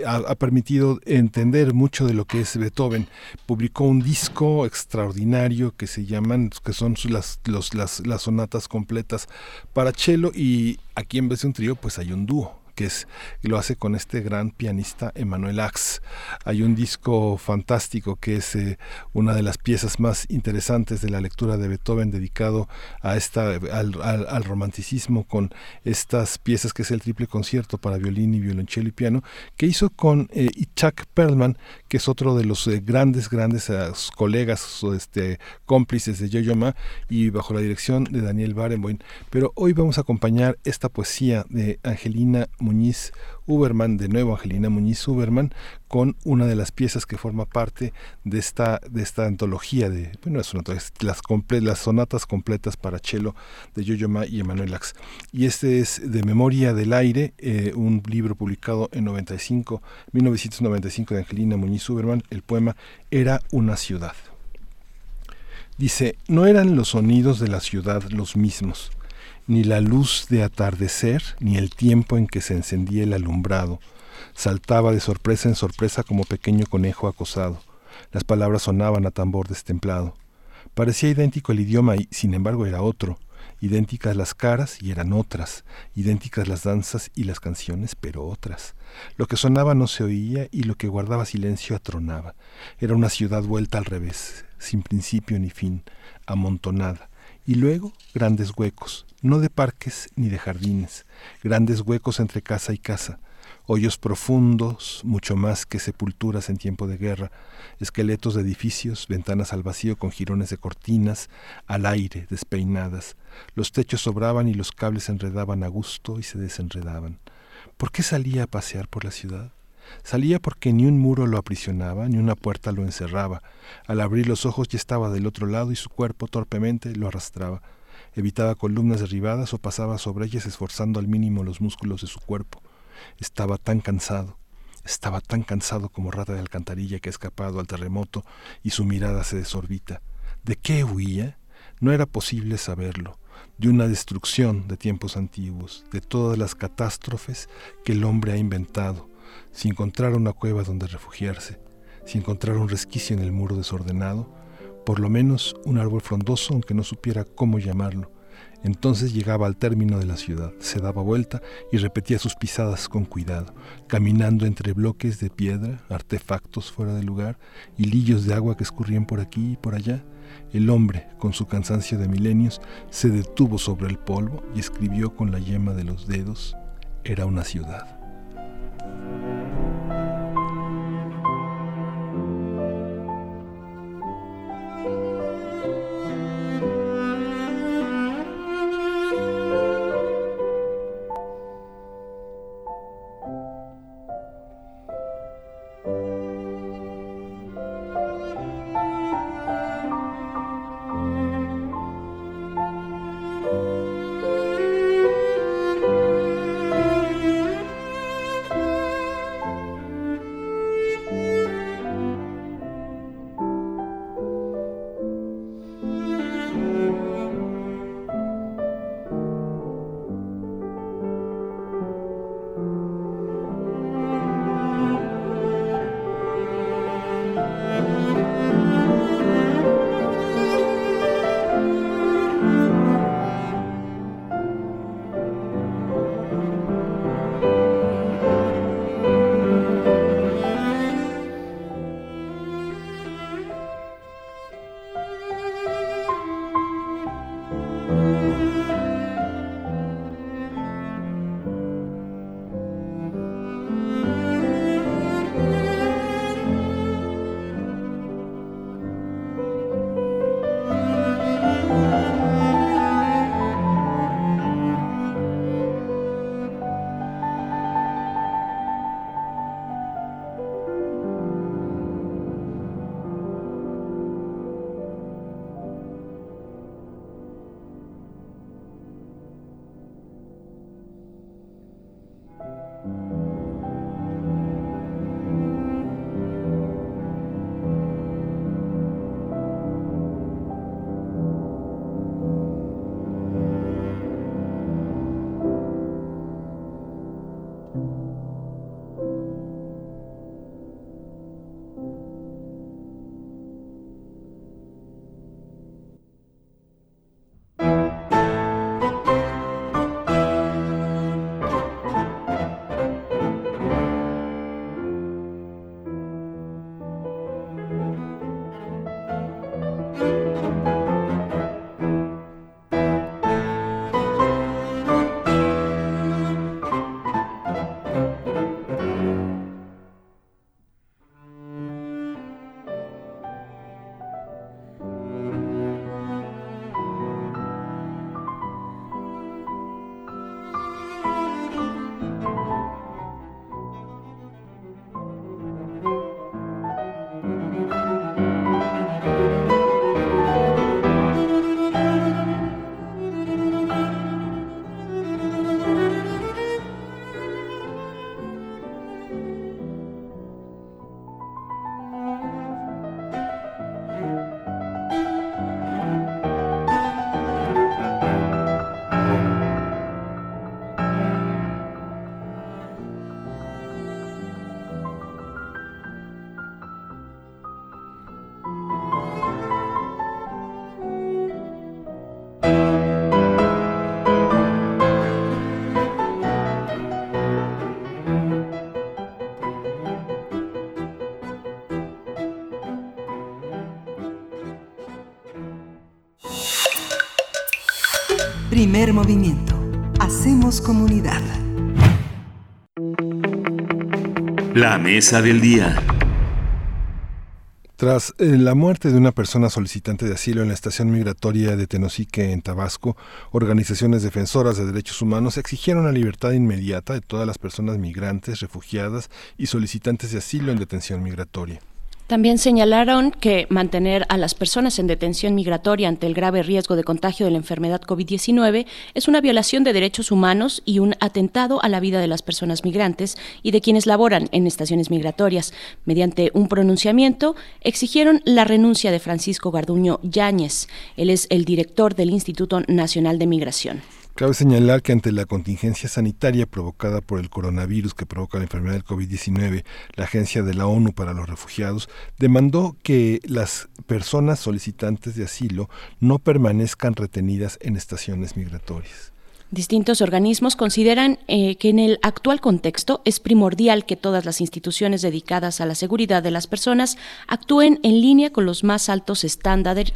ha, permitido entender mucho de lo que es Beethoven. Publicó un disco extraordinario que se llaman, que son las, las, las sonatas completas para cello y aquí en vez de un trío pues hay un dúo que es lo hace con este gran pianista Emanuel Ax. Hay un disco fantástico que es eh, una de las piezas más interesantes de la lectura de Beethoven dedicado a esta al, romanticismo con estas piezas que es el triple concierto para violín y violonchelo y piano que hizo con eh, Perlman que es otro de los eh, grandes grandes eh, colegas este cómplices de Yo-Yo Ma y bajo la dirección de Daniel Barenboim. Pero hoy vamos a acompañar esta poesía de Angelina Muñiz Uberman, de nuevo Angelina Muñiz Uberman, con una de las piezas que forma parte de esta, de esta antología de, bueno, es las, las sonatas completas para cello de Yo-Yo Ma y Emanuel Ax. Y este es de Memoria del Aire, eh, un libro publicado en 95, 1995 de Angelina Muñiz Uberman, el poema Era una ciudad. Dice, no eran los sonidos de la ciudad los mismos ni la luz de atardecer, ni el tiempo en que se encendía el alumbrado. Saltaba de sorpresa en sorpresa como pequeño conejo acosado. Las palabras sonaban a tambor destemplado. Parecía idéntico el idioma y, sin embargo, era otro. Idénticas las caras y eran otras. Idénticas las danzas y las canciones, pero otras. Lo que sonaba no se oía y lo que guardaba silencio atronaba. Era una ciudad vuelta al revés, sin principio ni fin, amontonada. Y luego grandes huecos, no de parques ni de jardines, grandes huecos entre casa y casa, hoyos profundos, mucho más que sepulturas en tiempo de guerra, esqueletos de edificios, ventanas al vacío con jirones de cortinas, al aire, despeinadas. Los techos sobraban y los cables se enredaban a gusto y se desenredaban. ¿Por qué salía a pasear por la ciudad? Salía porque ni un muro lo aprisionaba, ni una puerta lo encerraba. Al abrir los ojos ya estaba del otro lado y su cuerpo torpemente lo arrastraba evitaba columnas derribadas o pasaba sobre ellas esforzando al mínimo los músculos de su cuerpo. Estaba tan cansado, estaba tan cansado como rata de alcantarilla que ha escapado al terremoto y su mirada se desorbita. ¿De qué huía? No era posible saberlo. De una destrucción de tiempos antiguos, de todas las catástrofes que el hombre ha inventado, sin encontrar una cueva donde refugiarse, sin encontrar un resquicio en el muro desordenado, por lo menos un árbol frondoso, aunque no supiera cómo llamarlo. Entonces llegaba al término de la ciudad, se daba vuelta y repetía sus pisadas con cuidado, caminando entre bloques de piedra, artefactos fuera de lugar, hilillos de agua que escurrían por aquí y por allá. El hombre, con su cansancio de milenios, se detuvo sobre el polvo y escribió con la yema de los dedos, era una ciudad. Thank you. Movimiento. Hacemos comunidad. La mesa del día. Tras eh, la muerte de una persona solicitante de asilo en la estación migratoria de Tenosique, en Tabasco, organizaciones defensoras de derechos humanos exigieron la libertad inmediata de todas las personas migrantes, refugiadas y solicitantes de asilo en detención migratoria. También señalaron que mantener a las personas en detención migratoria ante el grave riesgo de contagio de la enfermedad COVID-19 es una violación de derechos humanos y un atentado a la vida de las personas migrantes y de quienes laboran en estaciones migratorias. Mediante un pronunciamiento, exigieron la renuncia de Francisco Garduño Yáñez. Él es el director del Instituto Nacional de Migración. Cabe señalar que ante la contingencia sanitaria provocada por el coronavirus que provoca la enfermedad del COVID-19, la Agencia de la ONU para los Refugiados demandó que las personas solicitantes de asilo no permanezcan retenidas en estaciones migratorias. Distintos organismos consideran eh, que en el actual contexto es primordial que todas las instituciones dedicadas a la seguridad de las personas actúen en línea con los más altos estándares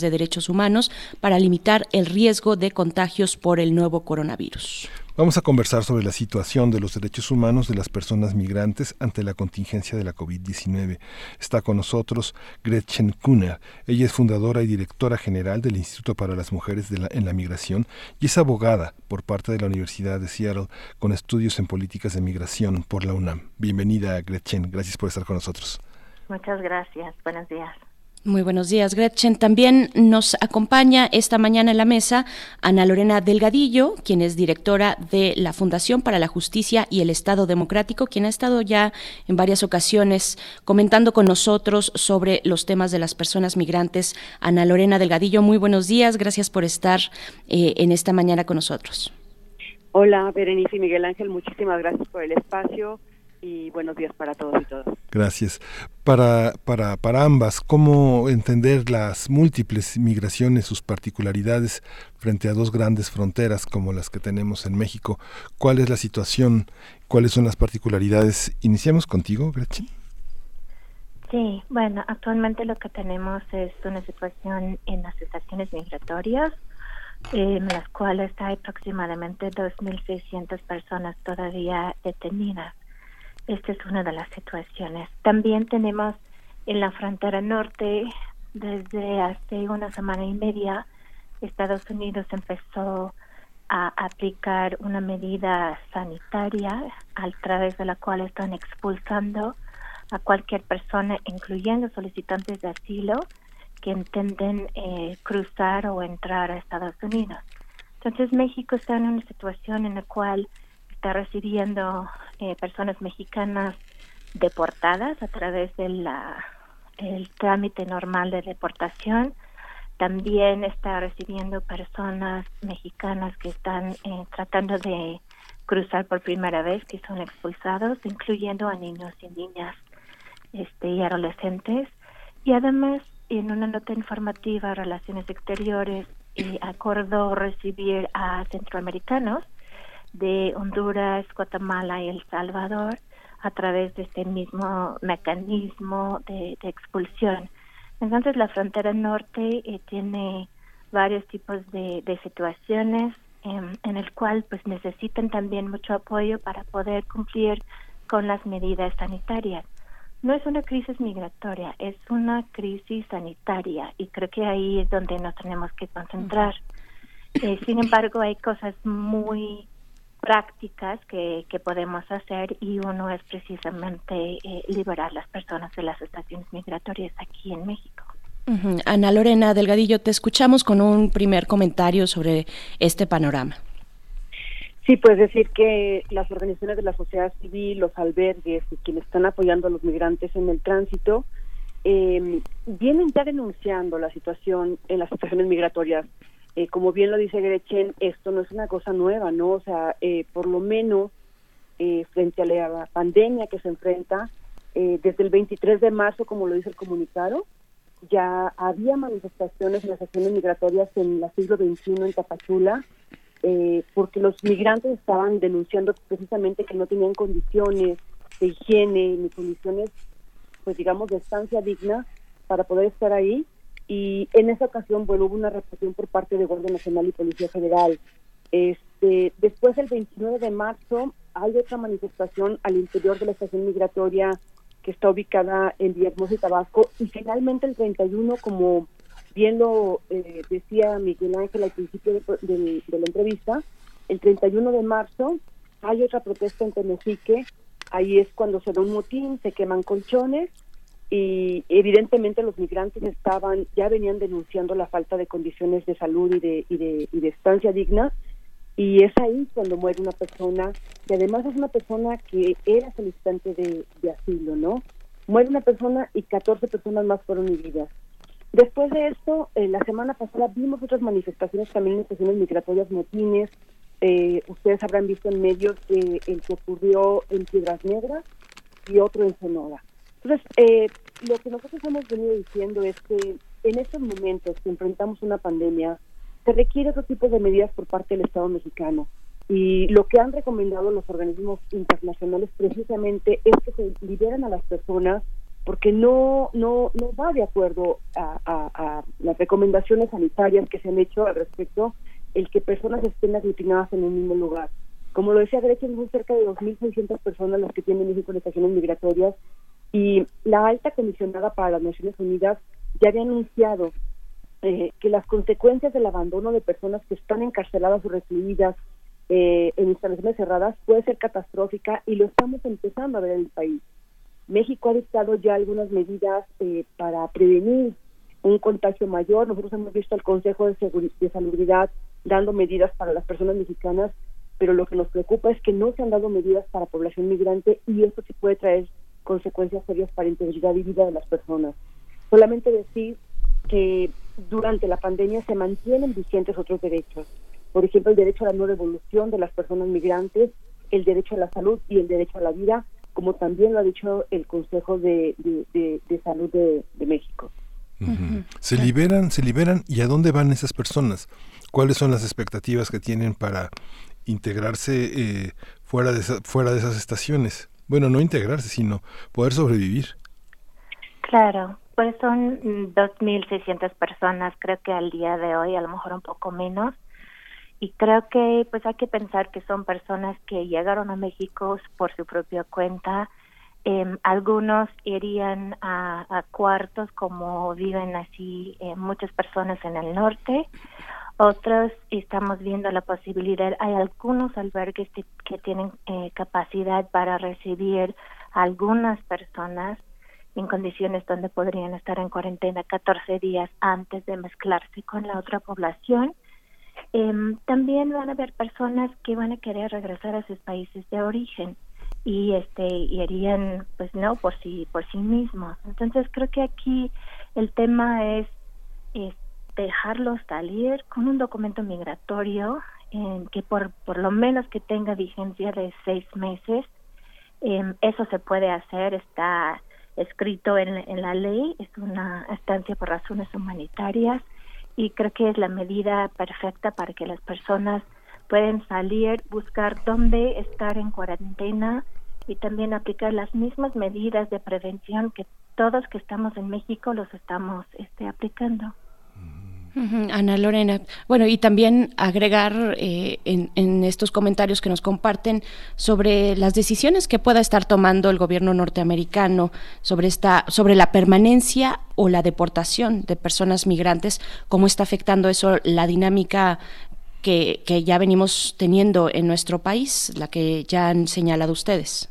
de derechos humanos para limitar el riesgo de contagios por el nuevo coronavirus. Vamos a conversar sobre la situación de los derechos humanos de las personas migrantes ante la contingencia de la COVID-19. Está con nosotros Gretchen Kuhner. Ella es fundadora y directora general del Instituto para las Mujeres en la Migración y es abogada por parte de la Universidad de Seattle con estudios en políticas de migración por la UNAM. Bienvenida, Gretchen. Gracias por estar con nosotros. Muchas gracias. Buenos días. Muy buenos días, Gretchen. También nos acompaña esta mañana en la mesa Ana Lorena Delgadillo, quien es directora de la Fundación para la Justicia y el Estado Democrático, quien ha estado ya en varias ocasiones comentando con nosotros sobre los temas de las personas migrantes. Ana Lorena Delgadillo, muy buenos días. Gracias por estar eh, en esta mañana con nosotros. Hola, Berenice y Miguel Ángel. Muchísimas gracias por el espacio y buenos días para todos y todas. Gracias. Para, para, para ambas, ¿cómo entender las múltiples migraciones, sus particularidades frente a dos grandes fronteras como las que tenemos en México? ¿Cuál es la situación? ¿Cuáles son las particularidades? Iniciamos contigo, Gretchen. Sí, bueno, actualmente lo que tenemos es una situación en las estaciones migratorias, en las cuales hay aproximadamente 2.600 personas todavía detenidas esta es una de las situaciones. También tenemos en la frontera norte, desde hace una semana y media, Estados Unidos empezó a aplicar una medida sanitaria a través de la cual están expulsando a cualquier persona, incluyendo solicitantes de asilo, que intenten eh, cruzar o entrar a Estados Unidos. Entonces México está en una situación en la cual está recibiendo eh, personas mexicanas deportadas a través del el trámite normal de deportación. También está recibiendo personas mexicanas que están eh, tratando de cruzar por primera vez, que son expulsados, incluyendo a niños y niñas este, y adolescentes. Y además, en una nota informativa Relaciones Exteriores, eh, acordó recibir a centroamericanos de Honduras, Guatemala y El Salvador a través de este mismo mecanismo de, expulsión. Entonces la frontera norte eh, tiene varios tipos de, situaciones em, en el cual pues necesitan también mucho apoyo para poder cumplir con las medidas sanitarias. No es una crisis migratoria, es una crisis sanitaria y creo que ahí es donde nos tenemos que concentrar. Eh, sin embargo, hay cosas muy prácticas que, que podemos hacer y uno es precisamente eh, liberar las personas de las estaciones migratorias aquí en México. Ana Lorena Delgadillo, te escuchamos con un primer comentario sobre este panorama. Sí, pues decir que las organizaciones de la sociedad civil, los albergues y quienes están apoyando a los migrantes en el tránsito, eh, vienen ya denunciando la situación en las estaciones migratorias eh, como bien lo dice Gretchen, esto no es una cosa nueva, ¿no? O sea, eh, por lo menos eh, frente a la pandemia que se enfrenta, desde el 23 de marzo, como lo dice el comunicado, ya había manifestaciones en las acciones migratorias en el siglo XXI en Tapachula, porque los migrantes estaban denunciando precisamente que no tenían condiciones de higiene ni condiciones, pues digamos, de estancia digna para poder estar ahí y en esa ocasión, bueno, hubo una represión por parte de Guardia Nacional y Policía Federal. Este, después, el 29 de marzo, hay otra manifestación al interior de la estación migratoria que está ubicada en Villahermosa y Tabasco. Y finalmente, el 31, como bien lo eh, decía Miguel Ángel al principio de, la entrevista, el 31 de marzo hay otra protesta en Temejique. Ahí es cuando se da un motín, se queman colchones y evidentemente los migrantes estaban ya venían denunciando la falta de condiciones de salud y de, de, estancia digna y es ahí cuando muere una persona que además es una persona que era solicitante de, de asilo, ¿no? Muere una persona y 14 personas más fueron heridas. Después de esto, eh, la semana pasada vimos otras manifestaciones también en estaciones migratorias, motines. Eh, ustedes habrán visto en medios el que ocurrió en Piedras Negras y otro en Sonora. Entonces, eh, lo que nosotros hemos venido diciendo es que en estos momentos que enfrentamos una pandemia, se requiere otro tipo de medidas por parte del Estado mexicano. Y lo que han recomendado los organismos internacionales precisamente es que se liberen a las personas porque no no no va de acuerdo a, las recomendaciones sanitarias que se han hecho al respecto el que personas estén aglutinadas en un mismo lugar. Como lo decía Gretchen, son cerca de 2.600 personas las que tienen México en estaciones migratorias y la alta comisionada para las Naciones Unidas ya había anunciado eh, que las consecuencias del abandono de personas que están encarceladas o recluidas eh, en instalaciones cerradas puede ser catastrófica y lo estamos empezando a ver en el país. México ha dictado ya algunas medidas eh, para prevenir un contagio mayor. Nosotros hemos visto al Consejo de, de Salubridad dando medidas para las personas mexicanas, pero lo que nos preocupa es que no se han dado medidas para población migrante y esto sí puede traer consecuencias serias para integridad y vida de las personas. Solamente decir que durante la pandemia se mantienen vigentes otros derechos. Por ejemplo, el derecho a la no devolución de las personas migrantes, el derecho a la salud y el derecho a la vida, como también lo ha dicho el Consejo de, Salud de, México. Se liberan, se liberan y a dónde van esas personas? ¿Cuáles son las expectativas que tienen para integrarse eh, fuera de fuera de esas estaciones? Bueno, no integrarse, sino poder sobrevivir. Claro, pues son 2.600 personas, creo que al día de hoy, a lo mejor un poco menos. Y creo que pues hay que pensar que son personas que llegaron a México por su propia cuenta. Eh, algunos irían a, a, cuartos como viven así eh, muchas personas en el norte. Otros estamos viendo la posibilidad, hay algunos albergues que, que tienen eh, capacidad para recibir algunas personas en condiciones donde podrían estar en cuarentena 14 días antes de mezclarse con la otra población. Em, también van a haber personas que van a querer regresar a sus países de origen y este y harían pues no por sí por sí mismos entonces creo que aquí el tema es, dejarlos salir con un documento migratorio en que por por lo menos que tenga vigencia de seis meses eh, eso se puede hacer está escrito en, en la ley, es una estancia por razones humanitarias y creo que es la medida perfecta para que las personas pueden salir, buscar dónde estar en cuarentena y también aplicar las mismas medidas de prevención que todos que estamos en México los estamos este, aplicando. Ana Lorena. Bueno, y también agregar eh, en, estos comentarios que nos comparten sobre las decisiones que pueda estar tomando el gobierno norteamericano sobre esta, sobre la permanencia o la deportación de personas migrantes, cómo está afectando eso la dinámica que, que ya venimos teniendo en nuestro país, la que ya han señalado ustedes.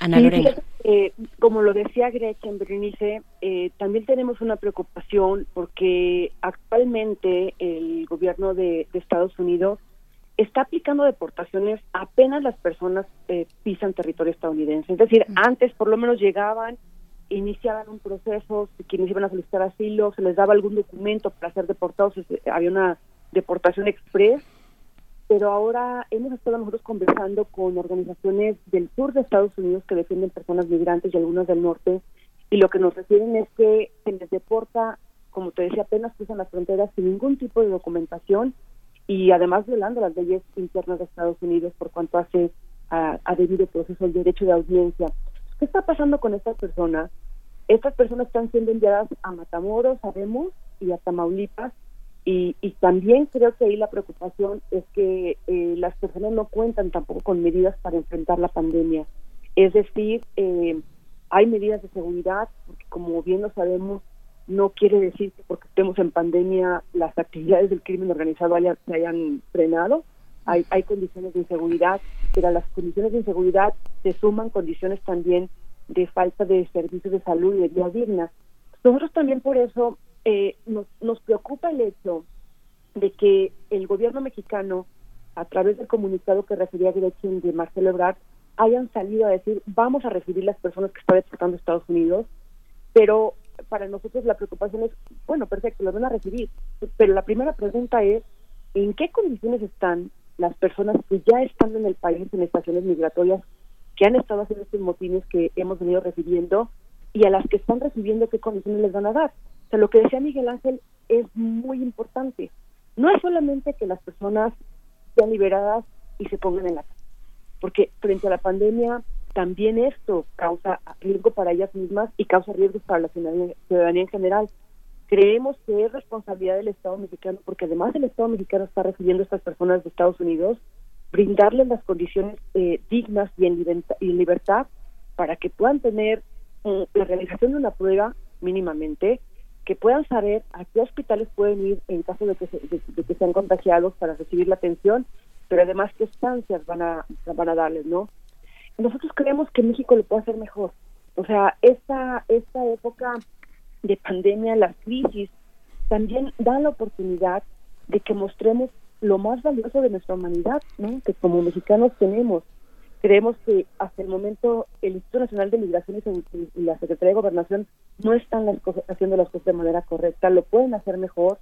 Ana Lorena. Eh, como lo decía Gretchen Berenice, eh, también tenemos una preocupación porque actualmente el gobierno de, Estados Unidos está aplicando deportaciones apenas las personas eh, pisan territorio estadounidense. Es decir, antes por lo menos llegaban, iniciaban un proceso, quienes iban a solicitar asilo, se les daba algún documento para ser deportados, había una deportación express pero ahora hemos estado nosotros conversando con organizaciones del sur de Estados Unidos que defienden personas migrantes y algunas del norte, y lo que nos refieren es que se les deporta, como te decía, apenas cruzan las fronteras sin ningún tipo de documentación y además violando las leyes internas de Estados Unidos por cuanto hace a, debido proceso el derecho de audiencia. ¿Qué está pasando con estas personas? Estas personas están siendo enviadas a Matamoros, sabemos, y a Tamaulipas. Y, y también creo que ahí la preocupación es que eh, las personas no cuentan tampoco con medidas para enfrentar la pandemia. Es decir, eh, hay medidas de seguridad, porque como bien lo sabemos, no quiere decir que porque estemos en pandemia las actividades del crimen organizado se hayan frenado. Hay, hay condiciones de inseguridad, pero a las condiciones de inseguridad se suman condiciones también de falta de servicios de salud y de vida digna. Nosotros también por eso eh, nos, nos preocupa el hecho de que el gobierno mexicano, a través del comunicado que refería dirección de Marcelo Ebrard, hayan salido a decir vamos a recibir las personas que está deportando a Estados Unidos, pero para nosotros la preocupación es, bueno, perfecto, las van a recibir, pero la primera pregunta es, ¿en qué condiciones están las personas que ya están en el país en estaciones migratorias, que han estado haciendo estos motines que hemos venido recibiendo y a las que están recibiendo qué condiciones les van a dar? O sea, lo que decía Miguel Ángel es muy importante. No es solamente que las personas sean liberadas y se pongan en la casa, porque frente a la pandemia también esto causa riesgo para ellas mismas y causa riesgos para la ciudadanía, en general. Creemos que es responsabilidad del Estado mexicano, porque además el Estado mexicano está recibiendo a estas personas de Estados Unidos, brindarles las condiciones eh, dignas y en, libertad, para que puedan tener eh, la realización de una prueba mínimamente, que puedan saber a qué hospitales pueden ir en caso de que, de que sean contagiados para recibir la atención, pero además qué estancias van a, van a darles, ¿no? nosotros creemos que México lo puede hacer mejor. O sea, esta, esta época de pandemia, las crisis, también dan la oportunidad de que mostremos lo más valioso de nuestra humanidad, ¿no? que como mexicanos tenemos. Creemos que hasta el momento el Instituto Nacional de Migraciones y la Secretaría de Gobernación no están las cosas, haciendo las cosas de manera correcta, lo pueden hacer mejor.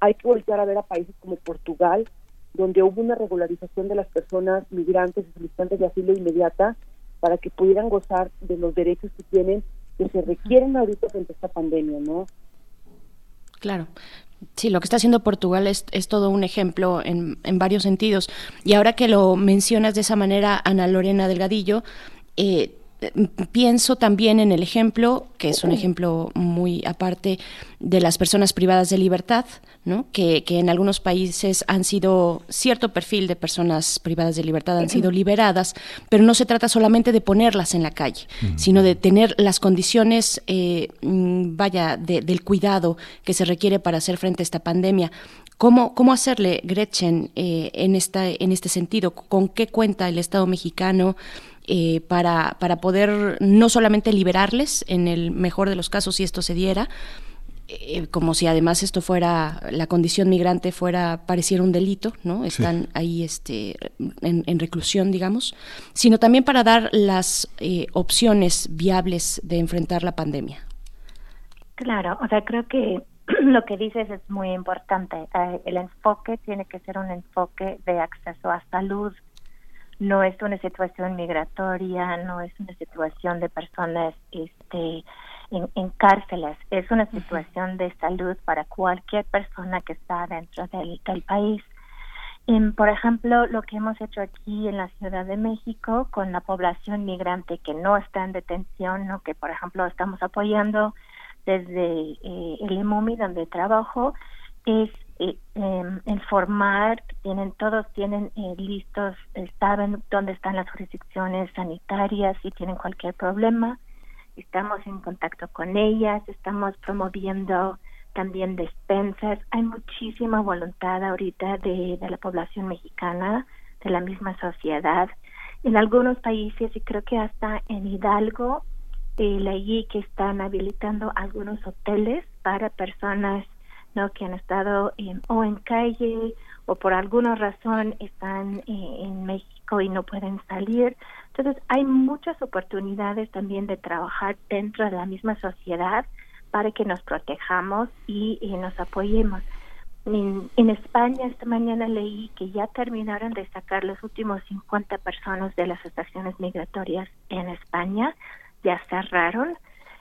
Hay que voltear a ver a países como Portugal, donde hubo una regularización de las personas migrantes y solicitantes de asilo inmediata para que pudieran gozar de los derechos que tienen que se requieren ahorita frente a esta pandemia, ¿no? Claro. Sí, lo que está haciendo Portugal es, es todo un ejemplo en, varios sentidos. Y ahora que lo mencionas de esa manera, Ana Lorena Delgadillo, eh, pienso también en el ejemplo, que es un ejemplo muy aparte de las personas privadas de libertad, ¿no? que, en algunos países han sido cierto perfil de personas privadas de libertad, han sido liberadas, pero no se trata solamente de ponerlas en la calle, sino de tener las condiciones, eh, mm, vaya, del cuidado que se requiere para hacer frente a esta pandemia. ¿Cómo, cómo hacerle, Gretchen, eh, en, esta, en este sentido? ¿Con qué cuenta el Estado mexicano? Eh, para, para poder no solamente liberarles, en el mejor de los casos, si esto se diera, eh, como si además esto fuera la condición migrante fuera pareciera un delito no están ahí este en, reclusión digamos sino también para dar las eh, opciones viables de enfrentar la pandemia. Claro o sea creo que lo que dices es muy importante. El enfoque tiene que ser un enfoque de acceso a salud no es una situación migratoria, no es una situación de personas este, en, cárceles, es una situación de salud para cualquier persona que está dentro del, país. por ejemplo, lo que hemos hecho aquí en la Ciudad de México con la población migrante que no está en detención, ¿no? que por ejemplo estamos apoyando desde eh, el EMOMI donde trabajo, es eh, em, informar, tienen todos tienen eh, listos, saben dónde están las jurisdicciones sanitarias si tienen cualquier problema. Estamos en contacto con ellas, estamos promoviendo también despensas. Hay muchísima voluntad ahorita de, de la población mexicana, de la misma sociedad. En algunos países, y creo que hasta en Hidalgo, eh, leí que están habilitando algunos hoteles para personas ¿no? que han estado o en calle o por alguna razón están eh, en México y no pueden salir. Entonces hay muchas oportunidades también de trabajar dentro de la misma sociedad para que nos protejamos y, nos apoyemos. En, en, España esta mañana leí que ya terminaron de sacar los últimos 50 personas de las estaciones migratorias en España, ya cerraron.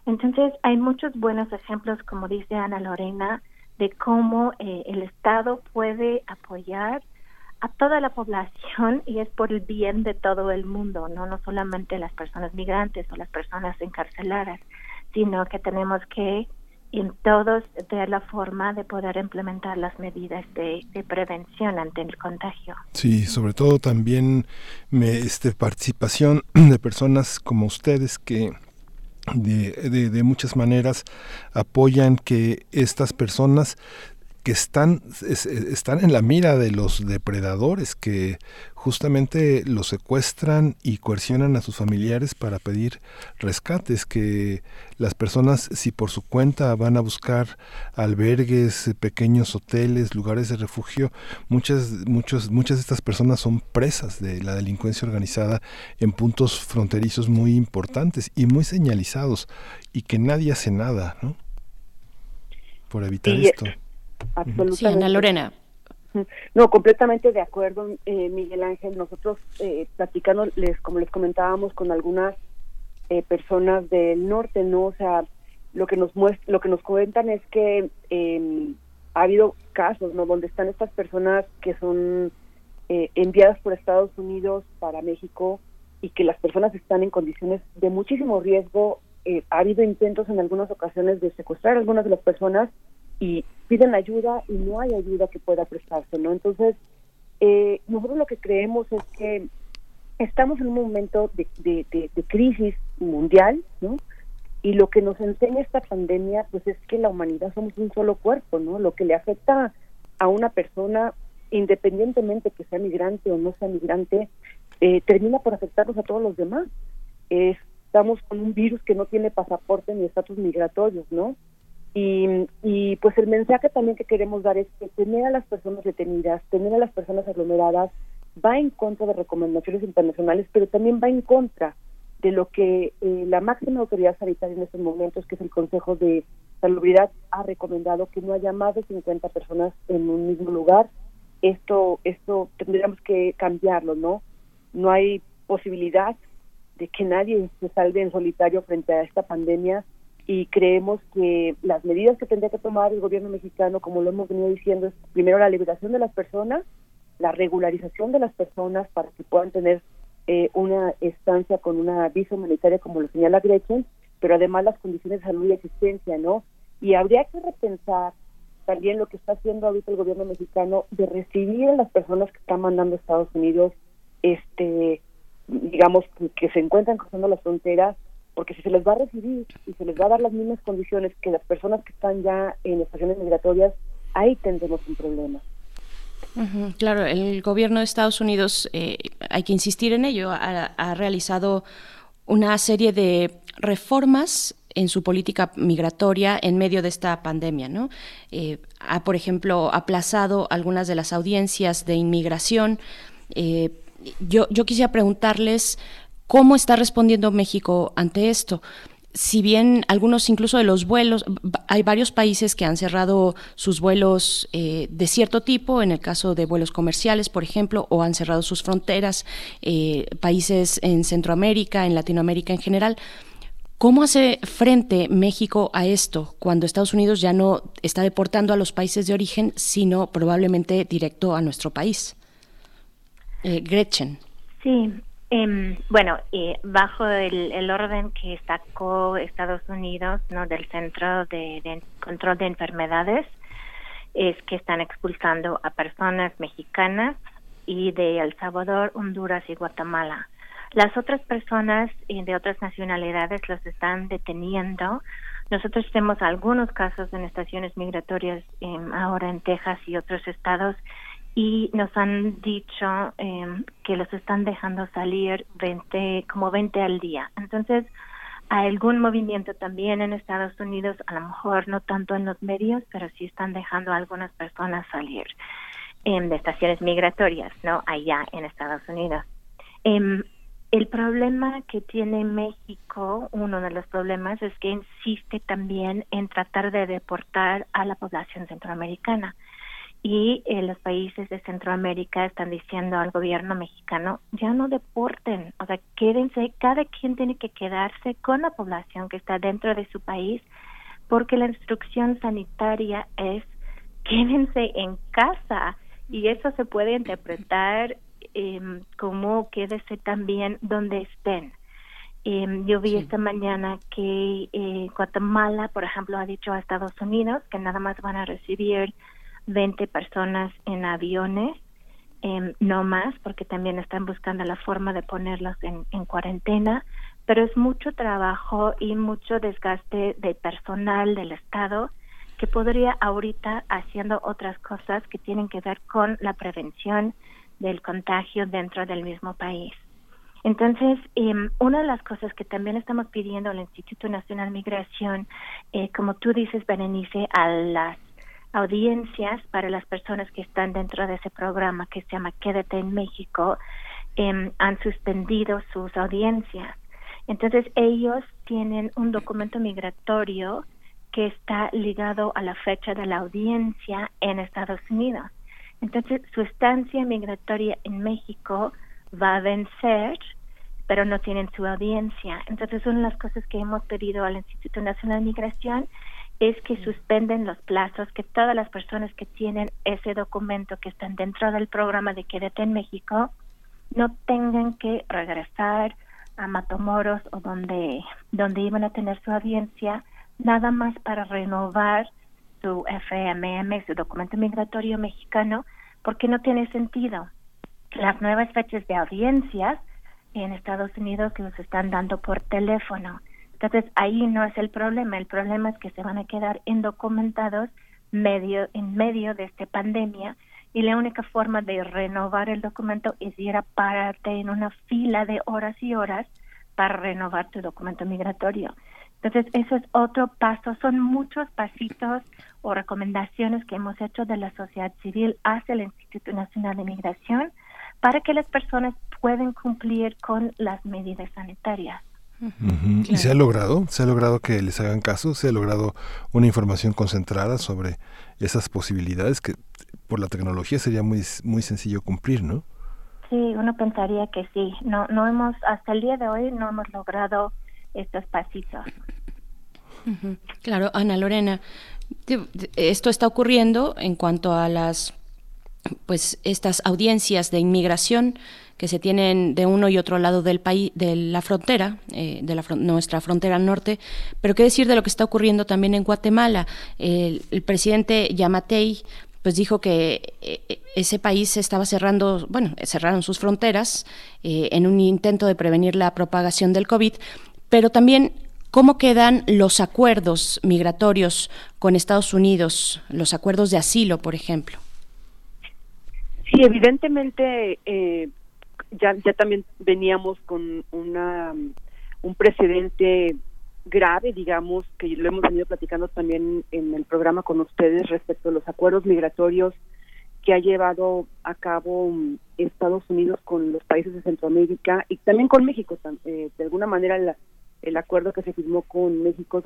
Entonces hay muchos buenos ejemplos, como dice Ana Lorena, de cómo eh, el Estado puede apoyar a toda la población y es por el bien de todo el mundo, no no solamente las personas migrantes o las personas encarceladas, sino que tenemos que en todos de la forma de poder implementar las medidas de, prevención ante el contagio. Sí, sobre todo también me, este, participación de personas como ustedes que de, de, de, muchas maneras apoyan que estas personas que están, están en la mira de los depredadores que justamente los secuestran y coercionan a sus familiares para pedir rescates, que las personas si por su cuenta van a buscar albergues, pequeños hoteles, lugares de refugio, muchas, muchos, muchas de estas personas son presas de la delincuencia organizada en puntos fronterizos muy importantes y muy señalizados y que nadie hace nada, ¿no? Por evitar esto. Absolutamente. Lorena. No, completamente de acuerdo, eh, Miguel Ángel. Nosotros eh, platicando, les, como les comentábamos, con algunas eh, personas del norte, ¿no? O sea, lo que nos lo que nos cuentan es que em, ha habido casos, ¿no? Donde están estas personas que son eh, enviadas por Estados Unidos para México y que las personas están en condiciones de muchísimo riesgo. ha habido intentos en algunas ocasiones de secuestrar a algunas de las personas y piden ayuda y no hay ayuda que pueda prestarse, ¿no? Entonces, eh, nosotros lo que creemos es que estamos en un momento de, de, crisis mundial, ¿no? Y lo que nos enseña esta pandemia, pues es que la humanidad somos un solo cuerpo, ¿no? Lo que le afecta a una persona, independientemente que sea migrante o no sea migrante, eh, termina por afectarnos a todos los demás. estamos con un virus que no tiene pasaporte ni estatus migratorios, ¿no? Y, y pues el mensaje también que queremos dar es que tener a las personas detenidas, tener a las personas aglomeradas, va en contra de recomendaciones internacionales, pero también va en contra de lo que eh, la máxima autoridad sanitaria en estos momentos, que es el Consejo de Salubridad, ha recomendado que no haya más de 50 personas en un mismo lugar. Esto, esto tendríamos que cambiarlo, ¿no? No hay posibilidad de que nadie se salve en solitario frente a esta pandemia y creemos que las medidas que tendría que tomar el gobierno mexicano, como lo hemos venido diciendo, es primero la liberación de las personas, la regularización de las personas para que puedan tener eh, una estancia con una visa humanitaria, como lo señala Gretchen, pero además las condiciones de salud y existencia, ¿no? Y habría que repensar también lo que está haciendo ahorita el gobierno mexicano de recibir a las personas que están mandando a Estados Unidos, este, digamos, que se encuentran cruzando las fronteras porque si se les va a recibir y se les va a dar las mismas condiciones que las personas que están ya en estaciones migratorias, ahí tendremos un problema. claro, el gobierno de Estados Unidos, eh, hay que insistir en ello, ha, realizado una serie de reformas en su política migratoria en medio de esta pandemia, ¿no? Eh, ha, por ejemplo, aplazado algunas de las audiencias de inmigración. Eh, yo, yo quisiera preguntarles ¿Cómo está respondiendo México ante esto? si bien algunos incluso de los vuelos, hay varios países que han cerrado sus vuelos eh, de cierto tipo, en el caso de vuelos comerciales, por ejemplo, o han cerrado sus fronteras, eh, países en Centroamérica, en Latinoamérica en general. ¿Cómo hace frente México a esto cuando Estados Unidos ya no está deportando a los países de origen, sino probablemente directo a nuestro país? Eh, Gretchen. Sí, Em, bueno, bajo el, orden que sacó Estados Unidos, ¿no? Del Centro de, Control de Enfermedades, es que están expulsando a personas mexicanas y de El Salvador, Honduras y Guatemala. Las otras personas eh, de otras nacionalidades los están deteniendo. Nosotros tenemos algunos casos en estaciones migratorias em, ahora en Texas y otros estados y nos han dicho eh, que los están dejando salir 20, como 20 al día. Entonces, algún movimiento también en Estados Unidos, a lo mejor no tanto en los medios, pero sí están dejando a algunas personas salir em, de estaciones migratorias, ¿no? Allá en Estados Unidos. Em, el problema que tiene México, uno de los problemas, es que insiste también en tratar de deportar a la población centroamericana y eh, los países de Centroamérica están diciendo al gobierno mexicano ya no deporten, o sea, quédense, cada quien tiene que quedarse con la población que está dentro de su país porque la instrucción sanitaria es quédense en casa y eso se puede interpretar eh, como quédese también donde estén. Em, yo vi esta mañana que eh, Guatemala, por ejemplo, ha dicho a Estados Unidos que nada más van a recibir 20 personas en aviones, em, no más, porque también están buscando la forma de ponerlos en, en cuarentena, pero es mucho trabajo y mucho desgaste de personal del Estado que podría ahorita haciendo otras cosas que tienen que ver con la prevención del contagio dentro del mismo país. Entonces, em, una de las cosas que también estamos pidiendo al Instituto Nacional de Migración, eh, como tú dices, Berenice, a las audiencias para las personas que están dentro de ese programa que se llama Quédate en México, em, han suspendido sus audiencias. Entonces, ellos tienen un documento migratorio que está ligado a la fecha de la audiencia en Estados Unidos. Entonces, su estancia migratoria en México va a vencer, pero no tienen su audiencia. Entonces, una de las cosas que hemos pedido al Instituto Nacional de Migración es que suspenden los plazos, que todas las personas que tienen ese documento que están dentro del programa de Quédate en México no tengan que regresar a Matamoros o donde, donde iban a tener su audiencia, nada más para renovar su FMM, su documento migratorio mexicano, porque no tiene sentido las nuevas fechas de audiencias en Estados Unidos los están dando por teléfono. Entonces ahí no es el problema, el problema es que se van a quedar indocumentados medio en medio de esta pandemia y la única forma de renovar el documento es ir a pararte en una fila de horas y horas para renovar tu documento migratorio. Entonces, eso es otro paso. Son muchos pasitos o recomendaciones que hemos hecho de la sociedad civil hacia el Instituto Nacional de Migración para que las personas puedan cumplir con las medidas sanitarias. ¿Y se ha logrado? ¿Se ha logrado que les hagan caso? ¿Se ha logrado una información concentrada sobre esas posibilidades que por la tecnología sería muy, muy sencillo cumplir, ¿no? Sí, uno pensaría que sí. No, no hemos, hasta el día de hoy no hemos logrado estos pasitos. Claro, Ana Lorena, esto está ocurriendo en cuanto a las pues estas audiencias de inmigración que se tienen de uno y otro lado del país, de la frontera, eh, de la nuestra frontera norte. Pero qué decir de lo que está ocurriendo también en Guatemala. El, presidente Yamatei pues dijo que eh, ese país estaba cerrando, bueno, cerraron sus fronteras eh, en un intento de prevenir la propagación del COVID, pero también cómo quedan los acuerdos migratorios con Estados Unidos, los acuerdos de asilo, por ejemplo. Sí, evidentemente eh, ya, también veníamos con una un precedente grave, digamos, que lo hemos venido platicando también en el programa con ustedes respecto a los acuerdos migratorios que ha llevado a cabo mm, Estados Unidos con los países de Centroamérica y también con México. Eh, de alguna manera el acuerdo que se firmó con México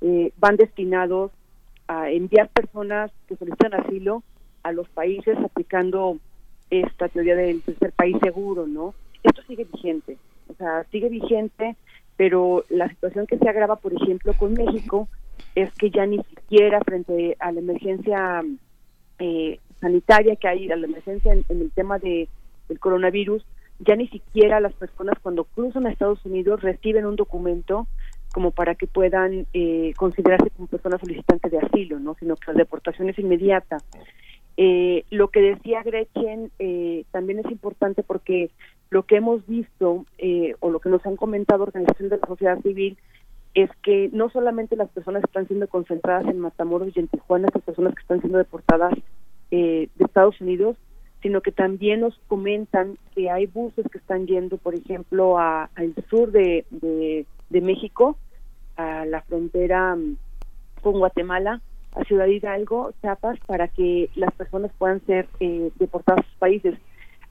eh, van destinados a enviar personas que solicitan asilo a los países aplicando esta teoría del tercer país seguro, ¿no? Esto sigue vigente, o sea, sigue vigente, pero la situación que se agrava, por ejemplo, con México es que ya ni siquiera frente a la emergencia eh, sanitaria que hay, a la emergencia en, el tema de, del coronavirus, ya ni siquiera las personas cuando cruzan a Estados Unidos reciben un documento como para que puedan eh, considerarse como personas solicitantes de asilo, ¿no? Sino que la deportación es inmediata. Eh, lo que decía Gretchen eh, también es importante porque lo que hemos visto eh, o lo que nos han comentado organizaciones de la sociedad civil es que no solamente las personas están siendo concentradas en Matamoros y en Tijuana, las personas que están siendo deportadas de Estados Unidos, sino que también nos comentan que hay buses que están yendo, por ejemplo, a, al sur de, de México, a la frontera mm, con Guatemala, a Ciudad Hidalgo, Chiapas, para que las personas puedan ser eh, deportadas a sus países.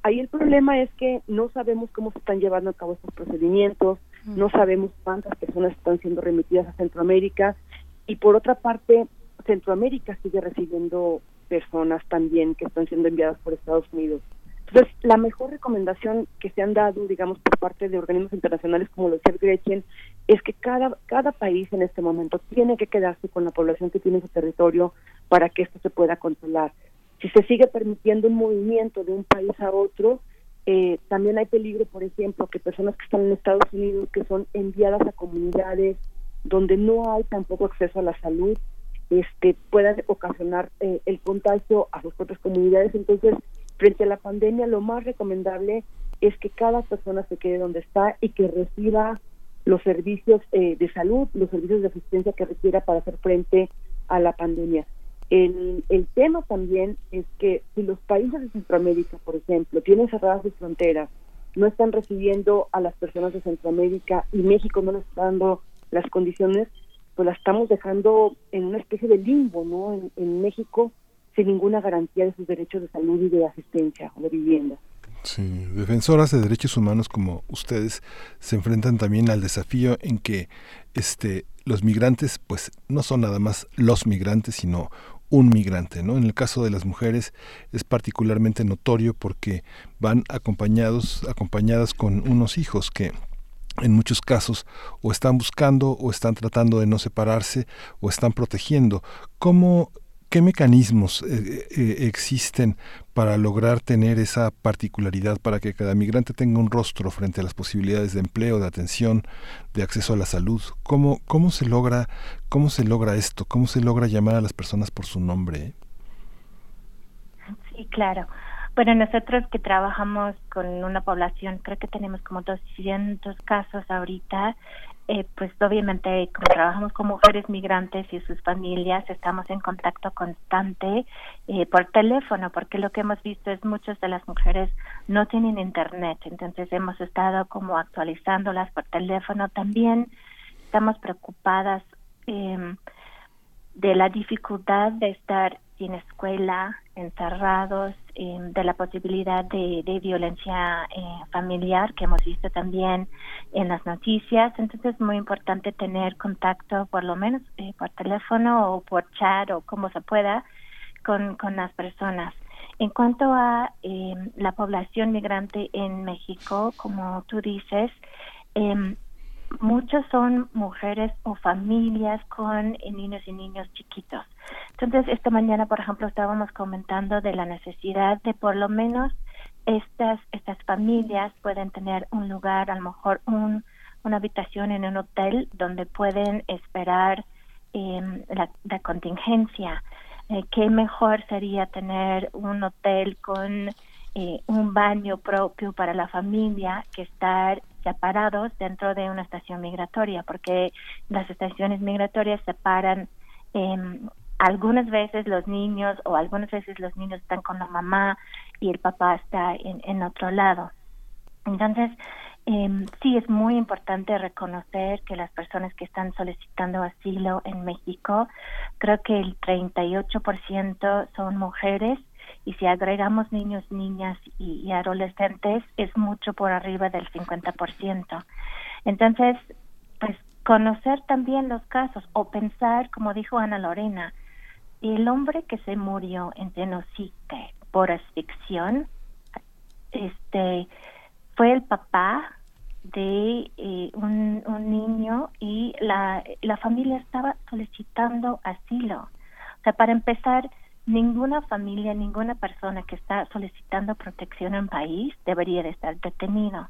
Ahí el problema es que no sabemos cómo se están llevando a cabo estos procedimientos, no sabemos cuántas personas están siendo remitidas a Centroamérica y por otra parte Centroamérica sigue recibiendo personas también que están siendo enviadas por Estados Unidos. Entonces, la mejor recomendación que se han dado, digamos, por parte de organismos internacionales como los el Gretchen, es que cada, cada país en este momento tiene que quedarse con la población que tiene en su territorio para que esto se pueda controlar. Si se sigue permitiendo un movimiento de un país a otro, Eh, también hay peligro, por ejemplo, que personas que están en Estados Unidos, que son enviadas a comunidades donde no hay tampoco acceso a la salud, este, puedan ocasionar eh, el contagio a sus propias comunidades. Entonces, frente a la pandemia, lo más recomendable es que cada persona se quede donde está y que reciba los servicios eh, de salud, los servicios de asistencia que requiera para hacer frente a la pandemia. El, el tema también es que si los países de Centroamérica, por ejemplo, tienen cerradas sus fronteras, no están recibiendo a las personas de Centroamérica y México no les está dando las condiciones, pues la estamos dejando en una especie de limbo, ¿no? En, México sin ninguna garantía de sus derechos de salud y de asistencia o de vivienda. Sí, defensoras de derechos humanos como ustedes se enfrentan también al desafío en que este los migrantes pues no son nada más los migrantes, sino un migrante, ¿no? En el caso de las mujeres es particularmente notorio porque van acompañados, acompañadas con unos hijos que en muchos casos o están buscando o están tratando de no separarse o están protegiendo. ¿Cómo, ¿Qué mecanismos eh, eh, existen para lograr tener esa particularidad, para que cada migrante tenga un rostro frente a las posibilidades de empleo, de atención, de acceso a la salud? ¿Cómo, cómo, se, logra, cómo se logra esto? ¿Cómo se logra llamar a las personas por su nombre? Sí, claro. Bueno, nosotros que trabajamos con una población, creo que tenemos como 200 casos ahorita, eh, pues obviamente como trabajamos con mujeres migrantes y sus familias, estamos en contacto constante eh, por teléfono, porque lo que hemos visto es muchas de las mujeres no tienen internet, entonces hemos estado como actualizándolas por teléfono. También estamos preocupadas eh, de la dificultad de estar sin escuela, encerrados, em, de la posibilidad de, violencia eh, familiar que hemos visto también en las noticias. Entonces es muy importante tener contacto, por lo menos eh, por teléfono o por chat o como se pueda, con, con las personas. En cuanto a em, la población migrante en México, como tú dices, eh, muchos son mujeres o familias con niños y niños chiquitos. Entonces, esta mañana, por ejemplo, estábamos comentando de la necesidad de por lo menos estas estas familias pueden tener un lugar, a lo mejor un, una habitación en un hotel donde pueden esperar eh, la, contingencia. Eh, qué mejor sería tener un hotel con eh, un baño propio para la familia que estar separados dentro de una estación migratoria, porque las estaciones migratorias separan eh, algunas veces los niños o algunas veces los niños están con la mamá y el papá está en, otro lado. Entonces, eh, sí es muy importante reconocer que las personas que están solicitando asilo en México, creo que el 38% son mujeres y si agregamos niños, niñas y, adolescentes es mucho por arriba del 50%. Entonces, pues conocer también los casos o pensar, como dijo Ana Lorena, el hombre que se murió en Tenosique por asfixión, este, fue el papá de eh, un, un, niño y la, la familia estaba solicitando asilo. O sea, para empezar, ninguna familia, ninguna persona que está solicitando protección en país debería de estar detenido.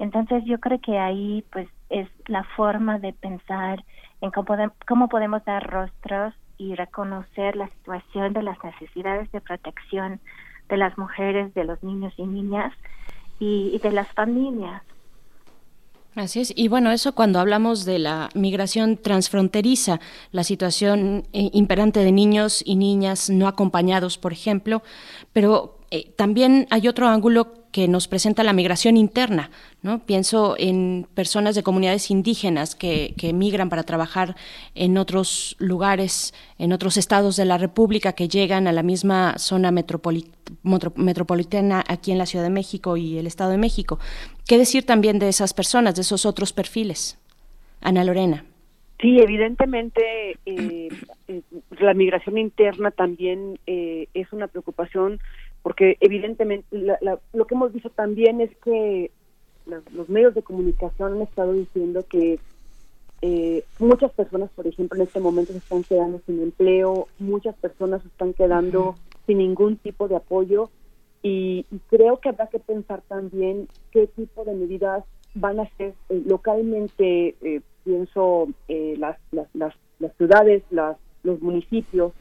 Entonces yo creo que ahí pues es la forma de pensar en cómo, podemos dar rostros y reconocer la situación de las necesidades de protección de las mujeres, de los niños y niñas y de las familias. Así es. Y bueno, eso cuando hablamos de la migración transfronteriza, la situación eh, imperante de niños y niñas no acompañados, por ejemplo, pero eh, también hay otro ángulo que nos presenta la migración interna, ¿no? Pienso en personas de comunidades indígenas que, que migran para trabajar en otros lugares, en otros estados de la República, que llegan a la misma zona metropolitana aquí en la Ciudad de México y el Estado de México. ¿Qué decir también de esas personas, de esos otros perfiles? Ana Lorena. Sí, evidentemente eh, eh, la migración interna también eh, es una preocupación porque evidentemente lo que hemos visto también es que los medios de comunicación han estado diciendo que eh, muchas personas, por ejemplo, en este momento se están quedando sin empleo, muchas personas se están quedando sin ningún tipo de apoyo y, creo que habrá que pensar también qué tipo de medidas van a ser eh, localmente, eh, pienso, eh, las, las, las, ciudades, las, los municipios,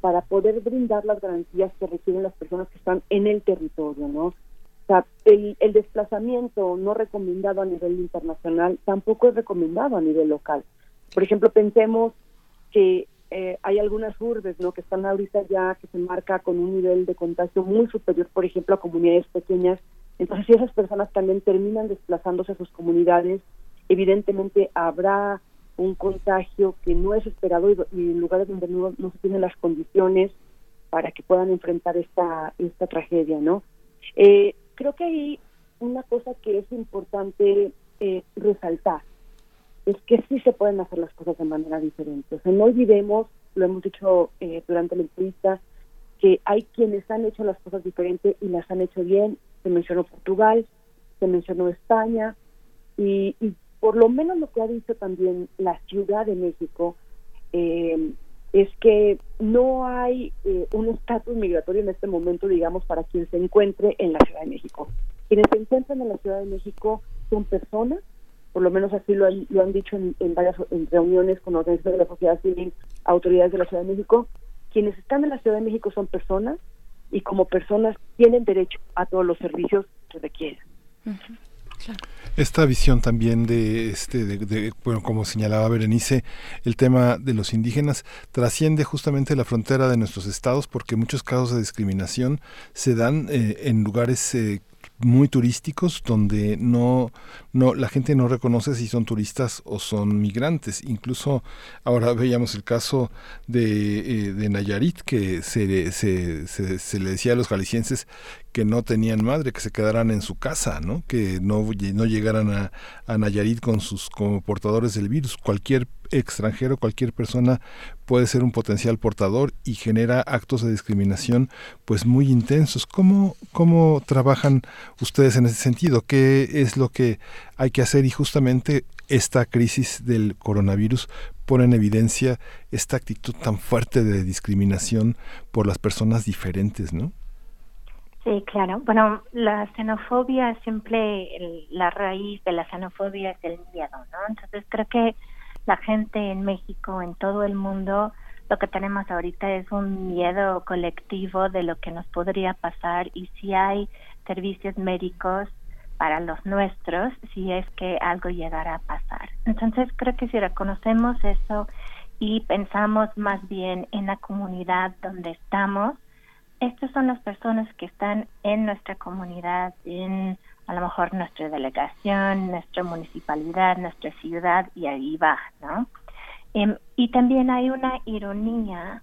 para poder brindar las garantías que requieren las personas que están en el territorio, ¿no? O sea, el, el desplazamiento no recomendado a nivel internacional tampoco es recomendado a nivel local. Por ejemplo, pensemos que eh, hay algunas urbes ¿no? que están ahorita ya que se marca con un nivel de contagio muy superior, por ejemplo, a comunidades pequeñas. Entonces, si esas personas también terminan desplazándose a sus comunidades, evidentemente habrá un contagio que no es esperado y, en lugares donde no, se tienen las condiciones para que puedan enfrentar esta esta tragedia, ¿no? Eh, creo que hay una cosa que es importante eh, resaltar es que sí se pueden hacer las cosas de manera diferente. O sea, no olvidemos, lo hemos dicho eh, durante la entrevista, que hay quienes han hecho las cosas diferentes y las han hecho bien. Se mencionó Portugal, se mencionó España y, por lo menos lo que ha dicho también la Ciudad de México eh, es que no hay eh, un estatus migratorio en este momento, digamos, para quien se encuentre en la Ciudad de México. Quienes se encuentran en la Ciudad de México son personas por lo menos así lo han, lo han dicho en, varias reuniones con organizaciones de la sociedad civil, autoridades de la Ciudad de México, quienes están en la Ciudad de México son personas y como personas tienen derecho a todos los servicios que requieren. Esta visión también de este, de, bueno, como señalaba Berenice, el tema de los indígenas trasciende justamente la frontera de nuestros estados porque muchos casos de discriminación se dan eh, en lugares eh, muy turísticos donde no, no la gente no reconoce si son turistas o son migrantes. Incluso ahora veíamos el caso de, eh, de Nayarit que se, se, se, le decía a los jaliscienses que no tenían madre, que se quedaran en su casa, ¿no? que no, no llegaran a, a Nayarit con sus como portadores del virus. Cualquier extranjero, cualquier persona puede ser un potencial portador y genera actos de discriminación pues muy intensos. ¿Cómo, cómo trabajan ustedes en ese sentido? ¿Qué es lo que hay que hacer? Y justamente esta crisis del coronavirus pone en evidencia esta actitud tan fuerte de discriminación por las personas diferentes, ¿no? Sí, claro. Bueno, la xenofobia siempre, la raíz de la xenofobia es el miedo, ¿no? Entonces creo que la gente en México, en todo el mundo, lo que tenemos ahorita es un miedo colectivo de lo que nos podría pasar y si hay servicios médicos para los nuestros si es que algo llegara a pasar. Entonces creo que si reconocemos eso y pensamos más bien en la comunidad donde estamos, estas son las personas que están en nuestra comunidad, en a lo mejor nuestra delegación, nuestra municipalidad, nuestra ciudad y ahí va, ¿no? Em, y también hay una ironía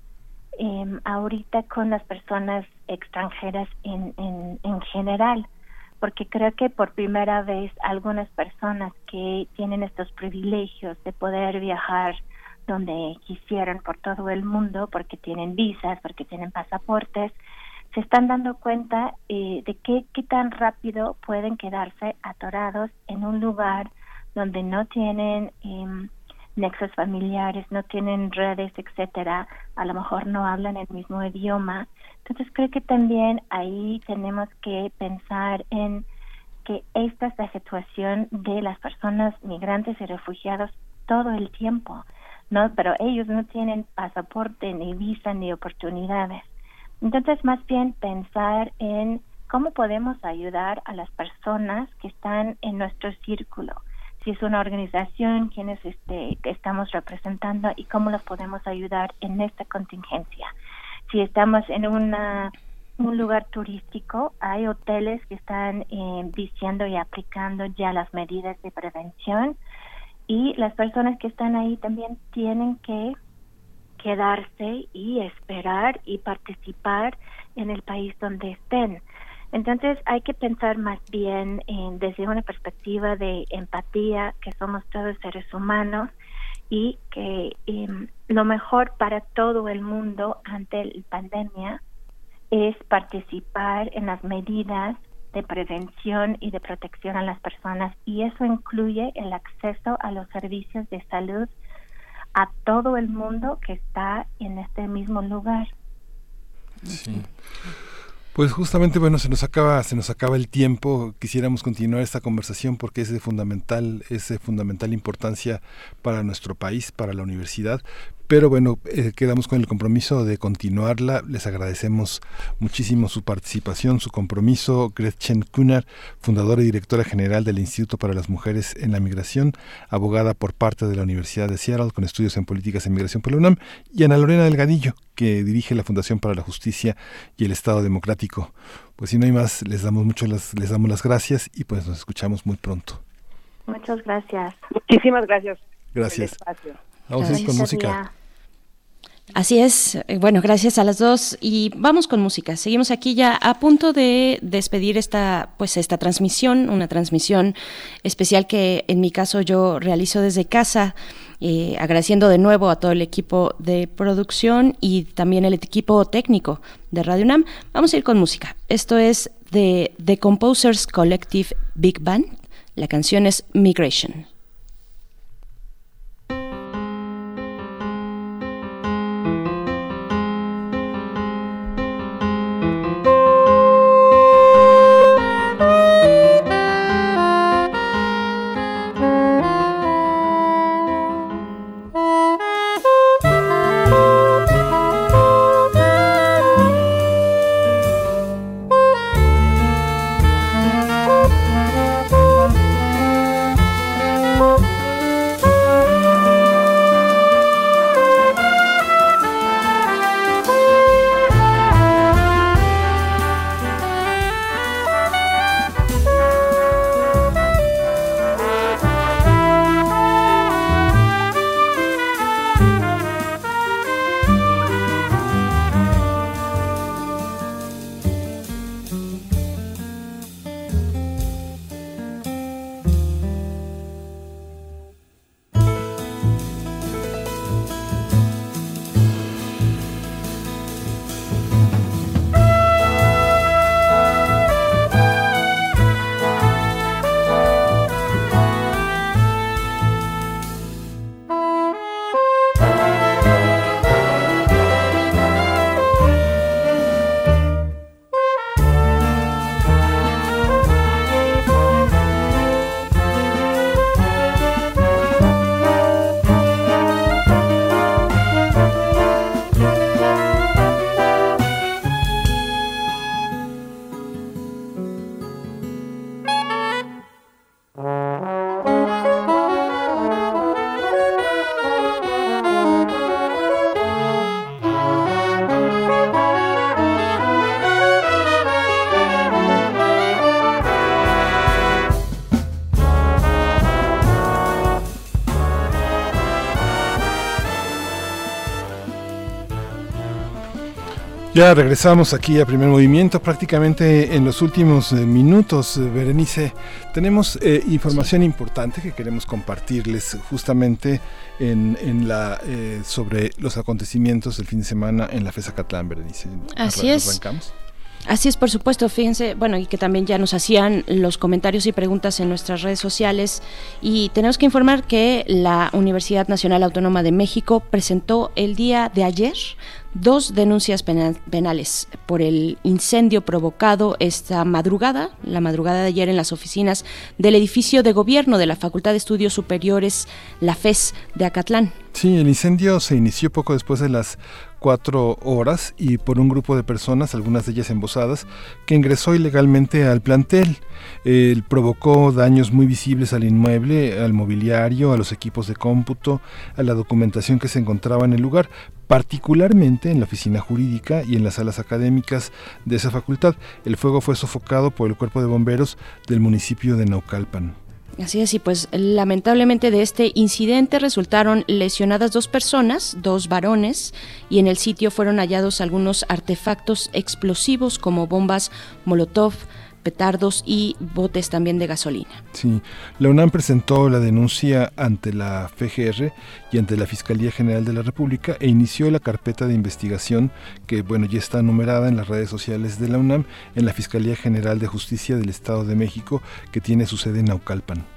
eh, ahorita con las personas extranjeras en, en, en general, porque creo que por primera vez algunas personas que tienen estos privilegios de poder viajar donde quisieran por todo el mundo, porque tienen visas, porque tienen pasaportes, se están dando cuenta eh, de qué, qué tan rápido pueden quedarse atorados en un lugar donde no tienen eh, nexos familiares, no tienen redes, etcétera, a lo mejor no hablan el mismo idioma. Entonces creo que también ahí tenemos que pensar en que esta es la situación de las personas migrantes y refugiados todo el tiempo, ¿no? Pero ellos no tienen pasaporte, ni visa, ni oportunidades. Entonces, más bien pensar en cómo podemos ayudar a las personas que están en nuestro círculo. Si es una organización, quienes este, estamos representando y cómo los podemos ayudar en esta contingencia. Si estamos en una, un lugar turístico, hay hoteles que están eh, diciendo y aplicando ya las medidas de prevención y las personas que están ahí también tienen que quedarse y esperar y participar en el país donde estén. Entonces hay que pensar más bien en, desde una perspectiva de empatía, que somos todos seres humanos y que em, lo mejor para todo el mundo ante la pandemia es participar en las medidas de prevención y de protección a las personas y eso incluye el acceso a los servicios de salud a todo el mundo que está en este mismo lugar. Sí. Pues justamente, bueno, se nos acaba, se nos acaba el tiempo. Quisiéramos continuar esta conversación porque es de fundamental, es de fundamental importancia para nuestro país, para la universidad. Pero bueno, eh, quedamos con el compromiso de continuarla. Les agradecemos muchísimo su participación, su compromiso. Gretchen Kunar, fundadora y directora general del Instituto para las Mujeres en la Migración, abogada por parte de la Universidad de Seattle con estudios en políticas de migración por la UNAM, y Ana Lorena Delgadillo, que dirige la Fundación para la Justicia y el Estado Democrático. Pues si no hay más, les damos mucho las, les damos las gracias y pues nos escuchamos muy pronto. Muchas gracias. Muchísimas gracias. Gracias. Vamos a ir con música. Así es. Eh, bueno, gracias a las dos y vamos con música. Seguimos aquí ya a punto de despedir esta pues esta transmisión, una transmisión especial que en mi caso yo realizo desde casa. Eh, agradeciendo de nuevo a todo el equipo de producción y también el equipo técnico de Radio UNAM. Vamos a ir con música. Esto es de The Composers Collective Big Band. La canción es Migration. Ya regresamos aquí a primer movimiento, prácticamente en los últimos eh, minutos, eh, Berenice. Tenemos eh, información importante que queremos compartirles justamente en, en la sobre los acontecimientos del fin de semana en la FESA Catlán, Berenice. Así es. Así es, por supuesto, fíjense, bueno, y que también ya nos hacían los comentarios y preguntas en nuestras redes sociales. Y tenemos que informar que la Universidad Nacional Autónoma de México presentó el día de ayer dos denuncias penales por el incendio provocado esta madrugada, la madrugada de ayer en las oficinas del edificio de gobierno de la Facultad de Estudios Superiores, la FES de Acatlán. Sí, el incendio se inició poco después de las cuatro horas y por un grupo de personas, algunas de ellas embosadas, que ingresó ilegalmente al plantel. Él provocó daños muy visibles al inmueble, al mobiliario, a los equipos de cómputo, a la documentación que se encontraba en el lugar, particularmente en la oficina jurídica y en las salas académicas de esa facultad. El fuego fue sofocado por el cuerpo de bomberos del municipio de Naucalpan. Así es, y pues lamentablemente de este incidente resultaron lesionadas dos personas, dos varones, y en el sitio fueron hallados algunos artefactos explosivos como bombas Molotov, petardos y botes también de gasolina. Sí, la UNAM presentó la denuncia ante la FGR y ante la Fiscalía General de la República e inició la carpeta de investigación que, bueno, ya está numerada en las redes sociales de la UNAM en la Fiscalía General de Justicia del Estado de México que tiene su sede en Naucalpan.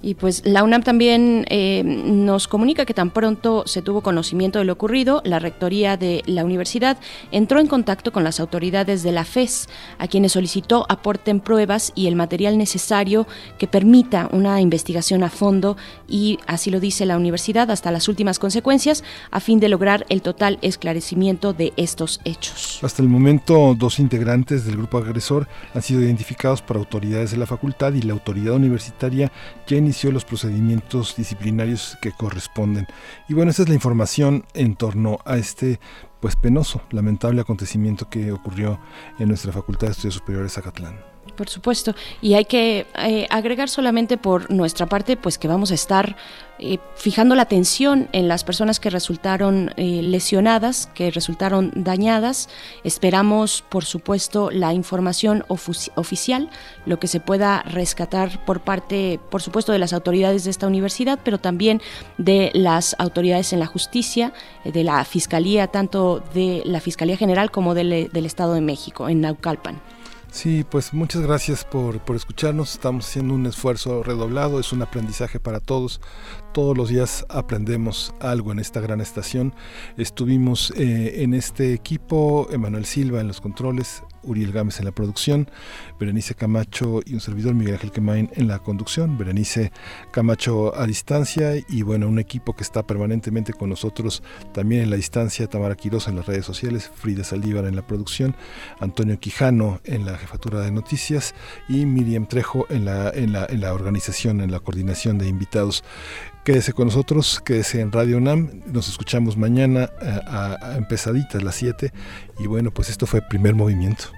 Y pues la UNAM también eh, nos comunica que tan pronto se tuvo conocimiento de lo ocurrido, la rectoría de la universidad entró en contacto con las autoridades de la FES, a quienes solicitó aporten pruebas y el material necesario que permita una investigación a fondo y así lo dice la universidad hasta las últimas consecuencias a fin de lograr el total esclarecimiento de estos hechos. Hasta el momento, dos integrantes del grupo agresor han sido identificados por autoridades de la facultad y la autoridad universitaria ya inició los procedimientos disciplinarios que corresponden. Y bueno, esa es la información en torno a este pues penoso, lamentable acontecimiento que ocurrió en nuestra Facultad de Estudios Superiores Zacatlán. Por supuesto, y hay que eh, agregar solamente por nuestra parte, pues que vamos a estar eh, fijando la atención en las personas que resultaron eh, lesionadas, que resultaron dañadas. Esperamos, por supuesto, la información oficial, lo que se pueda rescatar por parte, por supuesto, de las autoridades de esta universidad, pero también de las autoridades en la justicia, de la Fiscalía, tanto de la Fiscalía General como del Estado de México, en Naucalpan. Sí, pues muchas gracias por, por, escucharnos. Estamos haciendo un esfuerzo redoblado, es un aprendizaje para todos. Todos los días aprendemos algo en esta gran estación. Estuvimos eh, en este equipo, Emanuel Silva en los controles, Uriel Gámez en la producción, Berenice Camacho y un servidor Miguel Ángel Quemain en la conducción, Berenice Camacho a distancia y bueno, un equipo que está permanentemente con nosotros también en la distancia, Tamara Quiroz en las redes sociales, Frida Saldívar en la producción, Antonio Quijano en la jefatura de noticias y Miriam Trejo en la, en la, en la organización, en la coordinación de invitados. Quédese con nosotros, quédese en Radio UNAM. Nos escuchamos mañana eh, a, a, empezaditas las 7. Y bueno, pues esto fue primer movimiento.